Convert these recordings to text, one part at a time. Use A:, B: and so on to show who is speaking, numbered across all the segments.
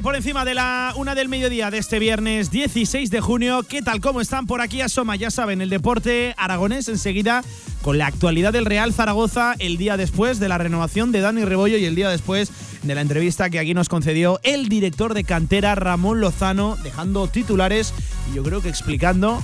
A: 11 por encima de la una del mediodía de este viernes 16 de junio. ¿Qué tal? ¿Cómo están? Por aquí asoma, ya saben, el deporte aragonés enseguida con la actualidad del Real Zaragoza el día después de la renovación de Dani Rebollo y el día después de la entrevista que aquí nos concedió el director de cantera Ramón Lozano, dejando titulares y yo creo que explicando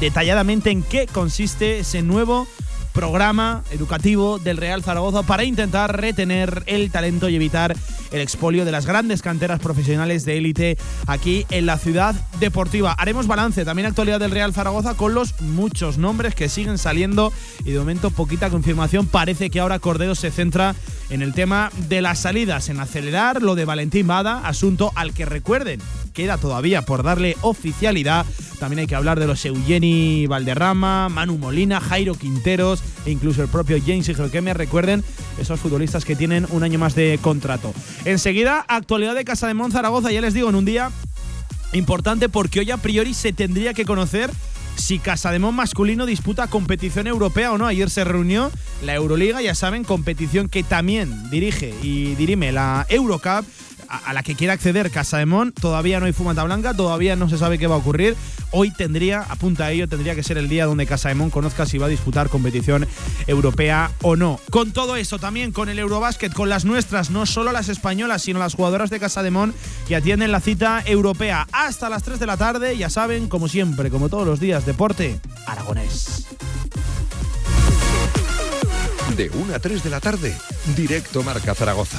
A: detalladamente en qué consiste ese nuevo programa educativo del Real Zaragoza para intentar retener el talento y evitar el expolio de las grandes canteras profesionales de élite aquí en la ciudad deportiva. Haremos balance también actualidad del Real Zaragoza con los muchos nombres que siguen saliendo y de momento poquita confirmación. Parece que ahora Cordero se centra en el tema de las salidas, en acelerar lo de Valentín Bada, asunto al que recuerden queda todavía por darle oficialidad. También hay que hablar de los Eugeni Valderrama, Manu Molina, Jairo Quinteros e incluso el propio James me Recuerden esos futbolistas que tienen un año más de contrato. Enseguida, actualidad de Casa de Mon Zaragoza, ya les digo, en un día importante porque hoy a priori se tendría que conocer si Casademón masculino disputa competición europea o no. Ayer se reunió la Euroliga, ya saben, competición que también dirige y dirime la Eurocup a, la que quiera acceder Casa de Mon, todavía no hay fumata blanca, todavía no se sabe qué va a ocurrir. Hoy tendría, apunta a ello, tendría que ser el día donde Casa de Mon conozca si va a disputar competición europea o no. Con todo eso, también con el Eurobásquet, con las nuestras, no solo las españolas, sino las jugadoras de Casa de Mon que atienden la cita europea hasta las 3 de la tarde. Ya saben, como siempre, como todos los días, deporte aragonés.
B: De 1 a 3 de la tarde, directo Marca Zaragoza.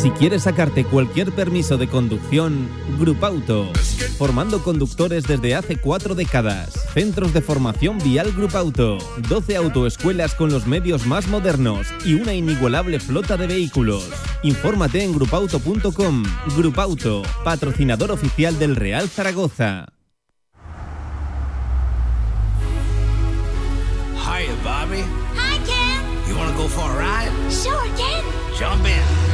C: Si quieres sacarte cualquier permiso de conducción, Grupauto. Formando conductores desde hace cuatro décadas. Centros de formación vial Grupauto. 12 autoescuelas con los medios más modernos y una inigualable flota de vehículos. Infórmate en grupauto.com. Grupauto, patrocinador oficial del Real Zaragoza.
D: Hi, Bobby.
E: Hi, Ken.
D: You wanna go for a ride?
E: Sure, Ken.
D: Jump in.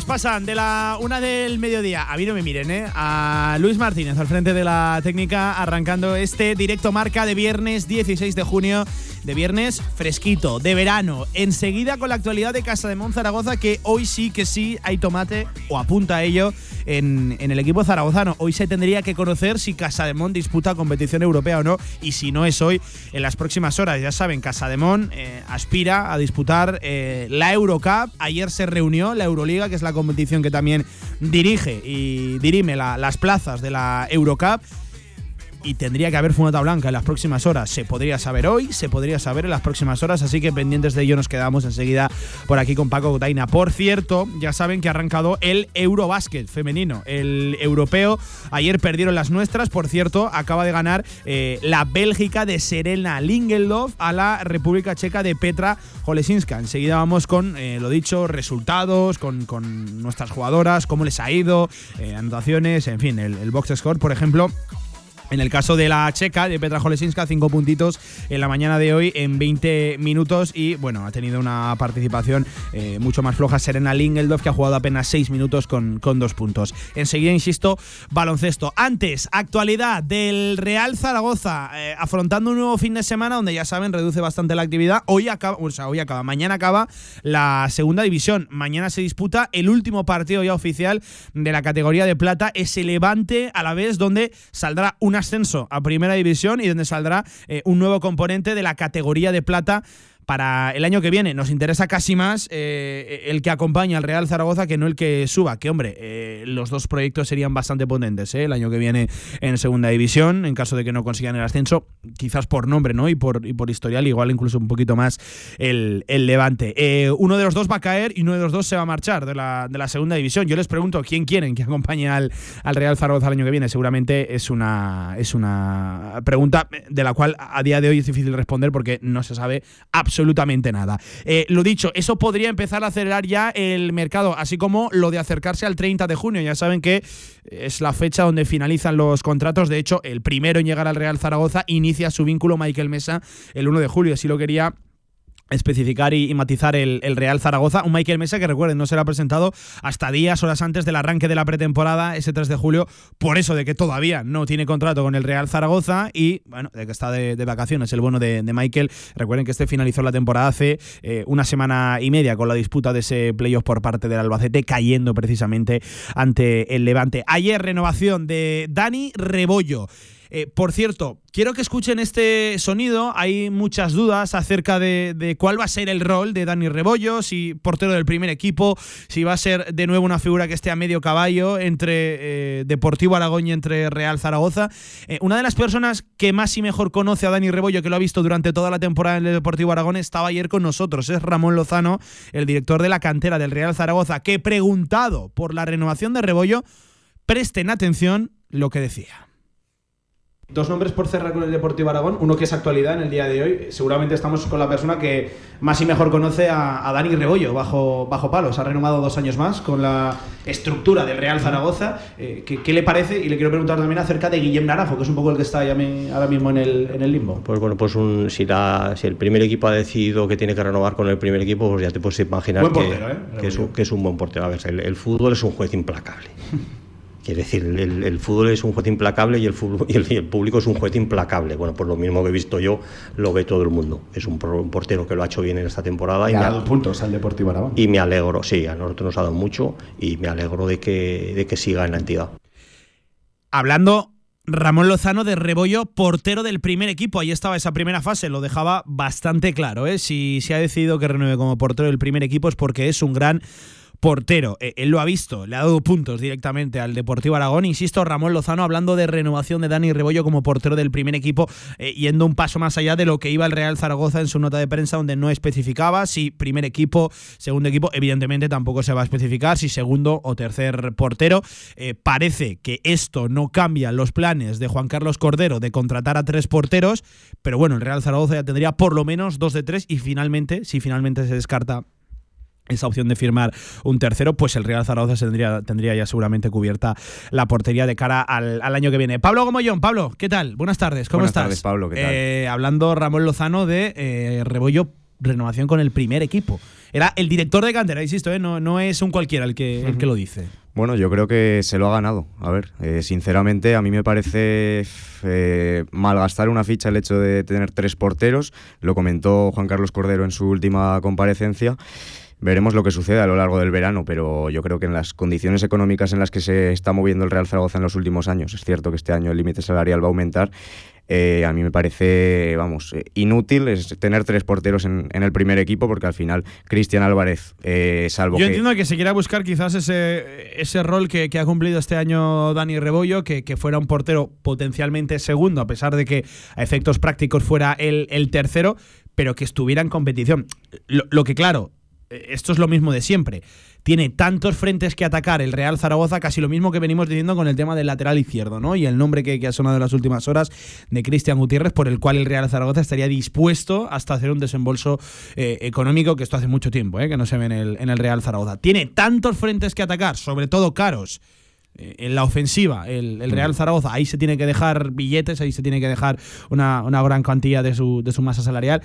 A: Pasan de la una del mediodía. A mí no me miren, ¿eh? A Luis Martínez al frente de la técnica, arrancando este directo marca de viernes 16 de junio. De viernes fresquito, de verano. Enseguida con la actualidad de Casa de Mon Zaragoza, que hoy sí que sí hay tomate, o apunta a ello, en, en el equipo zaragozano. Hoy se tendría que conocer si Casa de Mon disputa competición europea o no, y si no es hoy, en las próximas horas. Ya saben, Casa de Mon eh, aspira a disputar eh, la Eurocup. Ayer se reunió la Euroliga, que es la competición que también dirige y dirime la- las plazas de la Eurocup. Y tendría que haber fumata blanca en las próximas horas. Se podría saber hoy, se podría saber en las próximas horas, así que pendientes de ello nos quedamos enseguida por aquí con Paco Gotaina. Por cierto, ya saben que ha arrancado el Eurobásquet femenino, el europeo. Ayer perdieron las nuestras, por cierto, acaba de ganar eh, la Bélgica de Serena Lingeldorf a la República Checa de Petra Olesinska. Enseguida vamos con, eh, lo dicho, resultados, con, con nuestras jugadoras, cómo les ha ido, eh, anotaciones, en fin, el, el box score, por ejemplo. En el caso de la checa, de Petra Jolesinska, cinco puntitos en la mañana de hoy en 20 minutos y bueno, ha tenido una participación eh, mucho más floja Serena Lingeldorf, que ha jugado apenas seis minutos con, con dos puntos. Enseguida, insisto, baloncesto. Antes, actualidad del Real Zaragoza, eh, afrontando un nuevo fin de semana donde ya saben, reduce bastante la actividad. Hoy acaba, o sea, hoy acaba, mañana acaba la segunda división. Mañana se disputa el último partido ya oficial de la categoría de plata, ese Levante a la vez, donde saldrá un ascenso a primera división y donde saldrá eh, un nuevo componente de la categoría de plata para el año que viene. Nos interesa casi más eh, el que acompaña al Real Zaragoza que no el que suba. Que hombre, eh, los dos proyectos serían bastante potentes ¿eh? el año que viene en segunda división, en caso de que no consigan el ascenso, quizás por nombre ¿no? y, por, y por historial, igual incluso un poquito más el, el Levante. Eh, uno de los dos va a caer y uno de los dos se va a marchar de la, de la segunda división. Yo les pregunto quién quieren que acompañe al, al Real Zaragoza el año que viene. Seguramente es una, es una pregunta de la cual a día de hoy es difícil responder porque no se sabe absolutamente nada. Eh, lo dicho, eso podría empezar a acelerar ya el mercado, así como lo de acercarse al 30 de junio. Ya saben que es la fecha donde finalizan los contratos. De hecho, el primero en llegar al Real Zaragoza inicia su vínculo Michael Mesa el 1 de julio. Así lo quería especificar y, matizar el, Real Zaragoza. Un Michael Mesa que recuerden no será presentado hasta días, horas antes del arranque de la pretemporada, ese 3 de julio, por eso de que todavía no tiene contrato con el Real Zaragoza y, bueno, de que está de, vacaciones el bueno de, de Michael. Recuerden que este finalizó la temporada hace eh, una semana y media con la disputa de ese playoff por parte del Albacete, cayendo precisamente ante el Levante. Ayer renovación de Dani Rebollo. Eh, por cierto, quiero que escuchen este sonido. Hay muchas dudas acerca de, cuál va a ser el rol de Dani Rebollo, si portero del primer equipo, si va a ser de nuevo una figura que esté a medio caballo entre eh, Deportivo Aragón y entre Real Zaragoza. Eh, una de las personas que más y mejor conoce a Dani Rebollo, que lo ha visto durante toda la temporada en el Deportivo Aragón, estaba ayer con nosotros. Es Ramón Lozano, el director de la cantera del Real Zaragoza, que preguntado por la renovación de Rebollo, presten atención lo que decía. Dos nombres por cerrar con el Deportivo Aragón, uno que es actualidad en el día de hoy. Seguramente estamos con la persona que más y mejor conoce a, a Dani Rebollo bajo, bajo palos. Ha renovado dos años más con la estructura del Real Zaragoza. Eh, ¿qué, qué le parece? Y le quiero preguntar también acerca de Guillem Naranjo, que es un poco el que está ya ahora mismo en el, en el limbo.
F: Pues bueno, pues un, si, la, si el primer equipo ha decidido que tiene que renovar con el primer equipo, pues ya te puedes imaginar
A: Buen
F: que,
A: portero, ¿eh?
F: que es un, que es un buen portero. A ver, el, el fútbol es un juez implacable. Quiere decir, el, el fútbol es un juez implacable y el, fútbol- y el, y el público es un juez implacable. Bueno, pues lo mismo que he visto yo, lo ve todo el mundo. Es un, pro- un portero que lo ha hecho bien en esta temporada y,
G: Le
F: me,
G: ha dado puntos al Deportivo Aragón.
F: y me alegro, sí, a nosotros nos ha dado mucho y me alegro de que, de que siga en la entidad.
A: Hablando Ramón Lozano de Rebollo, portero del primer equipo. Ahí estaba esa primera fase, lo dejaba bastante claro. ¿eh? Si se ha decidido que renueve como portero del primer equipo es porque es un gran portero. Eh, él lo ha visto, le ha dado puntos directamente al Deportivo Aragón. Insisto, Ramón Lozano hablando de renovación de Dani Rebollo como portero del primer equipo, eh, yendo un paso más allá de lo que iba el Real Zaragoza en su nota de prensa, donde no especificaba si primer equipo, segundo equipo, evidentemente tampoco se va a especificar si segundo o tercer portero. Eh, parece que esto no cambia los planes de Juan Carlos Cordero de contratar a tres porteros, pero bueno, el Real Zaragoza ya tendría por lo menos dos de tres y finalmente, si finalmente se descarta esa opción de firmar un tercero, pues el Real Zaragoza tendría, tendría ya seguramente cubierta la portería de cara al, al año que viene. Pablo Gomollón, Pablo, ¿qué tal? Buenas tardes, ¿cómo
H: Buenas
A: estás?
H: tardes, Pablo, ¿qué tal?
A: Eh, hablando Ramón Lozano de eh, Rebollo, renovación con el primer equipo. Era el director de cantera, insisto, ¿eh? no, no es un cualquiera el que, el que lo dice.
H: Bueno, yo creo que se lo ha ganado. A ver, eh, sinceramente, a mí me parece eh, malgastar una ficha el hecho de tener tres porteros. Lo comentó Juan Carlos Cordero en su última comparecencia. Veremos lo que sucede a lo largo del verano, pero yo creo que en las condiciones económicas en las que se está moviendo el Real Zaragoza en los últimos años, es cierto que este año el límite salarial va a aumentar, eh, a mí me parece, vamos, eh, inútil es tener tres porteros en, en el primer equipo porque al final Cristian Álvarez, eh, salvo
A: Yo
H: que...
A: entiendo que se quiera buscar quizás ese, ese rol que, que ha cumplido este año Dani Rebollo, que, que fuera un portero potencialmente segundo, a pesar de que a efectos prácticos fuera el, el tercero, pero que estuviera en competición. Lo, lo que claro, esto es lo mismo de siempre. Tiene tantos frentes que atacar el Real Zaragoza, casi lo mismo que venimos diciendo con el tema del lateral izquierdo, ¿no? Y el nombre que, que ha sonado en las últimas horas de Cristian Gutiérrez, por el cual el Real Zaragoza estaría dispuesto hasta hacer un desembolso eh, económico, que esto hace mucho tiempo, ¿eh? que no se ve en el, en el Real Zaragoza. Tiene tantos frentes que atacar, sobre todo caros. eh, En la ofensiva, el, el Real Zaragoza, ahí se tiene que dejar billetes, ahí se tiene que dejar una, una gran cantidad de su, de su masa salarial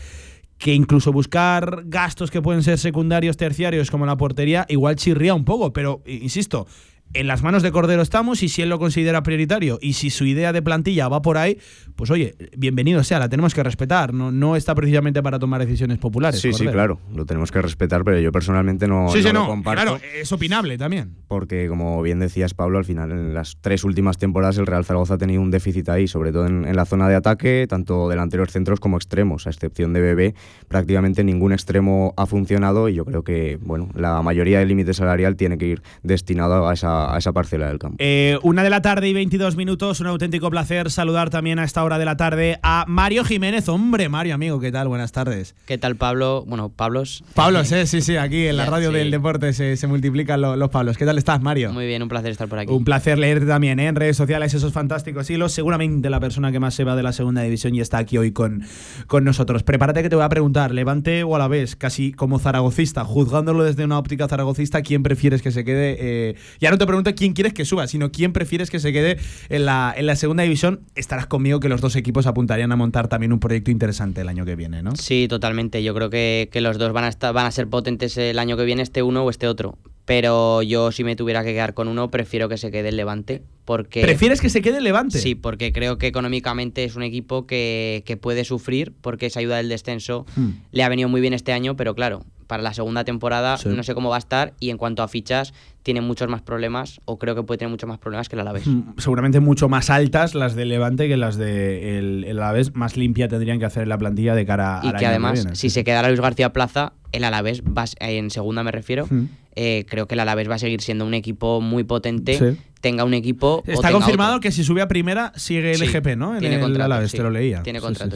A: que incluso buscar gastos que pueden ser secundarios, terciarios, como la portería, igual chirría un poco, pero insisto, en las manos de Cordero estamos y si él lo considera prioritario y si su idea de plantilla va por ahí, pues oye, bienvenido sea, la tenemos que respetar, no, no está precisamente para tomar decisiones populares.
H: Sí, sí, claro, lo tenemos que respetar, pero yo personalmente no,
A: Sí,
H: no
A: sí,
H: lo
A: no,
H: comparto.
A: claro, es opinable también.
H: porque como bien decías Pablo, al final en las tres últimas temporadas el Real Zaragoza ha tenido un déficit ahí, sobre todo en, en la zona de ataque, tanto delanteros centros como extremos, a excepción de Bebé, prácticamente ningún extremo ha funcionado y yo creo que bueno, la mayoría del límite salarial tiene que ir destinado a esa, a esa parcela del campo.
A: Eh, una de la tarde y 22 minutos, un auténtico placer saludar también a esta hora de la tarde a Mario Jiménez. Hombre, Mario, amigo, ¿qué tal? Buenas tardes.
G: ¿Qué tal, Pablo? Bueno, Pablos.
A: Pablo, sí, sí, sí, aquí en la radio
G: sí.
A: del deporte se, se multiplican lo- los Pablos. ¿Qué tal estás, Mario?
G: Muy bien, un placer estar por aquí.
A: Un placer leerte también ¿eh? en redes sociales esos fantásticos hilos. Seguramente la persona que más se va de la segunda división y está aquí hoy con, con nosotros. Prepárate que te voy a preguntar, Levante o a la vez, casi como zaragocista, juzgándolo desde una óptica zaragocista, ¿quién prefieres que se quede? Eh, ya no te pregunto quién quieres que suba, sino quién prefieres que se quede en la, en la segunda división. Estarás conmigo que los dos equipos apuntarían a montar también un proyecto interesante el año que viene, ¿no?
G: Sí, totalmente. Yo creo que, que los dos van a, estar, van a ser potentes el año que viene, este uno o este otro. Pero yo, si me tuviera que quedar con uno, prefiero que se quede el Levante. Porque
A: ¿Prefieres que se quede el Levante?
G: Sí, porque creo que económicamente es un equipo que, que puede sufrir, porque esa ayuda del descenso
A: Hmm.
G: le ha venido muy bien este año, pero claro, para la segunda temporada
A: Sí.
G: no sé cómo va a estar y en cuanto a fichas tiene muchos más problemas, o creo que puede tener muchos más problemas que el Alavés.
A: Mm, seguramente mucho más altas las del Levante que las de el, el Alavés. Más limpia tendrían que hacer en la plantilla de cara
G: Y
A: al
G: que
A: año
G: además, si se quedara Luis García Plaza, el Alavés, va, a- en segunda me refiero,
A: Mm.
G: eh, creo que el Alavés va a seguir siendo un equipo muy potente,
A: Sí.
G: Tenga un equipo...
A: Está confirmado
G: otro.
A: que si sube a primera sigue el
G: Sí,
A: EGP, ¿no? En
G: tiene
A: el
G: contrato,
A: Alavés,
G: sí.
A: te lo leía.
G: Tiene contrato,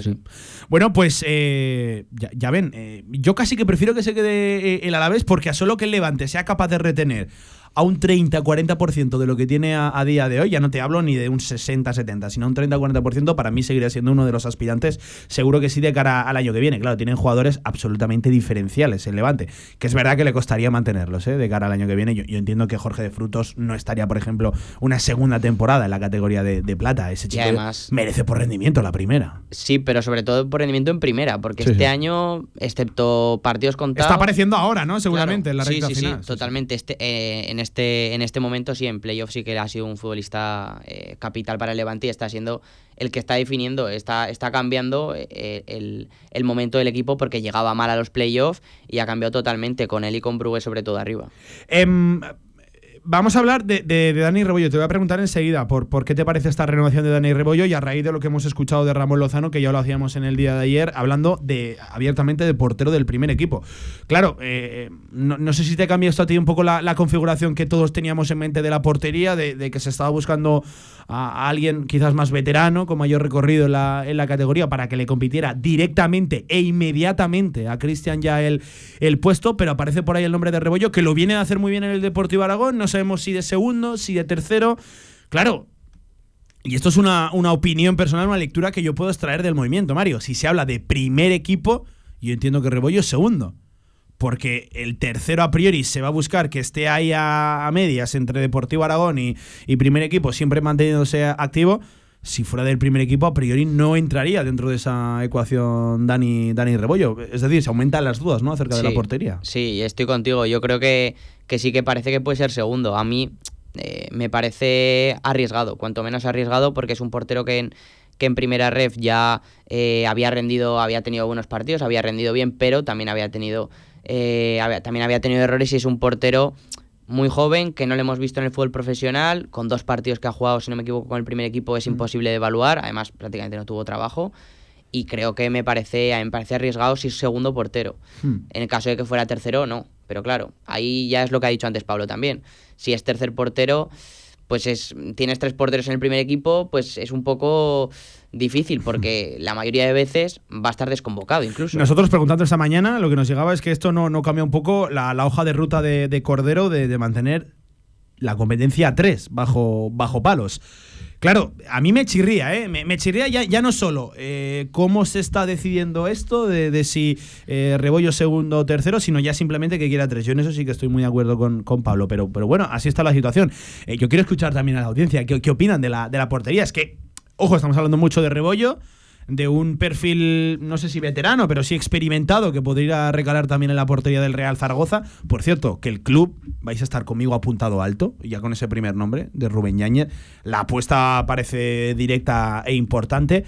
A: Bueno, pues eh, ya, ya ven, eh, yo casi que prefiero que se quede eh, el Alavés porque a solo que el Levante sea capaz de retener a un 30-40% de lo que tiene a, a día de hoy, ya no te hablo ni de un 60-70, sino un 30-40%, para mí seguiría siendo uno de los aspirantes, seguro que sí de cara al año que viene. Claro, tienen jugadores absolutamente diferenciales el Levante, que es verdad que le costaría mantenerlos ¿eh? de cara al año que viene. Yo, yo entiendo que Jorge de Frutos no estaría, por ejemplo, una segunda temporada en la categoría de, de plata. Ese chico
G: además-
A: merece por rendimiento la primera.
G: Sí, pero sobre todo por rendimiento en primera, porque
A: Sí,
G: este
A: sí.
G: año, excepto partidos contados...
A: Está apareciendo ahora, ¿no? Seguramente
G: Claro,
A: en la
G: sí,
A: recta
G: sí,
A: final.
G: Sí, totalmente. Este, eh, en, este, en este momento sí, en playoff sí que ha sido un futbolista eh, capital para el Levante y está siendo el que está definiendo, está, está cambiando eh, el, el momento del equipo porque llegaba mal a los playoffs y ha cambiado totalmente con él y con Brugue sobre todo arriba.
A: Em, vamos a hablar de, Dani Rebollo. Te voy a preguntar enseguida por, por qué te parece esta renovación de Dani Rebollo y a raíz de lo que hemos escuchado de Ramón Lozano, que ya lo hacíamos en el día de ayer, hablando de abiertamente de portero del primer equipo. Claro, eh, no, sé si te cambia esto a ti un poco la, configuración que todos teníamos en mente de la portería, de, que se estaba buscando a, alguien quizás más veterano, con mayor recorrido en la, en la categoría, para que le compitiera directamente e inmediatamente a Cristian ya el, el puesto, pero aparece por ahí el nombre de Rebollo, que lo viene a hacer muy bien en el Deportivo Aragón, sabemos si de segundo, si de tercero. Claro, y esto es una, una opinión personal, una lectura que yo puedo extraer del movimiento, Mario. Si se habla de primer equipo, yo entiendo que Rebollo es segundo. Porque el tercero a priori se va a buscar que esté ahí a, a medias entre Deportivo Aragón y, y primer equipo, siempre manteniéndose activo. Si fuera del primer equipo, a priori no entraría dentro de esa ecuación Dani, Dani Rebollo. Es decir, se aumentan las dudas ¿no? acerca de la portería.
G: Sí, estoy contigo. Yo creo que, que sí que parece que puede ser segundo. A mí eh, me parece arriesgado, cuanto menos arriesgado, porque es un portero que en, que en primera ref ya eh, había rendido, había tenido buenos partidos, había rendido bien, pero también había tenido, eh, había- también había tenido errores y es un portero muy joven, que no le hemos visto en el fútbol profesional, con dos partidos que ha jugado, si no me equivoco, con el primer equipo es imposible de evaluar, además prácticamente no tuvo trabajo. Y creo que me parece, me parece arriesgado si es segundo portero.
A: Hmm.
G: En el caso de que fuera tercero, no. Pero claro, ahí ya es lo que ha dicho antes Pablo también. Si es tercer portero, pues es, tienes tres porteros en el primer equipo, pues es un poco difícil porque la mayoría de veces va a estar desconvocado incluso.
A: Nosotros preguntando esta mañana, lo que nos llegaba es que esto no, no cambia un poco la, la hoja de ruta de, de Cordero de, de mantener la competencia a tres bajo, bajo palos. Claro, a mí me chirría, ¿eh? Me, chirría ya, ya no solo eh, cómo se está decidiendo esto de, de si eh, Rebollo segundo o tercero, sino ya simplemente que quiera tres. Yo en eso sí que estoy muy de acuerdo con, con Pablo, pero, pero bueno, así está la situación. Eh, yo quiero escuchar también a la audiencia, ¿qué, qué opinan de la, de la portería? Es que, ojo, estamos hablando mucho de Rebollo, de un perfil, no sé si veterano, pero sí experimentado, que podría recalar también en la portería del Real Zaragoza. Por cierto, que el club, vais a estar conmigo apuntado alto, ya con ese primer nombre de Rubén Yáñez. La apuesta parece directa e importante,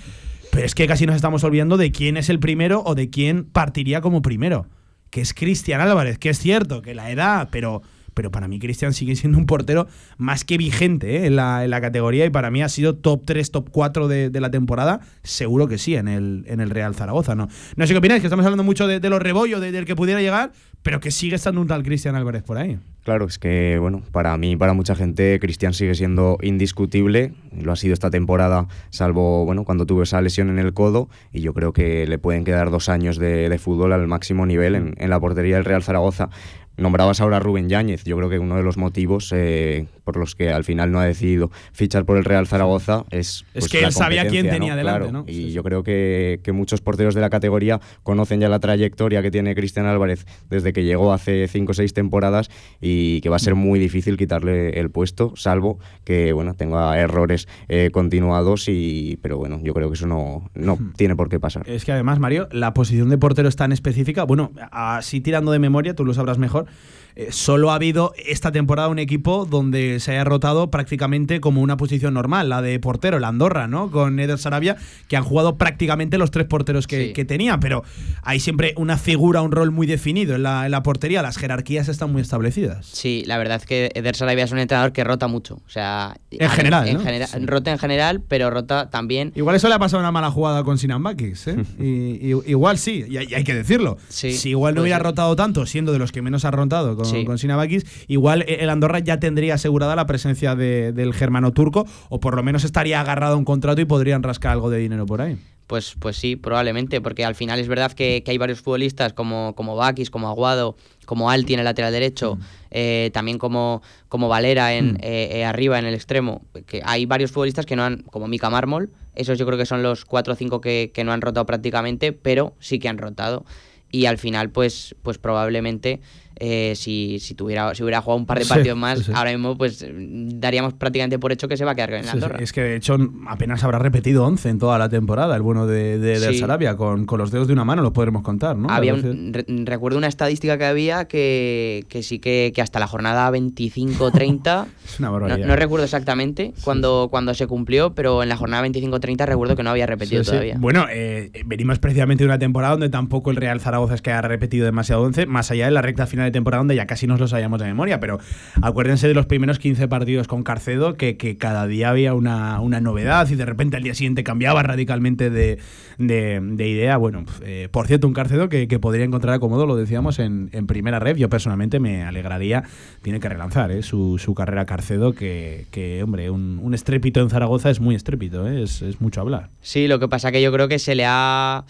A: pero es que casi nos estamos olvidando de quién es el primero o de quién partiría como primero, que es Cristian Álvarez, que es cierto que la edad, pero pero para mí Cristian sigue siendo un portero más que vigente ¿eh? en, la, en la categoría y para mí ha sido top 3, top 4 de, de la temporada, seguro que sí, en el, en el Real Zaragoza. No, no sé qué opináis, que estamos hablando mucho de, de los rebollos, de- del que pudiera llegar, pero que sigue estando un tal Cristian Álvarez por ahí.
H: Claro, es que, bueno, para mí, para mucha gente, Cristian sigue siendo indiscutible. Lo ha sido esta temporada, salvo, bueno, cuando tuvo esa lesión en el codo. Y yo creo que le pueden quedar dos años de, de fútbol al máximo nivel en, en la portería del Real Zaragoza. Nombrabas ahora a Rubén Yáñez. Yo creo que uno de los motivos eh, por los que al final no ha decidido fichar por el Real Zaragoza es.
A: Es
H: pues,
A: que
H: la
A: él sabía quién tenía delante,
H: Claro,
A: ¿no?
H: Y
A: Sí, sí.
H: yo creo que, que muchos porteros de la categoría conocen ya la trayectoria que tiene Cristian Álvarez desde que llegó hace 5 o 6 temporadas y que va a ser muy difícil quitarle el puesto, salvo que bueno tenga errores eh, continuados, y pero bueno, yo creo que eso no, no
A: Hmm.
H: tiene por qué pasar.
A: Es que además, Mario, la posición de portero es tan específica. Bueno, así tirando de memoria, tú lo sabrás mejor. out eh, solo ha habido esta temporada un equipo donde se haya rotado prácticamente como una posición normal, la de portero, la Andorra, ¿no? Con Eder Sarabia, que han jugado prácticamente los tres porteros que,
G: Sí.
A: que tenía, pero hay siempre una figura, un rol muy definido en la, en la portería. Las jerarquías están muy establecidas.
G: Sí, la verdad es que Eder Sarabia es un entrenador que rota mucho. O sea,
A: En general,
G: en
A: ¿no?
G: genera-
A: Sí.
G: Rota en general, pero rota también.
A: Igual eso le ha pasado una mala jugada con Sinan Bakis, ¿eh? Y- y- igual sí, y hay, y hay que decirlo.
G: Sí,
A: si igual no hubiera
G: ser.
A: rotado tanto, siendo de los que menos ha rotado con,
G: Sí.
A: con Sinan Bakis, igual el Andorra ya tendría asegurada la presencia de- del germano turco, o por lo menos estaría agarrado a un contrato y podrían rascar algo de dinero por ahí.
G: Pues, pues sí, probablemente, porque al final es verdad que, que hay varios futbolistas como, como Bakis, como Aguado, como Alti en el lateral derecho, eh, también como, como Valera en,
A: Mm.
G: eh, eh, arriba en el extremo, que hay varios futbolistas que no han, como Mika Mármol, esos yo creo que son los cuatro o cinco que, que no han rotado prácticamente, pero sí que han rotado. Y al final, pues, pues probablemente eh, si, si, tuviera, si hubiera jugado un par de
A: Sí,
G: partidos más,
A: sí.
G: ahora mismo pues daríamos prácticamente por hecho que se va a quedar en
A: sí,
G: Andorra.
A: Es que de hecho apenas habrá repetido 11 en toda la temporada, el bueno de, de,
G: Sí.
A: Sarabia, con, con los dedos de una mano lo podremos contar, ¿no?
G: Había un- re- recuerdo una estadística que había que, que sí que, que hasta la jornada 25-30,
A: Es una
G: no, no recuerdo exactamente cuando, cuando se cumplió, pero en la jornada 25-30 recuerdo que no había repetido todavía.
A: Bueno, eh, venimos precisamente de una temporada donde tampoco el Real Zaragoza es que haya repetido demasiado 11, más allá de la recta final de temporada donde ya casi nos lo sabíamos de memoria, pero acuérdense de los primeros 15 partidos con Carcedo, que, cada día había una, una novedad y de repente al día siguiente cambiaba radicalmente de, de- de idea. Bueno, eh, por cierto, un Carcedo que, podría encontrar cómodo, lo decíamos, en, en primera red. Yo personalmente me alegraría, tiene que relanzar eh, su, su carrera Carcedo, que, que, hombre, un, un estrépito en Zaragoza es muy estrépito, eh, es, es mucho hablar.
G: Sí, lo que pasa que yo creo que se le ha...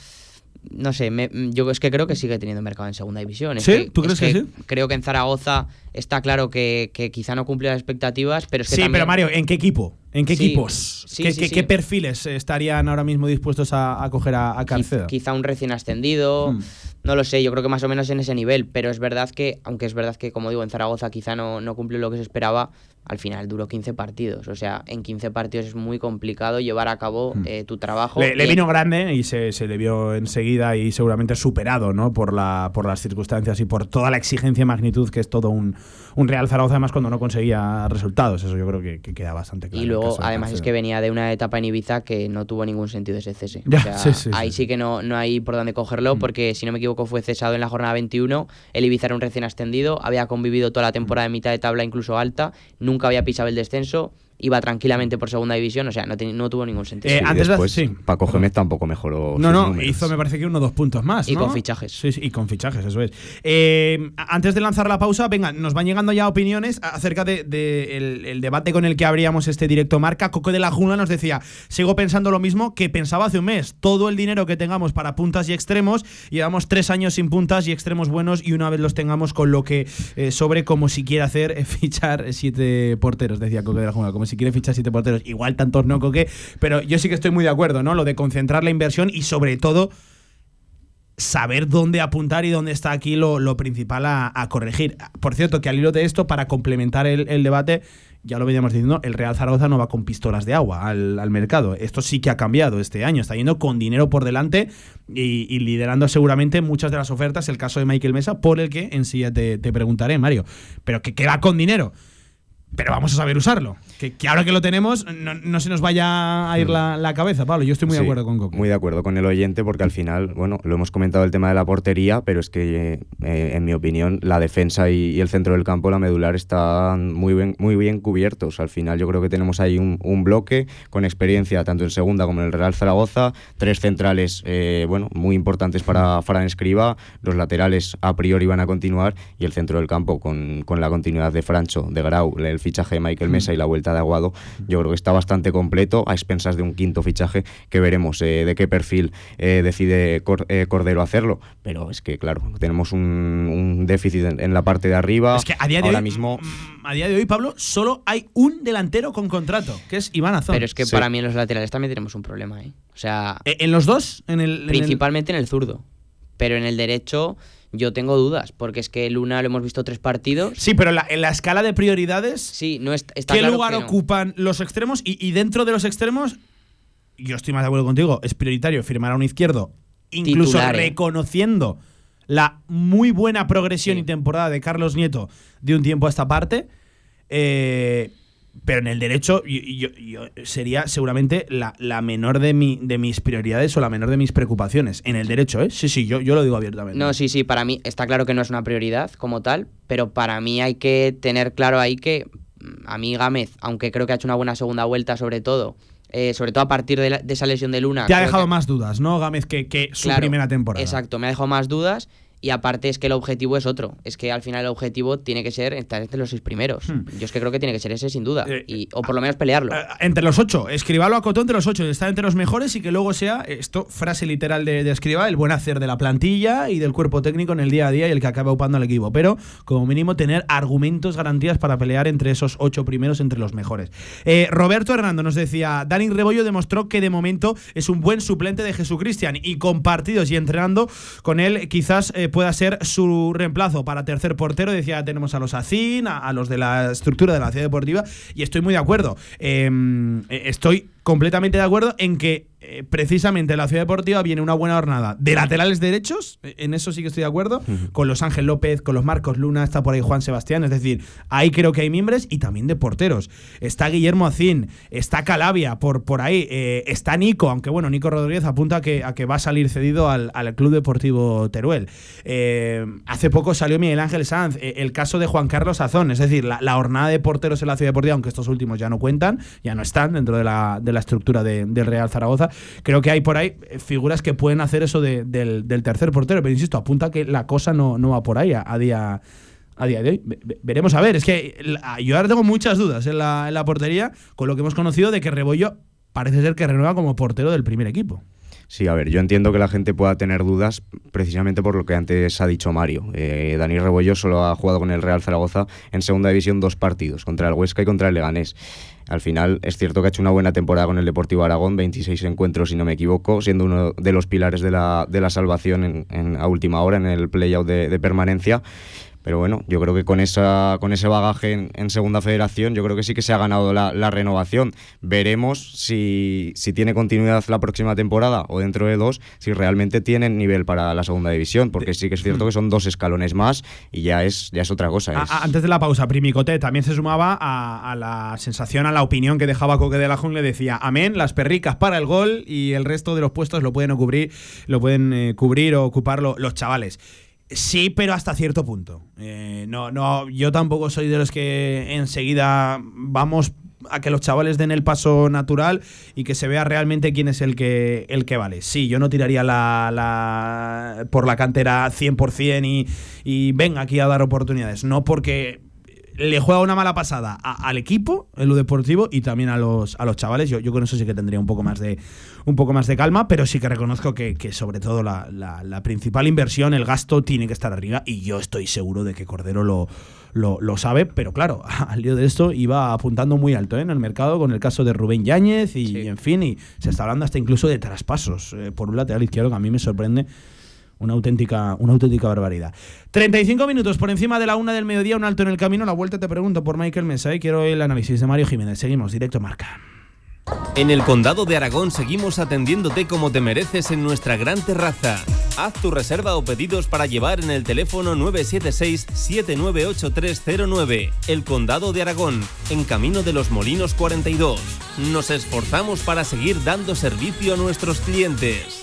G: No sé, me- yo es que creo que sigue teniendo mercado en segunda división. Es
A: ¿Sí?
G: que-
A: ¿Tú
G: es
A: crees que sí?
G: Creo que en Zaragoza está claro que, que quizá no cumple las expectativas, pero es que
A: Sí,
G: también-
A: pero Mario, ¿en qué equipo? ¿En qué
G: Sí,
A: equipos?
G: sí,
A: ¿Qué,
G: sí,
A: qué- perfiles estarían ahora mismo dispuestos a, a coger a, a?
G: Quizá un recién ascendido,
A: Hmm.
G: No lo sé, yo creo que más o menos en ese nivel, pero es verdad que, aunque es verdad que, como digo, en Zaragoza quizá no, no cumplió lo que se esperaba, al final duró 15 partidos. O sea, en 15 partidos es muy complicado llevar a cabo
A: Hmm.
G: eh, tu trabajo.
A: Le, vino grande y se, se le vio enseguida y seguramente superado ¿no? por, la, por las circunstancias y por toda la exigencia y magnitud que es todo un, un Real Zaragoza, además cuando no conseguía resultados. Eso yo creo que, que queda bastante claro.
G: Y luego, además, es que venía de una etapa en Ibiza que no tuvo ningún sentido ese cese.
A: Ya,
G: O sea,
A: sí, sí,
G: ahí
A: sí.
G: sí que no, no hay por dónde cogerlo,
A: Mm.
G: porque si no me equivoco, equivoco, fue cesado en la jornada 21. El Ibiza era un recién ascendido, había convivido toda la temporada en mitad de tabla, incluso alta, nunca había pisado el descenso, iba tranquilamente por segunda división, o sea, no, te- no tuvo ningún sentido.
A: Eh,
H: Y
A: antes de-
H: después,
A: sí.
H: Paco Gémez tampoco mejoró.
A: No, no,
H: números.
A: hizo me parece que uno o dos puntos más.
G: Y
A: ¿no?
G: con fichajes.
A: Sí, sí, y con fichajes, eso es. Eh, antes de lanzar la pausa, venga, nos van llegando ya opiniones acerca del de, el, el debate con el que abríamos este directo marca. Coco de la Jungla nos decía, sigo pensando lo mismo que pensaba hace un mes. Todo el dinero que tengamos para puntas y extremos, llevamos tres años sin puntas y extremos buenos y una vez los tengamos con lo que eh, sobre como si quiere hacer eh, fichar siete porteros, decía Coque de la Jungla, como si quiere fichar siete porteros. Igual tantos no, Coque, pero yo sí que estoy muy de acuerdo, ¿no? Lo de concentrar la inversión y sobre todo saber dónde apuntar y dónde está aquí lo, lo principal a, corregir. Por cierto, que al hilo de esto, para complementar el, debate, ya lo veníamos diciendo, el Real Zaragoza no va con pistolas de agua al, al mercado. Esto sí que ha cambiado este año. Está yendo con dinero por delante y, y liderando seguramente muchas de las ofertas. El caso de Michael Mesa, por el que en sí ya te, te preguntaré, Mario. Pero que, que va con dinero. Pero vamos a saber usarlo. Que, que ahora que lo tenemos, no, no se nos vaya a ir la, la cabeza, Pablo. Yo estoy muy de
H: Sí,
A: acuerdo con Coque.
H: Muy de acuerdo con el oyente porque al final, bueno, lo hemos comentado el tema de la portería, pero es que eh, en mi opinión la defensa y, y el centro del campo, la medular, están muy bien, muy bien cubiertos. Al final yo creo que tenemos ahí un, un bloque con experiencia tanto en segunda como en el Real Zaragoza, tres centrales, eh, bueno, muy importantes para Fran Escriba, los laterales a priori van a continuar y el centro del campo con, con la continuidad de Francho, de Grau, el fichaje de Michael Mesa y la vuelta de Aguado, yo creo que está bastante completo a expensas de un quinto fichaje que veremos eh, de qué perfil eh, decide Cor- eh, Cordero hacerlo. Pero es que, claro, tenemos un, un déficit en, en la parte de arriba.
A: Es que a día de
H: Ahora
A: hoy,
H: mismo.
A: mm, a día de hoy, Pablo, solo hay un delantero con contrato, que es Iván Azón.
G: Pero es que
H: Sí.
G: para mí en los laterales también tenemos un problema, ¿eh? O sea,
A: ¿En los dos? En el, en el-
G: principalmente en el zurdo. Pero en el derecho yo tengo dudas, porque es que Luna lo hemos visto tres partidos.
A: Sí, pero en la, en la escala de prioridades,
G: Sí, no est- está
A: ¿qué
G: claro
A: lugar
G: que no.
A: ocupan los extremos? Y, y dentro de los extremos, yo estoy más de acuerdo contigo, es prioritario firmar a un izquierdo, incluso
G: Titular, eh.
A: reconociendo la muy buena progresión
G: Sí.
A: y temporada de Carlos Nieto de un tiempo a esta parte. Eh, pero en el derecho yo, yo- yo sería seguramente la, la menor de, mi, de mis prioridades o la menor de mis preocupaciones. En el derecho, ¿eh? Sí, sí, yo, yo lo digo abiertamente.
G: No, sí, sí, para mí está claro que no es una prioridad como tal, pero para mí hay que tener claro ahí que mm, a mí Gámez, aunque creo que ha hecho una buena segunda vuelta sobre todo, eh, sobre todo a partir de, la- de esa lesión de Luna.
A: Te ha dejado
G: que-
A: más dudas, ¿no, Gámez, que, que su
G: Claro,
A: primera temporada?
G: Exacto, me ha dejado más dudas y aparte es que el objetivo es otro. Es que al final el objetivo tiene que ser estar entre los seis primeros.
A: Hmm.
G: Yo es que creo que tiene que ser ese sin duda.
A: Eh,
G: y, o por lo menos pelearlo.
A: Eh, entre los ocho, Escribalo acotó entre los ocho, está entre los mejores y que luego sea, esto, frase literal de, de Escriba, el buen hacer de la plantilla y del cuerpo técnico en el día a día y el que acaba upando al equipo. Pero, como mínimo, tener argumentos, garantías para pelear entre esos ocho primeros, entre los mejores. Eh, Roberto Hernando nos decía: Dani Rebollo demostró que de momento es un buen suplente de Jesús Cristian y con partidos y entrenando con él, quizás eh, pueda ser su reemplazo para tercer portero. Decía: tenemos a los Acin, a, a los de la estructura de la ciudad deportiva, y estoy muy de acuerdo. Eh, eh, estoy completamente de acuerdo en que eh, precisamente en la ciudad deportiva viene una buena jornada de laterales derechos, eh, en eso sí que estoy de acuerdo, con los Ángel López, con los Marcos Luna, está por ahí Juan Sebastián, es decir, ahí creo que hay miembros y también de porteros. Está Guillermo Acín, está Calabia por, por ahí, eh, está Nico, aunque bueno, Nico Rodríguez apunta a que, a que va a salir cedido al, al Club Deportivo Teruel. Eh, hace poco salió Miguel Ángel Sanz, el caso de Juan Carlos Azón, es decir, la, la jornada de porteros en la ciudad deportiva, aunque estos últimos ya no cuentan, ya no están dentro de la, de la estructura de- del Real Zaragoza, creo que hay por ahí eh, figuras que pueden hacer eso de- del, tercer portero, pero insisto, apunta que la cosa no, no va por ahí a, a día a día de hoy. Ve- ve- veremos a ver, es que yo ahora tengo muchas dudas en la, en la portería con lo que hemos conocido de que Rebollo parece ser que renueva como portero del primer equipo.
H: Sí, a ver, yo entiendo que la gente pueda tener dudas precisamente por lo que antes ha dicho Mario. Eh, Dani Rebollo solo ha jugado con el Real Zaragoza en segunda división dos partidos, contra el Huesca y contra el Leganés. Al final es cierto que ha hecho una buena temporada con el Deportivo Aragón, 26 encuentros si no me equivoco, siendo uno de los pilares de la, de la salvación en, en- a última hora en el playout de, de permanencia. Pero bueno, yo creo que con, esa, con ese bagaje en, en segunda federación, yo creo que sí que se ha ganado la, la renovación. Veremos si, si tiene continuidad la próxima temporada o dentro de dos, si realmente tienen nivel para la segunda división, porque sí que es cierto que son dos escalones más y ya es, ya es otra cosa.
A: A-
H: es-
A: a- antes de la pausa, Primicote también se sumaba a, a la sensación, a la opinión que dejaba Coque de la Jungla. Decía, amén, las perricas para el gol y el resto de los puestos lo pueden cubrir, lo pueden eh, cubrir o ocuparlo los chavales. Sí, pero hasta cierto punto. Eh, no, no, yo tampoco soy de los que enseguida vamos a que los chavales den el paso natural y que se vea realmente quién es el que, el que vale. Sí, yo no tiraría la, la- por la cantera 100% y, y venga aquí a dar oportunidades. No porque le juega una mala pasada a- al equipo en lo deportivo y también a los, a los chavales. Yo, yo con eso sí que tendría un poco más de, un poco más de calma, pero sí que reconozco que, que sobre todo la, la- la principal inversión, el gasto, tiene que estar arriba y yo estoy seguro de que Cordero lo, lo, lo sabe, pero claro, al lío de esto iba apuntando muy alto ¿eh? en el mercado con el caso de Rubén Yáñez y, en fin, y se está hablando hasta incluso de traspasos eh, por un lateral izquierdo que a mí me sorprende una auténtica, una auténtica barbaridad. 35 minutos por encima de la una del mediodía, un alto en el camino. La vuelta te pregunto por Michael Mesa y quiero el análisis de Mario Jiménez. Seguimos, directo marca.
C: En el Condado de Aragón seguimos atendiéndote como te mereces en nuestra gran terraza. Haz tu reserva o pedidos para llevar en el teléfono 976-798309. El Condado de Aragón, en Camino de los Molinos 42. Nos esforzamos para seguir dando servicio a nuestros clientes.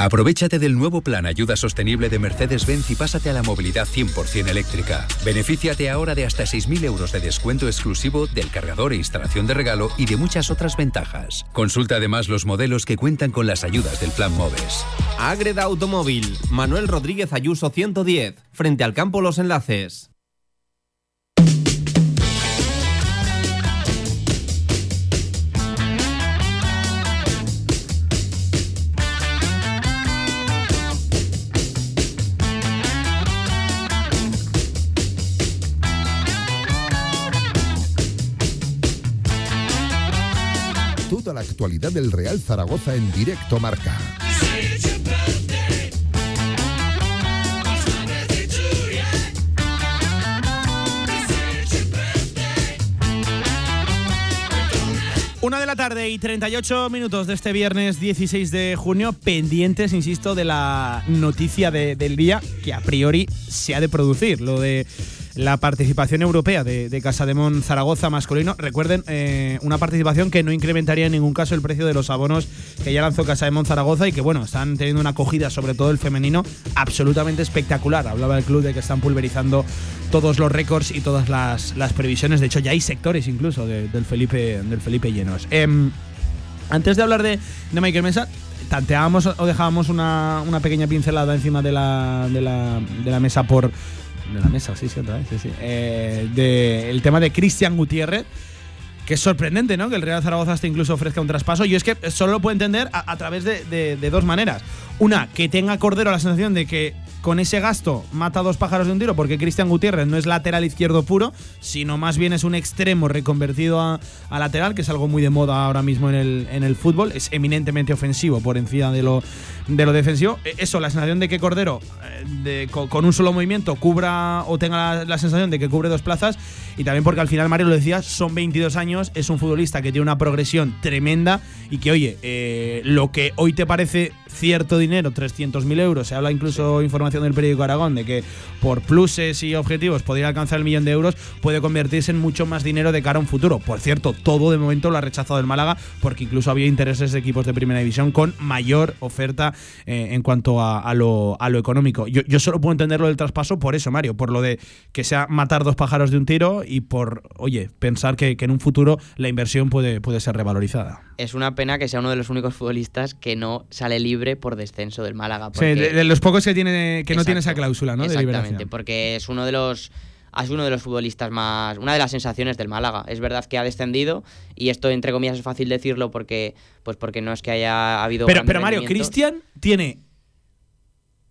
I: Aprovechate del nuevo plan Ayuda Sostenible de Mercedes-Benz y pásate a la movilidad 100% eléctrica. Benefíciate ahora de hasta 6.000 euros de descuento exclusivo del cargador e instalación de regalo y de muchas otras ventajas. Consulta además los modelos que cuentan con las ayudas del plan MOVES.
C: Ágreda Automóvil, Manuel Rodríguez Ayuso 110, frente al campo Los Enlaces.
B: Actualidad del Real Zaragoza en directo marca.
A: Una de la tarde y 38 minutos de este viernes 16 de junio, pendientes, insisto, de la noticia de- del día que a priori se ha de producir, lo de la participación europea de, de Casademón Zaragoza masculino. Recuerden, eh, una participación que no incrementaría en ningún caso el precio de los abonos que ya lanzó Casademón Zaragoza y que, bueno, están teniendo una acogida, sobre todo el femenino, absolutamente espectacular. Hablaba el club de que están pulverizando todos los récords y todas las, las previsiones. De hecho, ya hay sectores incluso de- del, Felipe, del Felipe llenos. Em, antes de hablar de, de Michael Mesa, tanteábamos o dejábamos una, una pequeña pincelada encima de la, de la, de la mesa por. De la mesa, sí, sí, otra vez, sí, sí. Eh, de- el tema de Cristian Gutiérrez. Que es sorprendente, ¿no? Que el Real Zaragoza hasta incluso ofrezca un traspaso. Yo es que solo lo puedo entender a, través de, de- de dos maneras. Una, que tenga Cordero la sensación de que con ese gasto mata dos pájaros de un tiro, porque Cristian Gutiérrez no es lateral izquierdo puro, sino más bien es un extremo reconvertido a, lateral, que es algo muy de moda ahora mismo en el, en el fútbol. Es eminentemente ofensivo por encima de lo, de lo defensivo. E- Eso, la sensación de que Cordero, eh, con, un solo movimiento, cubra o tenga la, la sensación de que cubre dos plazas. Y también porque al final, Mario lo decía, son 22 años, es un futbolista que tiene una progresión tremenda y que, oye, eh, lo que hoy te parece cierto dinero, 300.000 euros, se habla incluso información información del periódico Aragón de que por pluses y objetivos podría alcanzar el millón de euros, puede convertirse en mucho más dinero de cara a un futuro. Por cierto, todo de momento lo ha rechazado el Málaga porque incluso había intereses de equipos de primera división con mayor oferta eh, en cuanto a, a lo, a lo económico. Yo, yo solo puedo entenderlo del traspaso por eso, Mario, por lo de que sea matar dos pájaros de un tiro y por, oye, pensar que, que en un futuro la inversión puede, puede ser revalorizada.
G: Es una pena que sea uno de los únicos futbolistas que no sale libre por descenso del Málaga.
A: Sí, de, los pocos que tiene que no tiene esa cláusula, ¿no?
G: Exactamente, porque es uno de los es uno de los futbolistas más una de las sensaciones del Málaga. Es verdad que ha descendido y esto entre comillas es fácil decirlo porque pues porque no es que haya habido
A: Pero, pero Mario. ¿Cristian tiene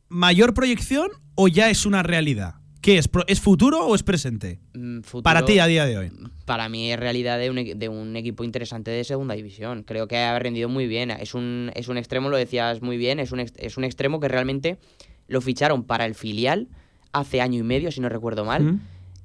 A: mayor proyección o ya es una realidad? ¿Qué es? ¿Es futuro o es presente?
G: Mm, futuro-
A: Para ti a día de hoy.
G: Para mí es realidad de un, de un equipo interesante de segunda división. Creo que ha rendido muy bien. Es un, es un extremo, lo decías muy bien, es un, es un extremo que realmente lo ficharon para el filial hace año y medio, si no recuerdo mal.
A: Mm.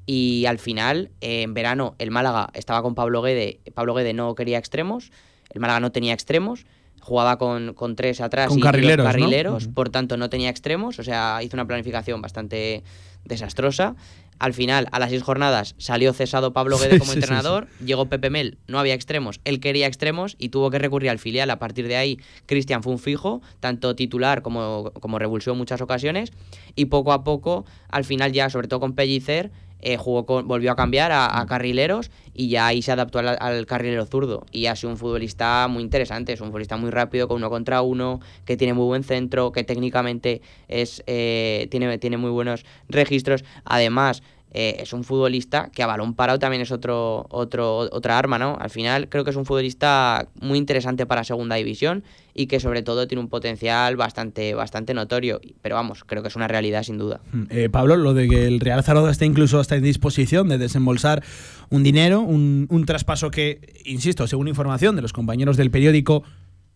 G: Y al final, eh, en verano, el Málaga estaba con Pablo Guede. Pablo Guede no quería extremos. El Málaga no tenía extremos. Jugaba con, con tres atrás
A: Con
G: y
A: carrileros, ¿no?
G: carrileros. Por tanto, no tenía extremos. O sea, hizo una planificación bastante desastrosa. Al final, a las seis jornadas, salió cesado Pablo Guede
A: Sí,
G: como
A: sí, sí,
G: entrenador. Llegó Pepe Mel, no había extremos. Él quería extremos y tuvo que recurrir al filial. A partir de ahí, Cristian fue un fijo, tanto titular como, como revulsivo en muchas ocasiones. Y poco a poco, al final ya, sobre todo con Pellicer, eh, jugó con- volvió a cambiar a, a carrileros y ya ahí se adaptó al, al carrilero zurdo. Y ha sido un futbolista muy interesante, es un futbolista muy rápido, con uno contra uno, que tiene muy buen centro, que técnicamente es, eh, tiene, tiene muy buenos registros. Además, eh, es un futbolista que a balón parado también es otro, otro, otra arma, ¿no? Al final creo que es un futbolista muy interesante para segunda división y que sobre todo tiene un potencial bastante, bastante notorio. Pero vamos, creo que es una realidad sin duda.
A: Eh, Pablo, lo de que el Real Zaragoza esté incluso hasta en disposición de desembolsar un dinero, un, un traspaso que, insisto, según información de los compañeros del periódico,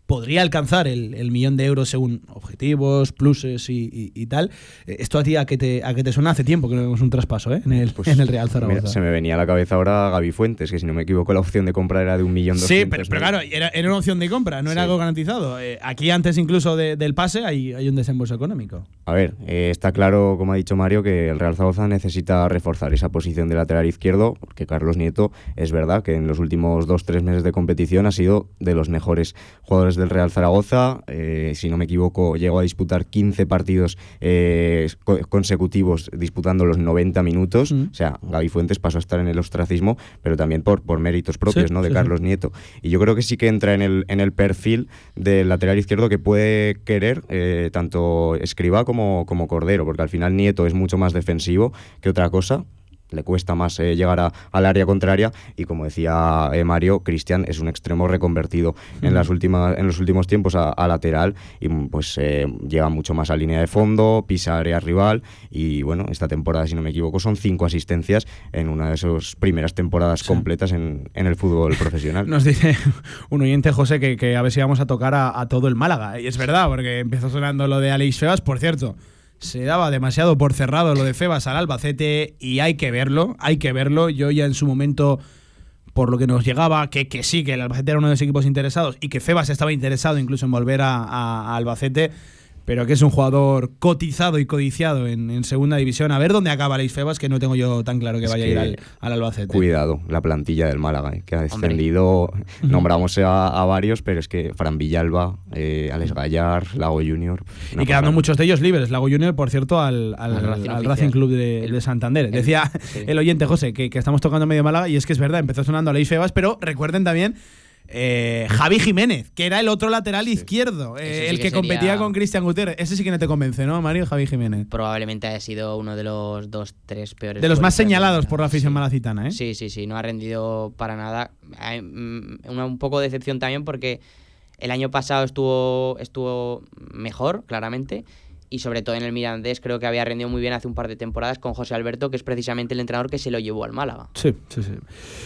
A: podría alcanzar el, el millón de euros según objetivos, pluses y, y- y tal. Eh, ¿Esto a ti a qué te, a qué te suena? Hace tiempo que no vemos un traspaso ¿eh? en, el, en el Real Zaragoza.
H: Mira, se me venía a la cabeza ahora Gaby Fuentes, que si no me equivoco la opción de compra era de un millón
A: Sí,
H: doscientos
A: pero, pero claro, era, era una opción de compra, no era
H: Sí.
A: algo garantizado. Eh, aquí antes incluso de- del pase hay, hay un desembolso económico.
H: A ver, eh, está claro, como ha dicho Mario, que el Real Zaragoza necesita reforzar esa posición de lateral izquierdo, porque Carlos Nieto es verdad que en los últimos dos tres meses de competición ha sido de los mejores jugadores del Real Zaragoza. Eh, si no me equivoco, llegó a disputar 15 partidos eh, co- consecutivos disputando los 90 minutos.
A: Mm.
H: O sea, Gaby Fuentes pasó a estar en el ostracismo, pero también por, por méritos propios
A: Sí,
H: ¿no? de
A: sí, sí.
H: Carlos Nieto. Y yo creo que sí que entra en el, en el perfil del lateral izquierdo que puede querer eh, tanto Escriba como, como Cordero, porque al final Nieto es mucho más defensivo que otra cosa. Le cuesta más eh, llegar a- al área contraria y como decía eh, Mario, Cristian es un extremo reconvertido en, las últimas, en los últimos tiempos a, a lateral y mm, pues eh, llega mucho más a línea de fondo, pisa área rival y bueno, esta temporada si no me equivoco son cinco asistencias en una de esas primeras temporadas completas en, en el fútbol profesional.
A: Nos dice un oyente, José, que, que a ver si vamos a tocar a, a todo el Málaga. Y es verdad, porque empezó sonando lo de Alex Febas. Por cierto, se daba demasiado por cerrado lo de Febas al Albacete y hay que verlo, hay que verlo. Yo ya en su momento, por lo que nos llegaba, que, que sí, que el Albacete era uno de los equipos interesados y que Febas estaba interesado incluso en volver a, a- a Albacete. Pero que es un jugador cotizado y codiciado en, en segunda división. A ver dónde acaba Alex Febas, que no tengo yo tan claro que
H: Es
A: vaya a ir al, al Albacete.
H: Cuidado, la plantilla del Málaga, eh, que ha descendido. Nombramos a, a varios, pero es que Fran Villalba, eh, Alex Gallar, Lago Junior.
A: Y quedando muchos de ellos libres. Lago Junior, por cierto, al, al,
G: Al Racing
A: al
G: oficial.
A: Racing Club de, de Santander. Decía
G: sí.
A: el oyente José que, que estamos tocando medio Málaga y es que es verdad, empezó sonando a Leis Febas, pero recuerden también eh, Javi Jiménez, que era el otro lateral izquierdo, eh,
G: sí
A: el
G: que
A: que, competía con Cristian Gutiérrez. Ese sí que no te convence, ¿no, Mario? Javi Jiménez.
G: Probablemente haya sido uno de los dos, tres peores.
A: De los más señalados por la afición
G: Sí.
A: malacitana, ¿eh?
G: Sí, sí, sí, no ha rendido para nada. Mm, una- un poco de decepción también porque el año pasado estuvo, estuvo mejor, claramente. Y sobre todo en el Mirandés creo que había rendido muy bien hace un par de temporadas con José Alberto, que es precisamente el entrenador que se lo llevó al Málaga.
A: Sí, sí, sí.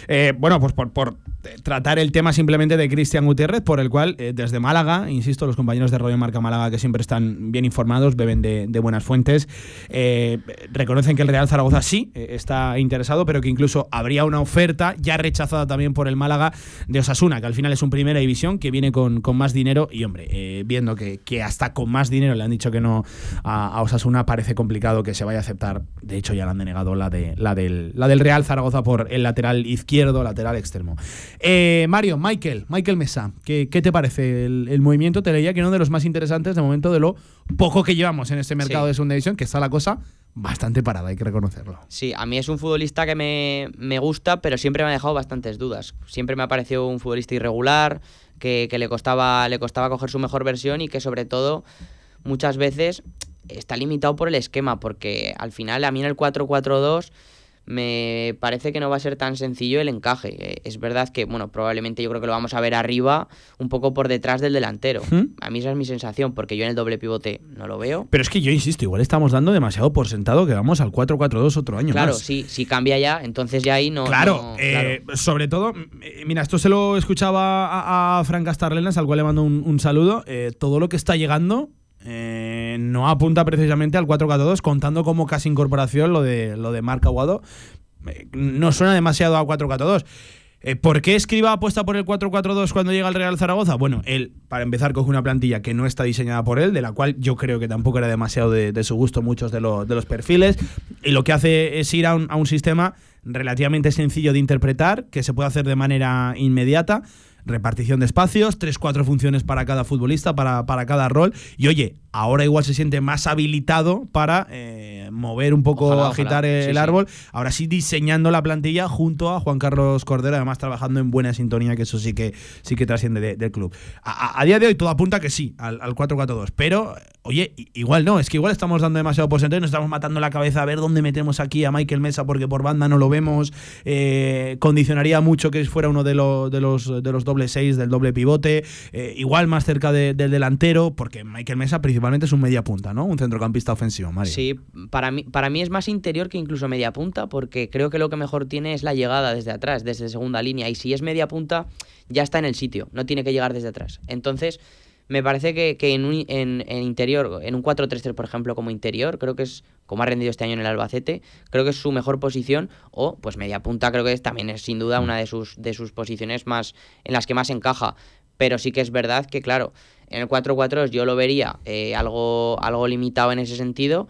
A: Eh, bueno, pues por, por, tratar el tema simplemente de Cristian Gutiérrez, por el cual eh, desde Málaga, insisto, los compañeros de Radio Marca Málaga que siempre están bien informados, beben de, de buenas fuentes, eh, reconocen que el Real Zaragoza sí está interesado, pero que incluso habría una oferta ya rechazada también por el Málaga de Osasuna, que al final es un primera división que viene con, con más dinero y, hombre, viendo que, que hasta con más dinero le han dicho que no a, a Osasuna, parece complicado que se vaya a aceptar. De hecho, ya le han denegado la, de, la, del, la del Real Zaragoza por el lateral izquierdo, lateral extremo. Eh, Mario, Michael, Michael Mesa, ¿qué, qué te parece el, el movimiento? Te leía que uno de los más interesantes de momento de lo poco que llevamos en este mercado
G: Sí.
A: de segunda división, que está la cosa bastante parada, hay que reconocerlo.
G: Sí, a mí es un futbolista que me, me gusta, pero siempre me ha dejado bastantes dudas. Siempre me ha parecido un futbolista irregular, que, que le, costaba, le costaba coger su mejor versión y que sobre todo muchas veces está limitado por el esquema, porque al final a mí en el 4-4-2 me parece que no va a ser tan sencillo el encaje. Eh, Es verdad que, bueno, probablemente yo creo que lo vamos a ver arriba, un poco por detrás del delantero.
A: ¿Mm?
G: A mí esa es mi sensación, porque yo en el doble pivote no lo veo.
A: Pero es que yo insisto, igual estamos dando demasiado por sentado que vamos al 4-4-2 otro año
G: Claro,
A: más.
G: sí, si cambia ya, entonces ya ahí no.
A: Claro,
G: no-
A: eh, sobre todo, eh, mira, esto se lo escuchaba a, a Fran Castarlenas, al cual le mando un, un saludo. eh, todo lo que está llegando eh, no apunta precisamente al 4-4-2, contando como casi incorporación lo de, lo de Marc Aguado. Eh, no suena demasiado a 4-4-2. Eh, ¿Por qué Escriba apuesta por el 4-4-2 cuando llega al Real Zaragoza? Bueno, él, para empezar, coge una plantilla que no está diseñada por él, de la cual yo creo que tampoco era demasiado de, su gusto muchos de, lo- de los perfiles. Y lo que hace es ir a un, a un sistema relativamente sencillo de interpretar, que se puede hacer de manera inmediata. Repartición de espacios, 3-4 funciones para cada futbolista, para, para cada rol. Y oye, ahora igual se siente más habilitado para eh, mover un poco,
G: Ojalá,
A: agitar
G: ojalá.
A: el
G: sí.
A: árbol. Ahora sí diseñando la plantilla junto a Juan Carlos Cordero, además trabajando en buena sintonía, que eso sí que sí que trasciende de- del club. A, a- a día de hoy todo apunta que sí, al, al 4-4-2. Pero, oye, igual no, es que igual estamos dando demasiado por sentado y nos estamos matando la cabeza a ver dónde metemos aquí a Michael Mesa, porque por banda no lo vemos. Eh, condicionaría mucho que fuera uno de, los de, los, de los doble seis, del doble pivote. eh, igual más cerca de- del delantero, porque Michael Mesa principalmente es un media punta, ¿no? Un centrocampista ofensivo, Mario.
G: Sí, para mí, para mí es más interior que incluso media punta, porque creo que lo que mejor tiene es la llegada desde atrás, desde segunda línea. Y si es media punta, ya está en el sitio, no tiene que llegar desde atrás. Entonces, me parece que, que en, un, en, en interior, en un 4-3-3, por ejemplo, como interior, creo que es como ha rendido este año en el Albacete, creo que es su mejor posición. O, pues media punta, creo que es, también es sin duda una de sus, de sus posiciones más en las que más encaja. Pero sí que es verdad que, claro, en el 4-4 yo lo vería eh, algo, algo limitado en ese sentido,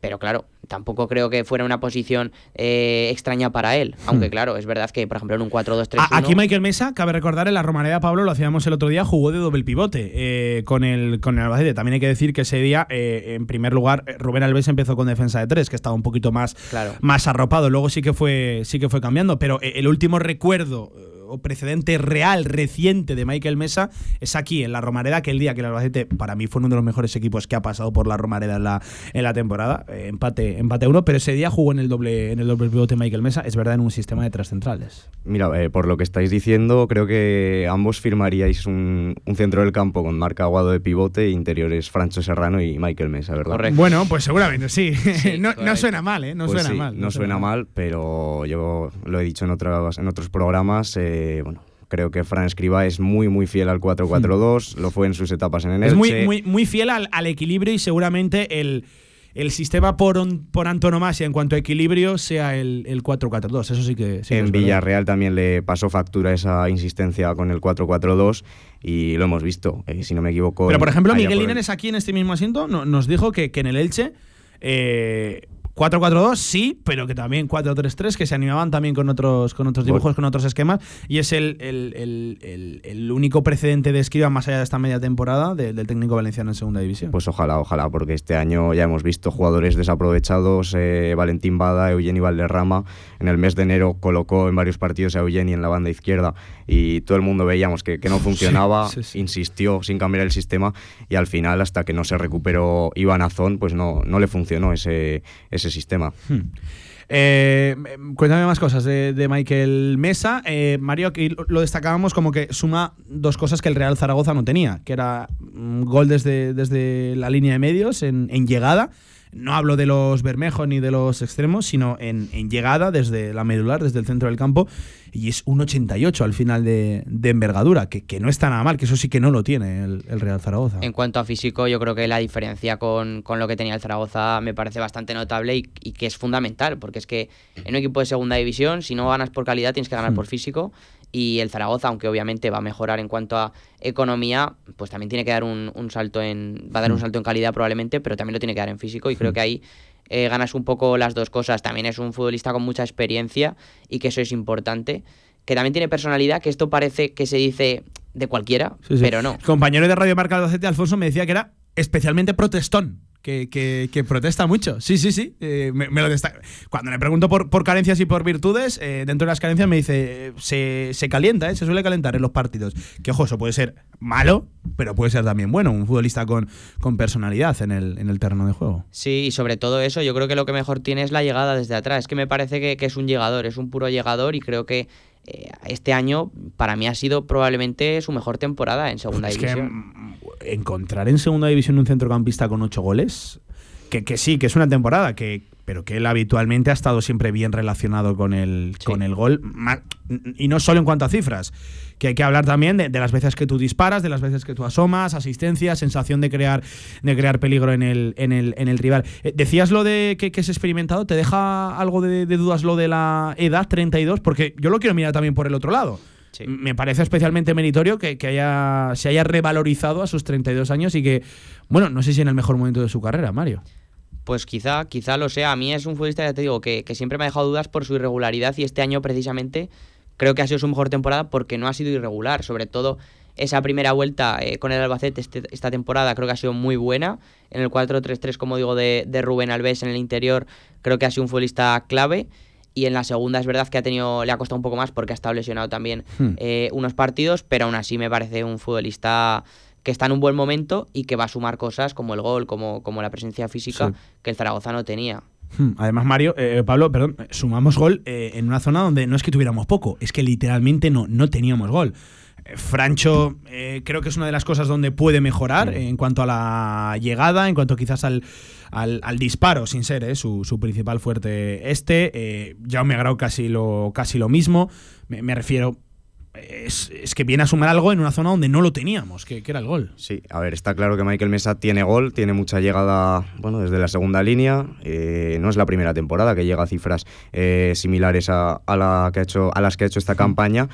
G: pero claro, tampoco creo que fuera una posición eh, extraña para él. Aunque claro, es verdad que, por ejemplo, en un 4-2-3-1...
A: A- Aquí Michael Mesa, cabe recordar, en la Romareda Pablo, lo hacíamos el otro día, jugó de doble pivote eh, con, el, con el Albacete. También hay que decir que ese día, eh, en primer lugar, eh, Rubén Alves empezó con defensa de tres, que estaba un poquito más,
G: Claro.
A: más arropado. Luego sí que fue, sí que fue cambiando, pero eh, el último recuerdo o precedente real, reciente de Michael Mesa es aquí, en la Romareda, que el día que el Albacete, para mí, fue uno de los mejores equipos que ha pasado por la Romareda en la, en la temporada. Eh, empate, empate uno, pero ese día jugó en el doble, en el doble pivote Michael Mesa, es verdad, en un sistema de tres centrales.
H: Mira, eh, por lo que estáis diciendo, creo que ambos firmaríais un, un centro del campo con marca Aguado de pivote e interiores Francho Serrano y Michael Mesa, ¿verdad?
A: Bueno, pues seguramente sí. no, no
H: correcto.
A: suena mal, ¿eh? No
H: Pues
A: suena
H: sí,
A: mal.
H: No suena mal, pero yo lo he dicho en otros, en otros programas. eh, bueno, creo que Fran Escriba es muy, muy fiel al 4-4-2. Lo fue en sus etapas en el
A: Es muy, muy, muy fiel al, al equilibrio y seguramente el, el sistema por, on- por antonomasia en cuanto a equilibrio sea el, el 4-4-2. Eso sí que. sí
H: en. Villarreal también le pasó factura esa insistencia con el 4-4-2 y lo hemos visto, eh, si no me equivoco.
A: Pero por ejemplo, Miguel Linares aquí en este mismo asiento no- nos dijo que, que en el Elche. eh, 4-4-2 sí, pero que también 4-3-3, que se animaban también con otros, con otros dibujos, con otros esquemas. Y es el, el- el- el- único precedente de escriba más allá de esta media temporada de- del técnico valenciano en segunda división.
H: Pues ojalá, ojalá, porque este año ya hemos visto jugadores desaprovechados, eh, Valentín Bada, Eugenio Valderrama, en el mes de enero colocó en varios partidos a Eugenio en la banda izquierda y todo el mundo veíamos que, que no funcionaba,
A: sí, sí.
H: insistió sin cambiar el sistema y al final hasta que no se recuperó Iván Azón, pues no, no le funcionó ese, ese sistema.
A: Hmm. Eh, cuéntame más cosas de, Michael Mesa. Eh, Mario, aquí lo- destacábamos como que suma dos cosas que el Real Zaragoza no tenía, que era un gol desde, desde la línea de medios en, llegada. No hablo de los Bermejos ni de los extremos, sino en llegada desde la medular, desde el centro del campo. Y es un 88 al final de, de envergadura, que, que no está nada mal, que eso sí que no lo tiene el, el Real Zaragoza.
G: En cuanto a físico, yo creo que la diferencia con, con lo que tenía el Zaragoza me parece bastante notable y, y que es fundamental, porque es que en un equipo de segunda división, si no ganas por calidad, tienes que ganar
A: Hmm.
G: por físico. Y el Zaragoza, aunque obviamente va a mejorar en cuanto a economía, pues también tiene que dar un, un salto en. Va a dar un
A: Mm.
G: salto en calidad probablemente, pero también lo tiene que dar en físico. Y creo
A: Mm.
G: que ahí eh, ganas un poco las dos cosas. También es un futbolista con mucha experiencia y que eso es importante. Que también tiene personalidad, que esto parece que se dice de cualquiera,
A: Sí, sí.
G: pero no.
A: El compañero de Radio Marca Albacete, Alfonso, me decía que era especialmente protestón. Que, protesta mucho. Sí, sí, sí. eh, me. Cuando le pregunto por, carencias y por virtudes, eh, dentro de las carencias me dice, eh, se, se calienta, se suele calentar en los partidos. Que ojo, eso puede ser malo, pero puede ser también bueno. Un futbolista con, con personalidad en el, en el terreno de juego.
G: Sí, y sobre todo eso, yo creo que lo que mejor tiene es la llegada desde atrás. Es que me parece que, que es un llegador, es un puro llegador y creo que eh, este año para mí ha sido probablemente su mejor temporada en segunda
A: Es que
G: división.
A: mm, encontrar en segunda división un centrocampista con ocho goles, que, que sí, que es una temporada, que, pero que él habitualmente ha estado siempre bien relacionado con el, con el gol, y no solo en cuanto a cifras, que hay que hablar también de, de las veces que tú disparas, de las veces que tú asomas, asistencia, sensación de crear, de crear peligro en el, en el, en el rival. Eh, decías lo de que, que es experimentado, ¿te deja algo de, de dudas lo de la edad 32? Porque yo lo quiero mirar también por el otro lado. Me parece especialmente meritorio que, que haya, se haya revalorizado a sus 32 años y que, bueno, no sé si en el mejor momento de su carrera, Mario.
G: Pues quizá, quizá lo sea. A mí es un futbolista, ya te digo, que, que siempre me ha dejado dudas por su irregularidad y este año precisamente creo que ha sido su mejor temporada porque no ha sido irregular. Sobre todo esa primera vuelta eh, con el Albacete este- esta temporada creo que ha sido muy buena. En el 4-3-3, como digo, de, de Rubén Alves en el interior, creo que ha sido un futbolista clave. Y en la segunda es verdad que ha tenido, le ha costado un poco más porque ha estado lesionado también
A: Hmm.
G: eh, unos partidos, pero aún así me parece un futbolista que está en un buen momento y que va a sumar cosas como el gol, como, como la presencia física
A: Sí.
G: que el Zaragoza no tenía.
A: Hmm, Además, Mario, eh, Pablo, perdón, eh, sumamos gol eh, en una zona donde no es que tuviéramos poco, es que literalmente no, no teníamos gol. Eh, Francho eh, creo que es una de las cosas donde puede mejorar eh, en cuanto a la llegada, en cuanto quizás al, al, al disparo, sin ser eh, su, su principal fuerte este. Eh, Jaume Grau casi lo, casi lo mismo. Me, me refiero, es, es que viene a sumar algo en una zona donde no lo teníamos, que, que era el gol.
H: Sí, a ver, está claro que Michael Mesa tiene gol, tiene mucha llegada, bueno, desde la segunda línea. eh, no es la primera temporada que llega a cifras eh, similares a, a la que ha hecho, a las que ha hecho esta campaña.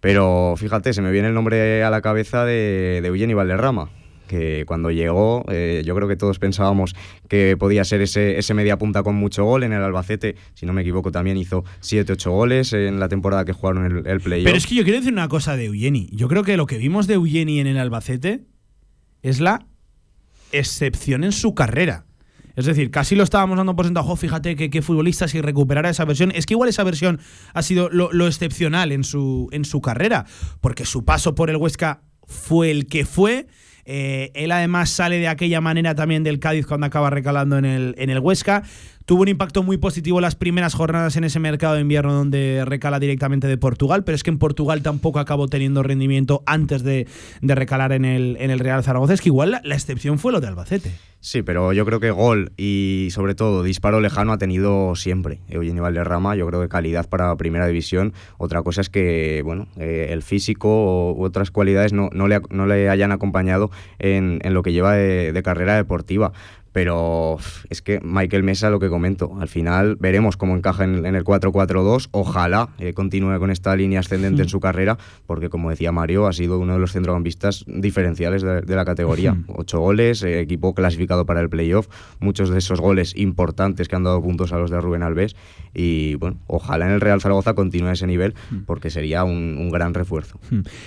H: Pero fíjate, se me viene el nombre a la cabeza de, de Eugeni Valderrama, que cuando llegó, eh, yo creo que todos pensábamos que podía ser ese, ese media punta con mucho gol. En el Albacete, si no me equivoco, también hizo 7-8 goles en la temporada que jugaron el, el.
A: Pero es que yo quiero decir una cosa de Eugeni. Yo creo que lo que vimos de Eugeni en el Albacete es la excepción en su carrera. Es decir, casi lo estábamos dando por sentado. "Jo, fíjate que, que futbolista si recuperara esa versión. Es que igual esa versión ha sido lo, lo excepcional en su, en su carrera. Porque su paso por el Huesca fue el que fue. Eh, él además sale de aquella manera también del Cádiz cuando acaba recalando en el, en el Huesca. Tuvo un impacto muy positivo las primeras jornadas en ese mercado de invierno donde recala directamente de Portugal, pero es que en Portugal tampoco acabó teniendo rendimiento antes de, de recalar en el, en el Real Zaragoza. Es que igual la, excepción fue lo de Albacete.
H: Sí, pero yo creo que gol y sobre todo disparo lejano ha tenido siempre Eugenio Valderrama. Yo creo que calidad para primera división. Otra cosa es que bueno, eh, el físico u otras cualidades no, no, le, no le hayan acompañado en, en lo que lleva de carrera deportiva. Pero es que Michael Mesa, lo que comento, al final veremos cómo encaja en, en el 4-4-2. Ojalá eh, continúe con esta línea ascendente en su carrera, porque como decía Mario, ha sido uno de los centrocampistas diferenciales de, de la categoría. Ocho goles, eh, equipo clasificado para el playoff, muchos de esos goles importantes que han dado puntos a los de Rubén Alves. Y bueno, ojalá en el Real Zaragoza continúe ese nivel, porque sería un, un gran refuerzo.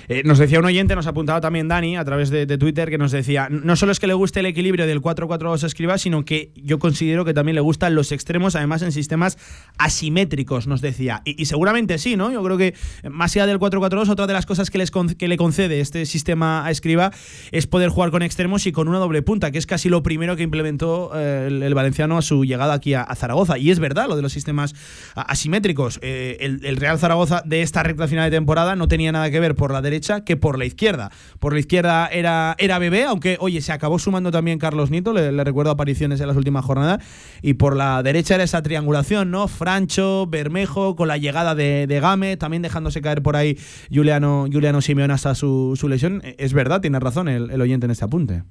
A: Eh, nos decía un oyente, nos apuntaba también Dani a través de, de Twitter, que nos decía, no solo es que le guste el equilibrio del 4-4-2 escriba, sino que yo considero que también le gustan los extremos, además en sistemas asimétricos, nos decía. Y, y seguramente sí, ¿no? Yo creo que más allá del 4-4-2, otra de las cosas que, les con- que le concede este sistema a escriba es poder jugar con extremos y con una doble punta, que es casi lo primero que implementó eh, el, el valenciano a su llegada aquí a, a Zaragoza. Y es verdad lo de los sistemas asimétricos. Eh, el, Real Zaragoza de esta recta final de temporada no tenía nada que ver por la derecha que por la izquierda. Por la izquierda era, era Bebé, aunque, oye, se acabó sumando también Carlos Nieto, le, recuerdo apariciones en las últimas jornadas. Y por la derecha era esa triangulación, ¿no? Francho, Bermejo, con la llegada de, de Game, también dejándose caer por ahí Juliano, Juliano Simeone hasta su, su lesión. Eh, Es verdad, tiene razón el, el oyente en este apunte.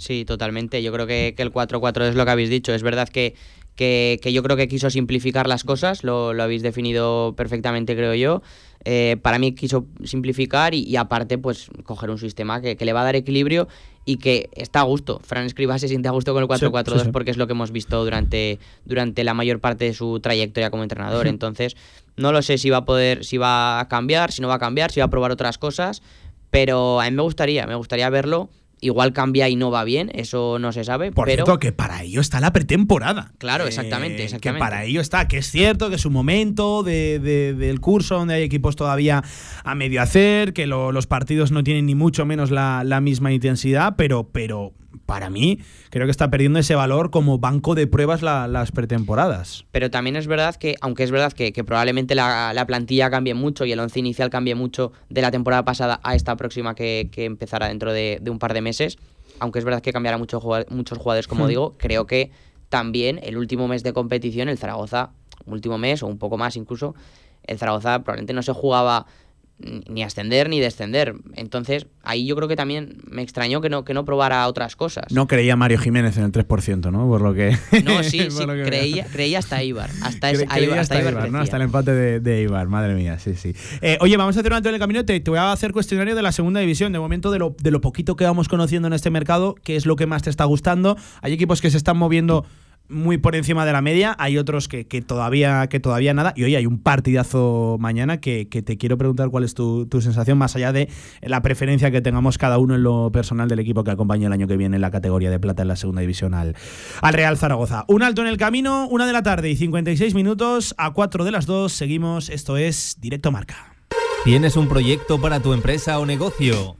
G: Sí, totalmente. Yo creo que, que el 4-4 es lo que habéis dicho. Es verdad que, que, que yo creo que quiso simplificar las cosas, lo, lo habéis definido perfectamente, creo yo. Eh, para mí quiso simplificar y, y aparte, pues, coger un sistema que, que le va a dar equilibrio y que está a gusto. Fran Escribá se siente a gusto con el 4-4-2
A: Sí, sí, sí.
G: porque es lo que hemos visto durante, durante la mayor parte de su trayectoria como entrenador. Entonces, no lo sé si va a poder, si va a cambiar, si no va a cambiar, si va a probar otras cosas, pero a mí me gustaría, me gustaría verlo. Igual cambia y no va bien, eso no se sabe,
A: Por
G: pero
A: cierto, que para ello está la pretemporada.
G: claro,
A: Eh,
G: exactamente, exactamente.
A: Que para ello está, que es cierto que es un momento de- de- del curso donde hay equipos todavía a medio hacer, que lo- los partidos no tienen ni mucho menos la, la misma intensidad, pero, pero para mí creo que está perdiendo ese valor como banco de pruebas la- las pretemporadas.
G: Pero también es verdad que, aunque es verdad que, que probablemente la, la plantilla cambie mucho y el once inicial cambie mucho de la temporada pasada a esta próxima que, que empezará dentro de, de un par de meses, aunque es verdad que cambiará mucho, muchos jugadores, como
A: Hmm.
G: digo, creo que también el último mes de competición, el Zaragoza, último mes o un poco más incluso, el Zaragoza probablemente no se jugaba ni ascender ni descender. Entonces, ahí yo creo que también me extrañó que no, que no probara otras cosas.
A: No creía Mario Jiménez en el 3%, ¿no? Por lo que.
G: No, sí, sí, creía, creía hasta Ibar. Hasta,
A: Cre-
G: Ibar,
A: hasta
G: hasta Ibar
A: Ibar, ¿no? Hasta el empate de, de Ibar, madre mía, sí, sí. Eh, oye, vamos a hacer un alto en el camino. Te, te voy a hacer cuestionario de la segunda división. De momento, de lo, de lo poquito que vamos conociendo en este mercado, ¿qué es lo que más te está gustando? Hay equipos que se están moviendo muy por encima de la media, hay otros que, que todavía, que todavía nada. Y hoy hay un partidazo mañana que, que te quiero preguntar cuál es tu, tu sensación, más allá de la preferencia que tengamos cada uno en lo personal del equipo que acompaña el año que viene en la categoría de plata en la segunda división al, al Real Zaragoza. Un alto en el camino, una de la tarde y 56 minutos, a 4 de las 2 seguimos, esto es Directo Marca.
C: ¿Tienes un proyecto para tu empresa o negocio?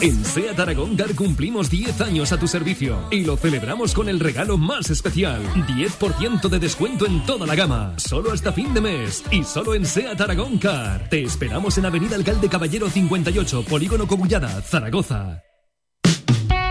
J: En SEAT Aragón Car cumplimos 10 años a tu servicio y lo celebramos con el regalo más especial. 10% de descuento en toda la gama, solo hasta fin de mes y solo en SEAT Aragón Car. Te esperamos en Avenida Alcalde Caballero 58, Polígono Cogullada, Zaragoza.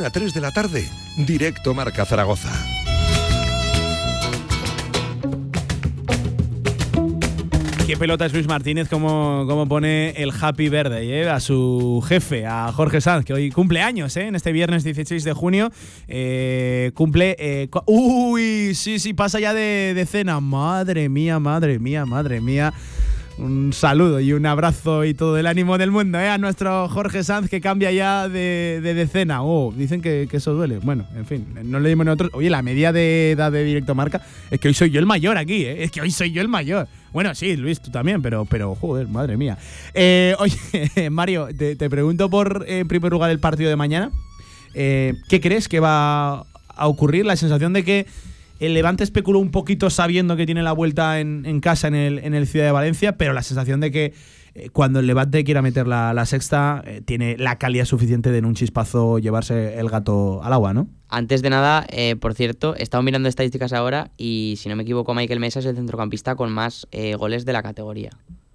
B: 1 a 3 de la tarde, directo Marca Zaragoza.
A: Qué pelota es Luis Martínez, como, como pone el Happy Verde ¿eh? a su jefe, a Jorge Sanz, que hoy cumple años, ¿eh? en este viernes 16 de junio. eh, cumple. cu- uy, sí, sí, pasa ya de, de cena. Madre mía, madre mía, madre mía. Un saludo y un abrazo y todo el ánimo del mundo ¿eh? a nuestro Jorge Sanz que cambia ya de, de decena. Oh, dicen que, que eso duele. Bueno, en fin, no le dimos nosotros. Oye, la media de edad de directo marca es que hoy soy yo el mayor aquí, ¿eh? es que hoy soy yo el mayor. Bueno, sí, Luis, tú también, pero, pero joder, madre mía. Eh, oye, Mario, te, te pregunto por, en primer lugar, el partido de mañana. Eh, ¿Qué crees que va a ocurrir? La sensación de que el Levante especuló un poquito sabiendo que tiene la vuelta en, en casa en el, en el Ciudad de Valencia, pero la sensación de que eh, cuando el Levante quiera meter la, la sexta, eh, tiene la calidad suficiente de en un chispazo llevarse el gato al agua, ¿no?
G: Antes de nada, eh, por cierto, he estado mirando estadísticas ahora y si no me equivoco, Michael Mesa es el centrocampista con más eh, goles de la categoría.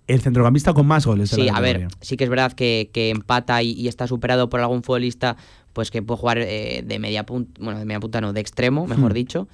A: El centrocampista con más goles. de
G: Sí,
A: la
G: a ver, sí que es verdad que, que empata y, y está superado por algún futbolista pues que puede jugar eh, de media punta, bueno, de media punta no, de extremo, mejor
A: Hmm.
G: dicho.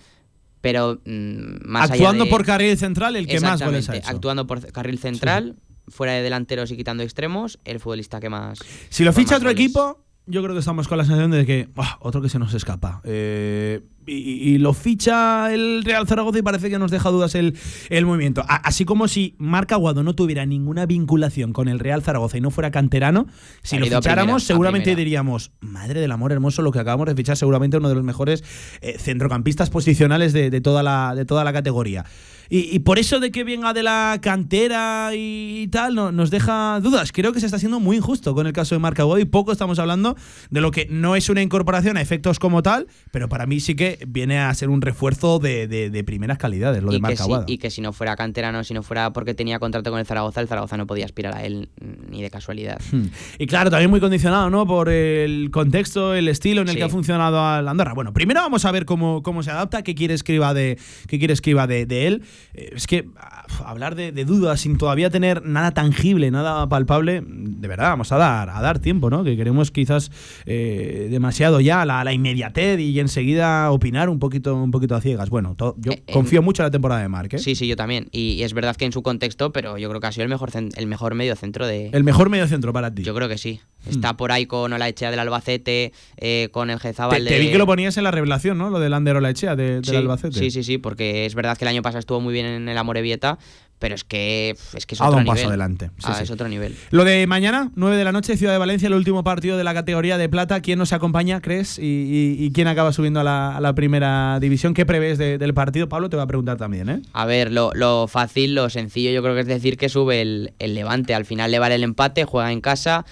G: Pero mm, más allá
A: Actuando
G: de-
A: por carril central, el que más goles ha hecho.
G: Actuando por carril central, fuera de delanteros y quitando extremos, el futbolista que más.
A: Si lo ficha
G: más
A: otro
G: goles.
A: equipo, yo creo que estamos con la sensación de que "Buah, otro que se nos escapa. Eh, y, y lo ficha el Real Zaragoza y parece que nos deja dudas el, el movimiento. A- así como si Marc Aguado no tuviera ninguna vinculación con el Real Zaragoza y no fuera canterano, si lo ficháramos
G: primera,
A: seguramente diríamos, madre del amor hermoso, lo que acabamos de fichar seguramente uno de los mejores eh, centrocampistas posicionales de, de toda la, de toda la categoría. Y, y por eso de que venga de la cantera y tal, no- nos deja dudas. Creo que se está siendo muy injusto con el caso de Marc Aguado y poco estamos hablando de lo que no es una incorporación a efectos como tal, pero para mí sí que viene a ser un refuerzo de, de- de primeras calidades, lo de
G: y, que
A: Marc
G: si,
A: Aguado.
G: y que si no fuera canterano, si no fuera porque tenía contrato con el Zaragoza, el Zaragoza no podía aspirar a él mm, ni de casualidad.
A: Hmm. Y claro, también muy condicionado, ¿no? Por el contexto, el estilo en el
G: Sí.
A: que ha funcionado al Andorra. Bueno, primero vamos a ver cómo, cómo se adapta, qué quiere escriba de, qué quiere escriba de, de él. Eh, es que ah, hablar de, de dudas sin todavía tener nada tangible, nada palpable, de verdad, vamos a dar, a dar tiempo, ¿no? Que queremos quizás eh, demasiado ya la, la inmediatez y enseguida opinar un poquito, un poquito a ciegas. Bueno, yo
G: en-
A: confío mucho en la temporada de Marc, ¿eh?
G: Sí, sí, yo también. Y, y es verdad que en su contexto, pero yo creo que ha sido el mejor, el mejor medio centro de.
A: El mejor medio centro para ti.
G: Yo creo que sí. Está por ahí con Olaechea del Albacete, eh, con el Gezabal
A: Te, te
G: de-
A: vi que lo ponías en la revelación, ¿no? Lo del Ander Olaechea de, del
G: sí,
A: Albacete.
G: Sí, sí, sí, porque es verdad que el año pasado estuvo muy bien en el Amorebieta, pero es que es que es otro
A: un paso adelante, sí,
G: Ah,
A: sí.
G: Es otro nivel.
A: Lo de mañana, 9 de la noche, Ciudad de Valencia, el último partido de la categoría de plata. ¿Quién nos acompaña, crees? ¿Y, y- y quién acaba subiendo a la, a la primera división? ¿Qué prevés de- del partido? Pablo, te va a preguntar también, ¿eh?
G: A ver, lo, lo fácil, lo sencillo, yo creo que es decir que sube el, el Levante. Al final le vale el empate, juega en casa.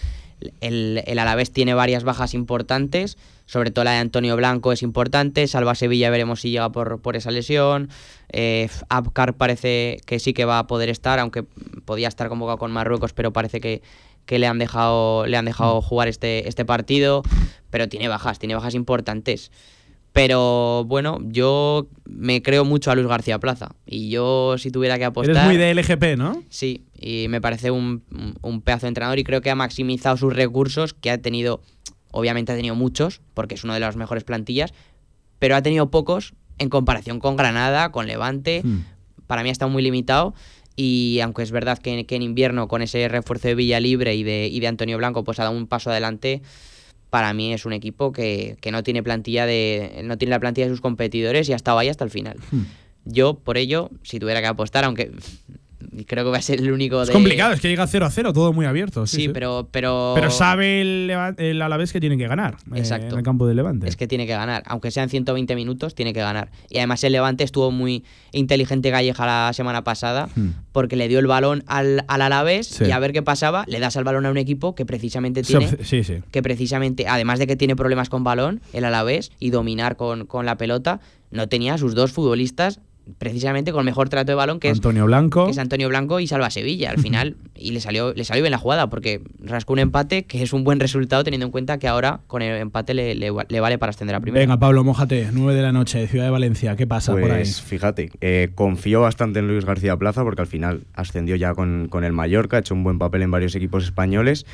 G: El, el Alavés tiene varias bajas importantes, sobre todo la de Antonio Blanco es importante. Salva Sevilla, veremos si llega por, por esa lesión. Eh, Abkar parece que sí que va a poder estar, aunque podía estar convocado con Marruecos, pero parece que, que le han dejado, le han dejado jugar este, este partido. Pero tiene bajas, tiene bajas importantes. Pero bueno, yo me creo mucho a Luis García Plaza. Y yo, si tuviera que apostar.
A: Eres muy de LGP, ¿no?
G: Sí, y me parece un, un- pedazo de entrenador y creo que ha maximizado sus recursos, que ha tenido, obviamente ha tenido muchos, porque es una de las mejores plantillas, pero ha tenido pocos en comparación con Granada, con Levante.
A: Hmm.
G: Para mí ha estado muy limitado. Y aunque es verdad que, que en invierno, con ese refuerzo de Villa Libre y de, y de Antonio Blanco, pues ha dado un paso adelante. Para mí es un equipo que, que no tiene plantilla de. no tiene la plantilla de sus competidores y ha estado ahí hasta el final.
A: Hmm.
G: Yo, por ello, si tuviera que apostar, aunque creo que va a ser el único
A: Es
G: de.
A: complicado, es que llega 0 a 0, todo muy abierto. Sí,
G: Sí,
A: sí.
G: pero, pero.
A: Pero sabe el, el Alavés que tiene que ganar eh,
G: Exacto.
A: en el campo del Levante.
G: Es que tiene que ganar. Aunque sean 120 minutos, tiene que ganar. Y además el Levante estuvo muy inteligente Galleja la semana pasada
A: Hmm.
G: porque le dio el balón al, al Alavés
A: Sí.
G: y a ver qué pasaba. Le das el balón a un equipo que precisamente tiene.
A: sí, sí.
G: Que precisamente, además de que tiene problemas con balón, el Alavés y dominar con, con la pelota, no tenía a sus dos futbolistas precisamente con mejor trato de balón que es
A: Antonio Blanco.
G: que es Antonio Blanco y Salva Sevilla al final y le salió le salió bien la jugada porque rascó un empate que es un buen resultado teniendo en cuenta que ahora con el empate le, le- le vale para ascender a primera.
A: Venga, Pablo, mójate. 9 de la noche, Ciudad de Valencia. ¿Qué pasa por ahí?
H: Pues fíjate, eh, confío bastante en Luis García Plaza porque al final ascendió ya con, con el Mallorca, ha hecho un buen papel en varios equipos españoles,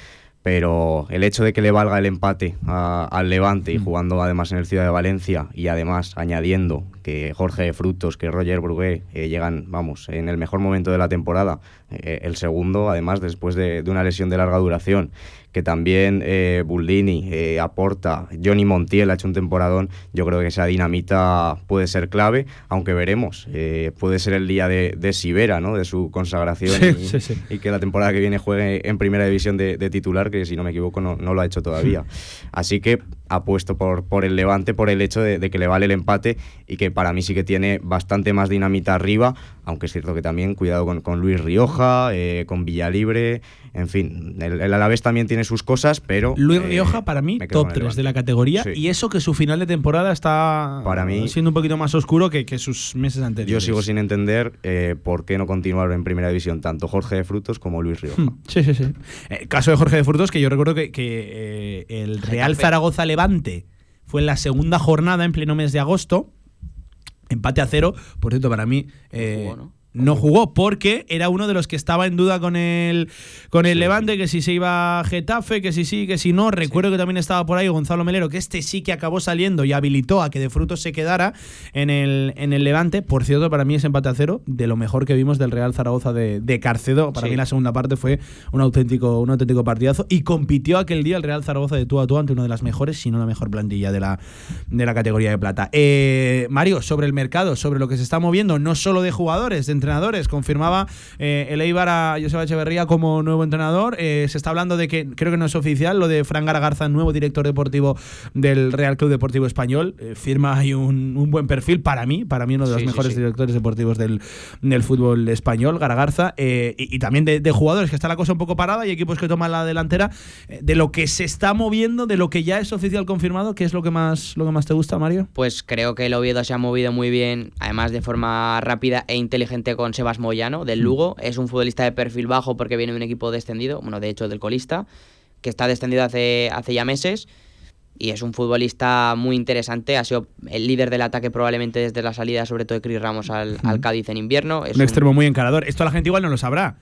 H: pero el hecho de que le valga el empate a- al Levante y jugando además en el Ciudad de Valencia y además añadiendo que Jorge Frutos, que Roger Brugué eh, llegan, vamos, en el mejor momento de la temporada, eh, el segundo, además después de, de una lesión de larga duración, que también eh, Buldini eh, aporta, Johnny Montiel ha hecho un temporadón, yo creo que esa dinamita puede ser clave, aunque veremos, eh, puede ser el día de, de Sivera, ¿no? de su consagración
A: Sí,
H: y,
A: sí, sí.
H: y que la temporada que viene juegue en primera división de, de titular, que si no me equivoco no, no lo ha hecho todavía. Así que apuesto por, por el Levante, por el hecho de, de que le vale el empate y que para mí sí que tiene bastante más dinamita arriba, aunque es cierto que también cuidado con, con Luis Rioja, eh, con Villalibre, en fin, el, el Alavés también tiene sus cosas, pero...
A: Luis
H: eh,
A: Rioja, para mí, top
H: con el
A: 3 de la categoría.
H: Sí.
A: Y eso que su final de temporada está
H: Para mí-
A: siendo un poquito más oscuro que, que sus meses
H: Yo
A: anteriores.
H: sigo sin entender eh, por qué no continuaron en primera división tanto Jorge de Frutos como Luis Rioja.
A: Sí, sí, sí. Eh, caso de Jorge de Frutos, que yo recuerdo que, que, eh, el Real Zaragoza Levante fue en la segunda jornada en pleno mes de agosto. Empate a cero. Por cierto, para mí. eh.
G: No
A: jugó porque era uno de los que estaba en duda con el, con el Levante, que si se iba a Getafe, que si sí, que si no. Recuerdo que también estaba por ahí Gonzalo Melero, que este sí que acabó saliendo y habilitó a que de frutos se quedara en el, en el Levante. Por cierto, para mí es empate a cero, de lo mejor que vimos del Real Zaragoza de, de Carcedo. Para
G: Sí.
A: mí la segunda parte fue un auténtico, un auténtico partidazo y compitió aquel día el Real Zaragoza de tú a tú ante una de las mejores, si no la mejor plantilla de la, de la categoría de plata. Eh, Mario, sobre el mercado, sobre lo que se está moviendo, no solo de jugadores, de entrenadores, confirmaba eh, el Eibar a Joseba Echeverría como nuevo entrenador. Eh, se está hablando de que, creo que no es oficial, lo de Fran Garza, nuevo director deportivo del Real Club Deportivo Español. Eh, firma ahí un, un buen perfil para mí, para mí uno de los
G: Sí,
A: mejores
G: sí.
A: directores deportivos del, del fútbol español, Garagarza, eh, y, y también de, de jugadores, que está la cosa un poco parada y equipos que toman la delantera, eh, de lo que se está moviendo, de lo que ya es oficial confirmado, ¿qué es lo que más, lo que más te gusta, Mario?
G: Pues creo que el Oviedo se ha movido muy bien, además de forma rápida e inteligente con Sebas Moyano del Lugo. Es un futbolista de perfil bajo porque viene de un equipo descendido, bueno, de hecho del colista, que está descendido hace, hace ya meses. Y es un futbolista muy interesante, ha sido el líder del ataque probablemente desde la salida, sobre todo de Cris Ramos al, al Cádiz en invierno. Es
A: un extremo muy encarador. Esto la gente igual no lo sabrá.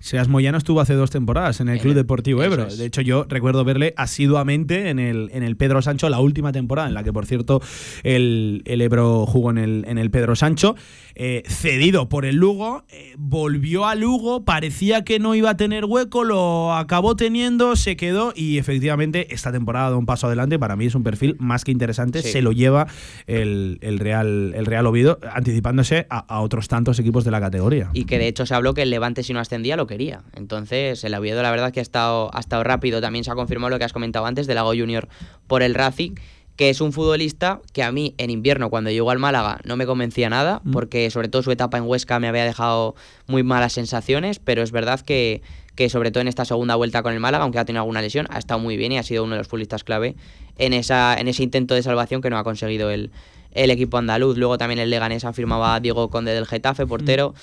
A: Seas Moyano estuvo hace dos temporadas en el Club Deportivo Ebro.
G: es.
A: De hecho, yo recuerdo verle asiduamente en el, en el Pedro Sancho la última temporada, en la que, por cierto, el, el Ebro jugó en el, en el Pedro Sancho. Eh, cedido por el Lugo, eh, volvió a Lugo, parecía que no iba a tener hueco, lo acabó teniendo, se quedó y efectivamente esta temporada da un paso adelante. Para mí es un perfil más que interesante.
G: Sí.
A: Se lo lleva el, el Real, el Real Oviedo, anticipándose a, a otros tantos equipos de la categoría.
G: Y que de hecho se habló que el Levante si no ascendía lo quería. Entonces el Oviedo la verdad que ha estado, ha estado rápido. También se ha confirmado lo que has comentado antes del Lago Junior por el Racing, que es un futbolista que a mí en invierno cuando llegó al Málaga no me convencía nada,
A: Mm.
G: porque sobre todo su etapa en Huesca me había dejado muy malas sensaciones, pero es verdad que, que sobre todo en esta segunda vuelta con el Málaga, aunque ha tenido alguna lesión, ha estado muy bien y ha sido uno de los futbolistas clave en, esa, en ese intento de salvación que no ha conseguido el, el equipo andaluz. Luego también el Leganés ha firmado a Diego Conde del Getafe, portero.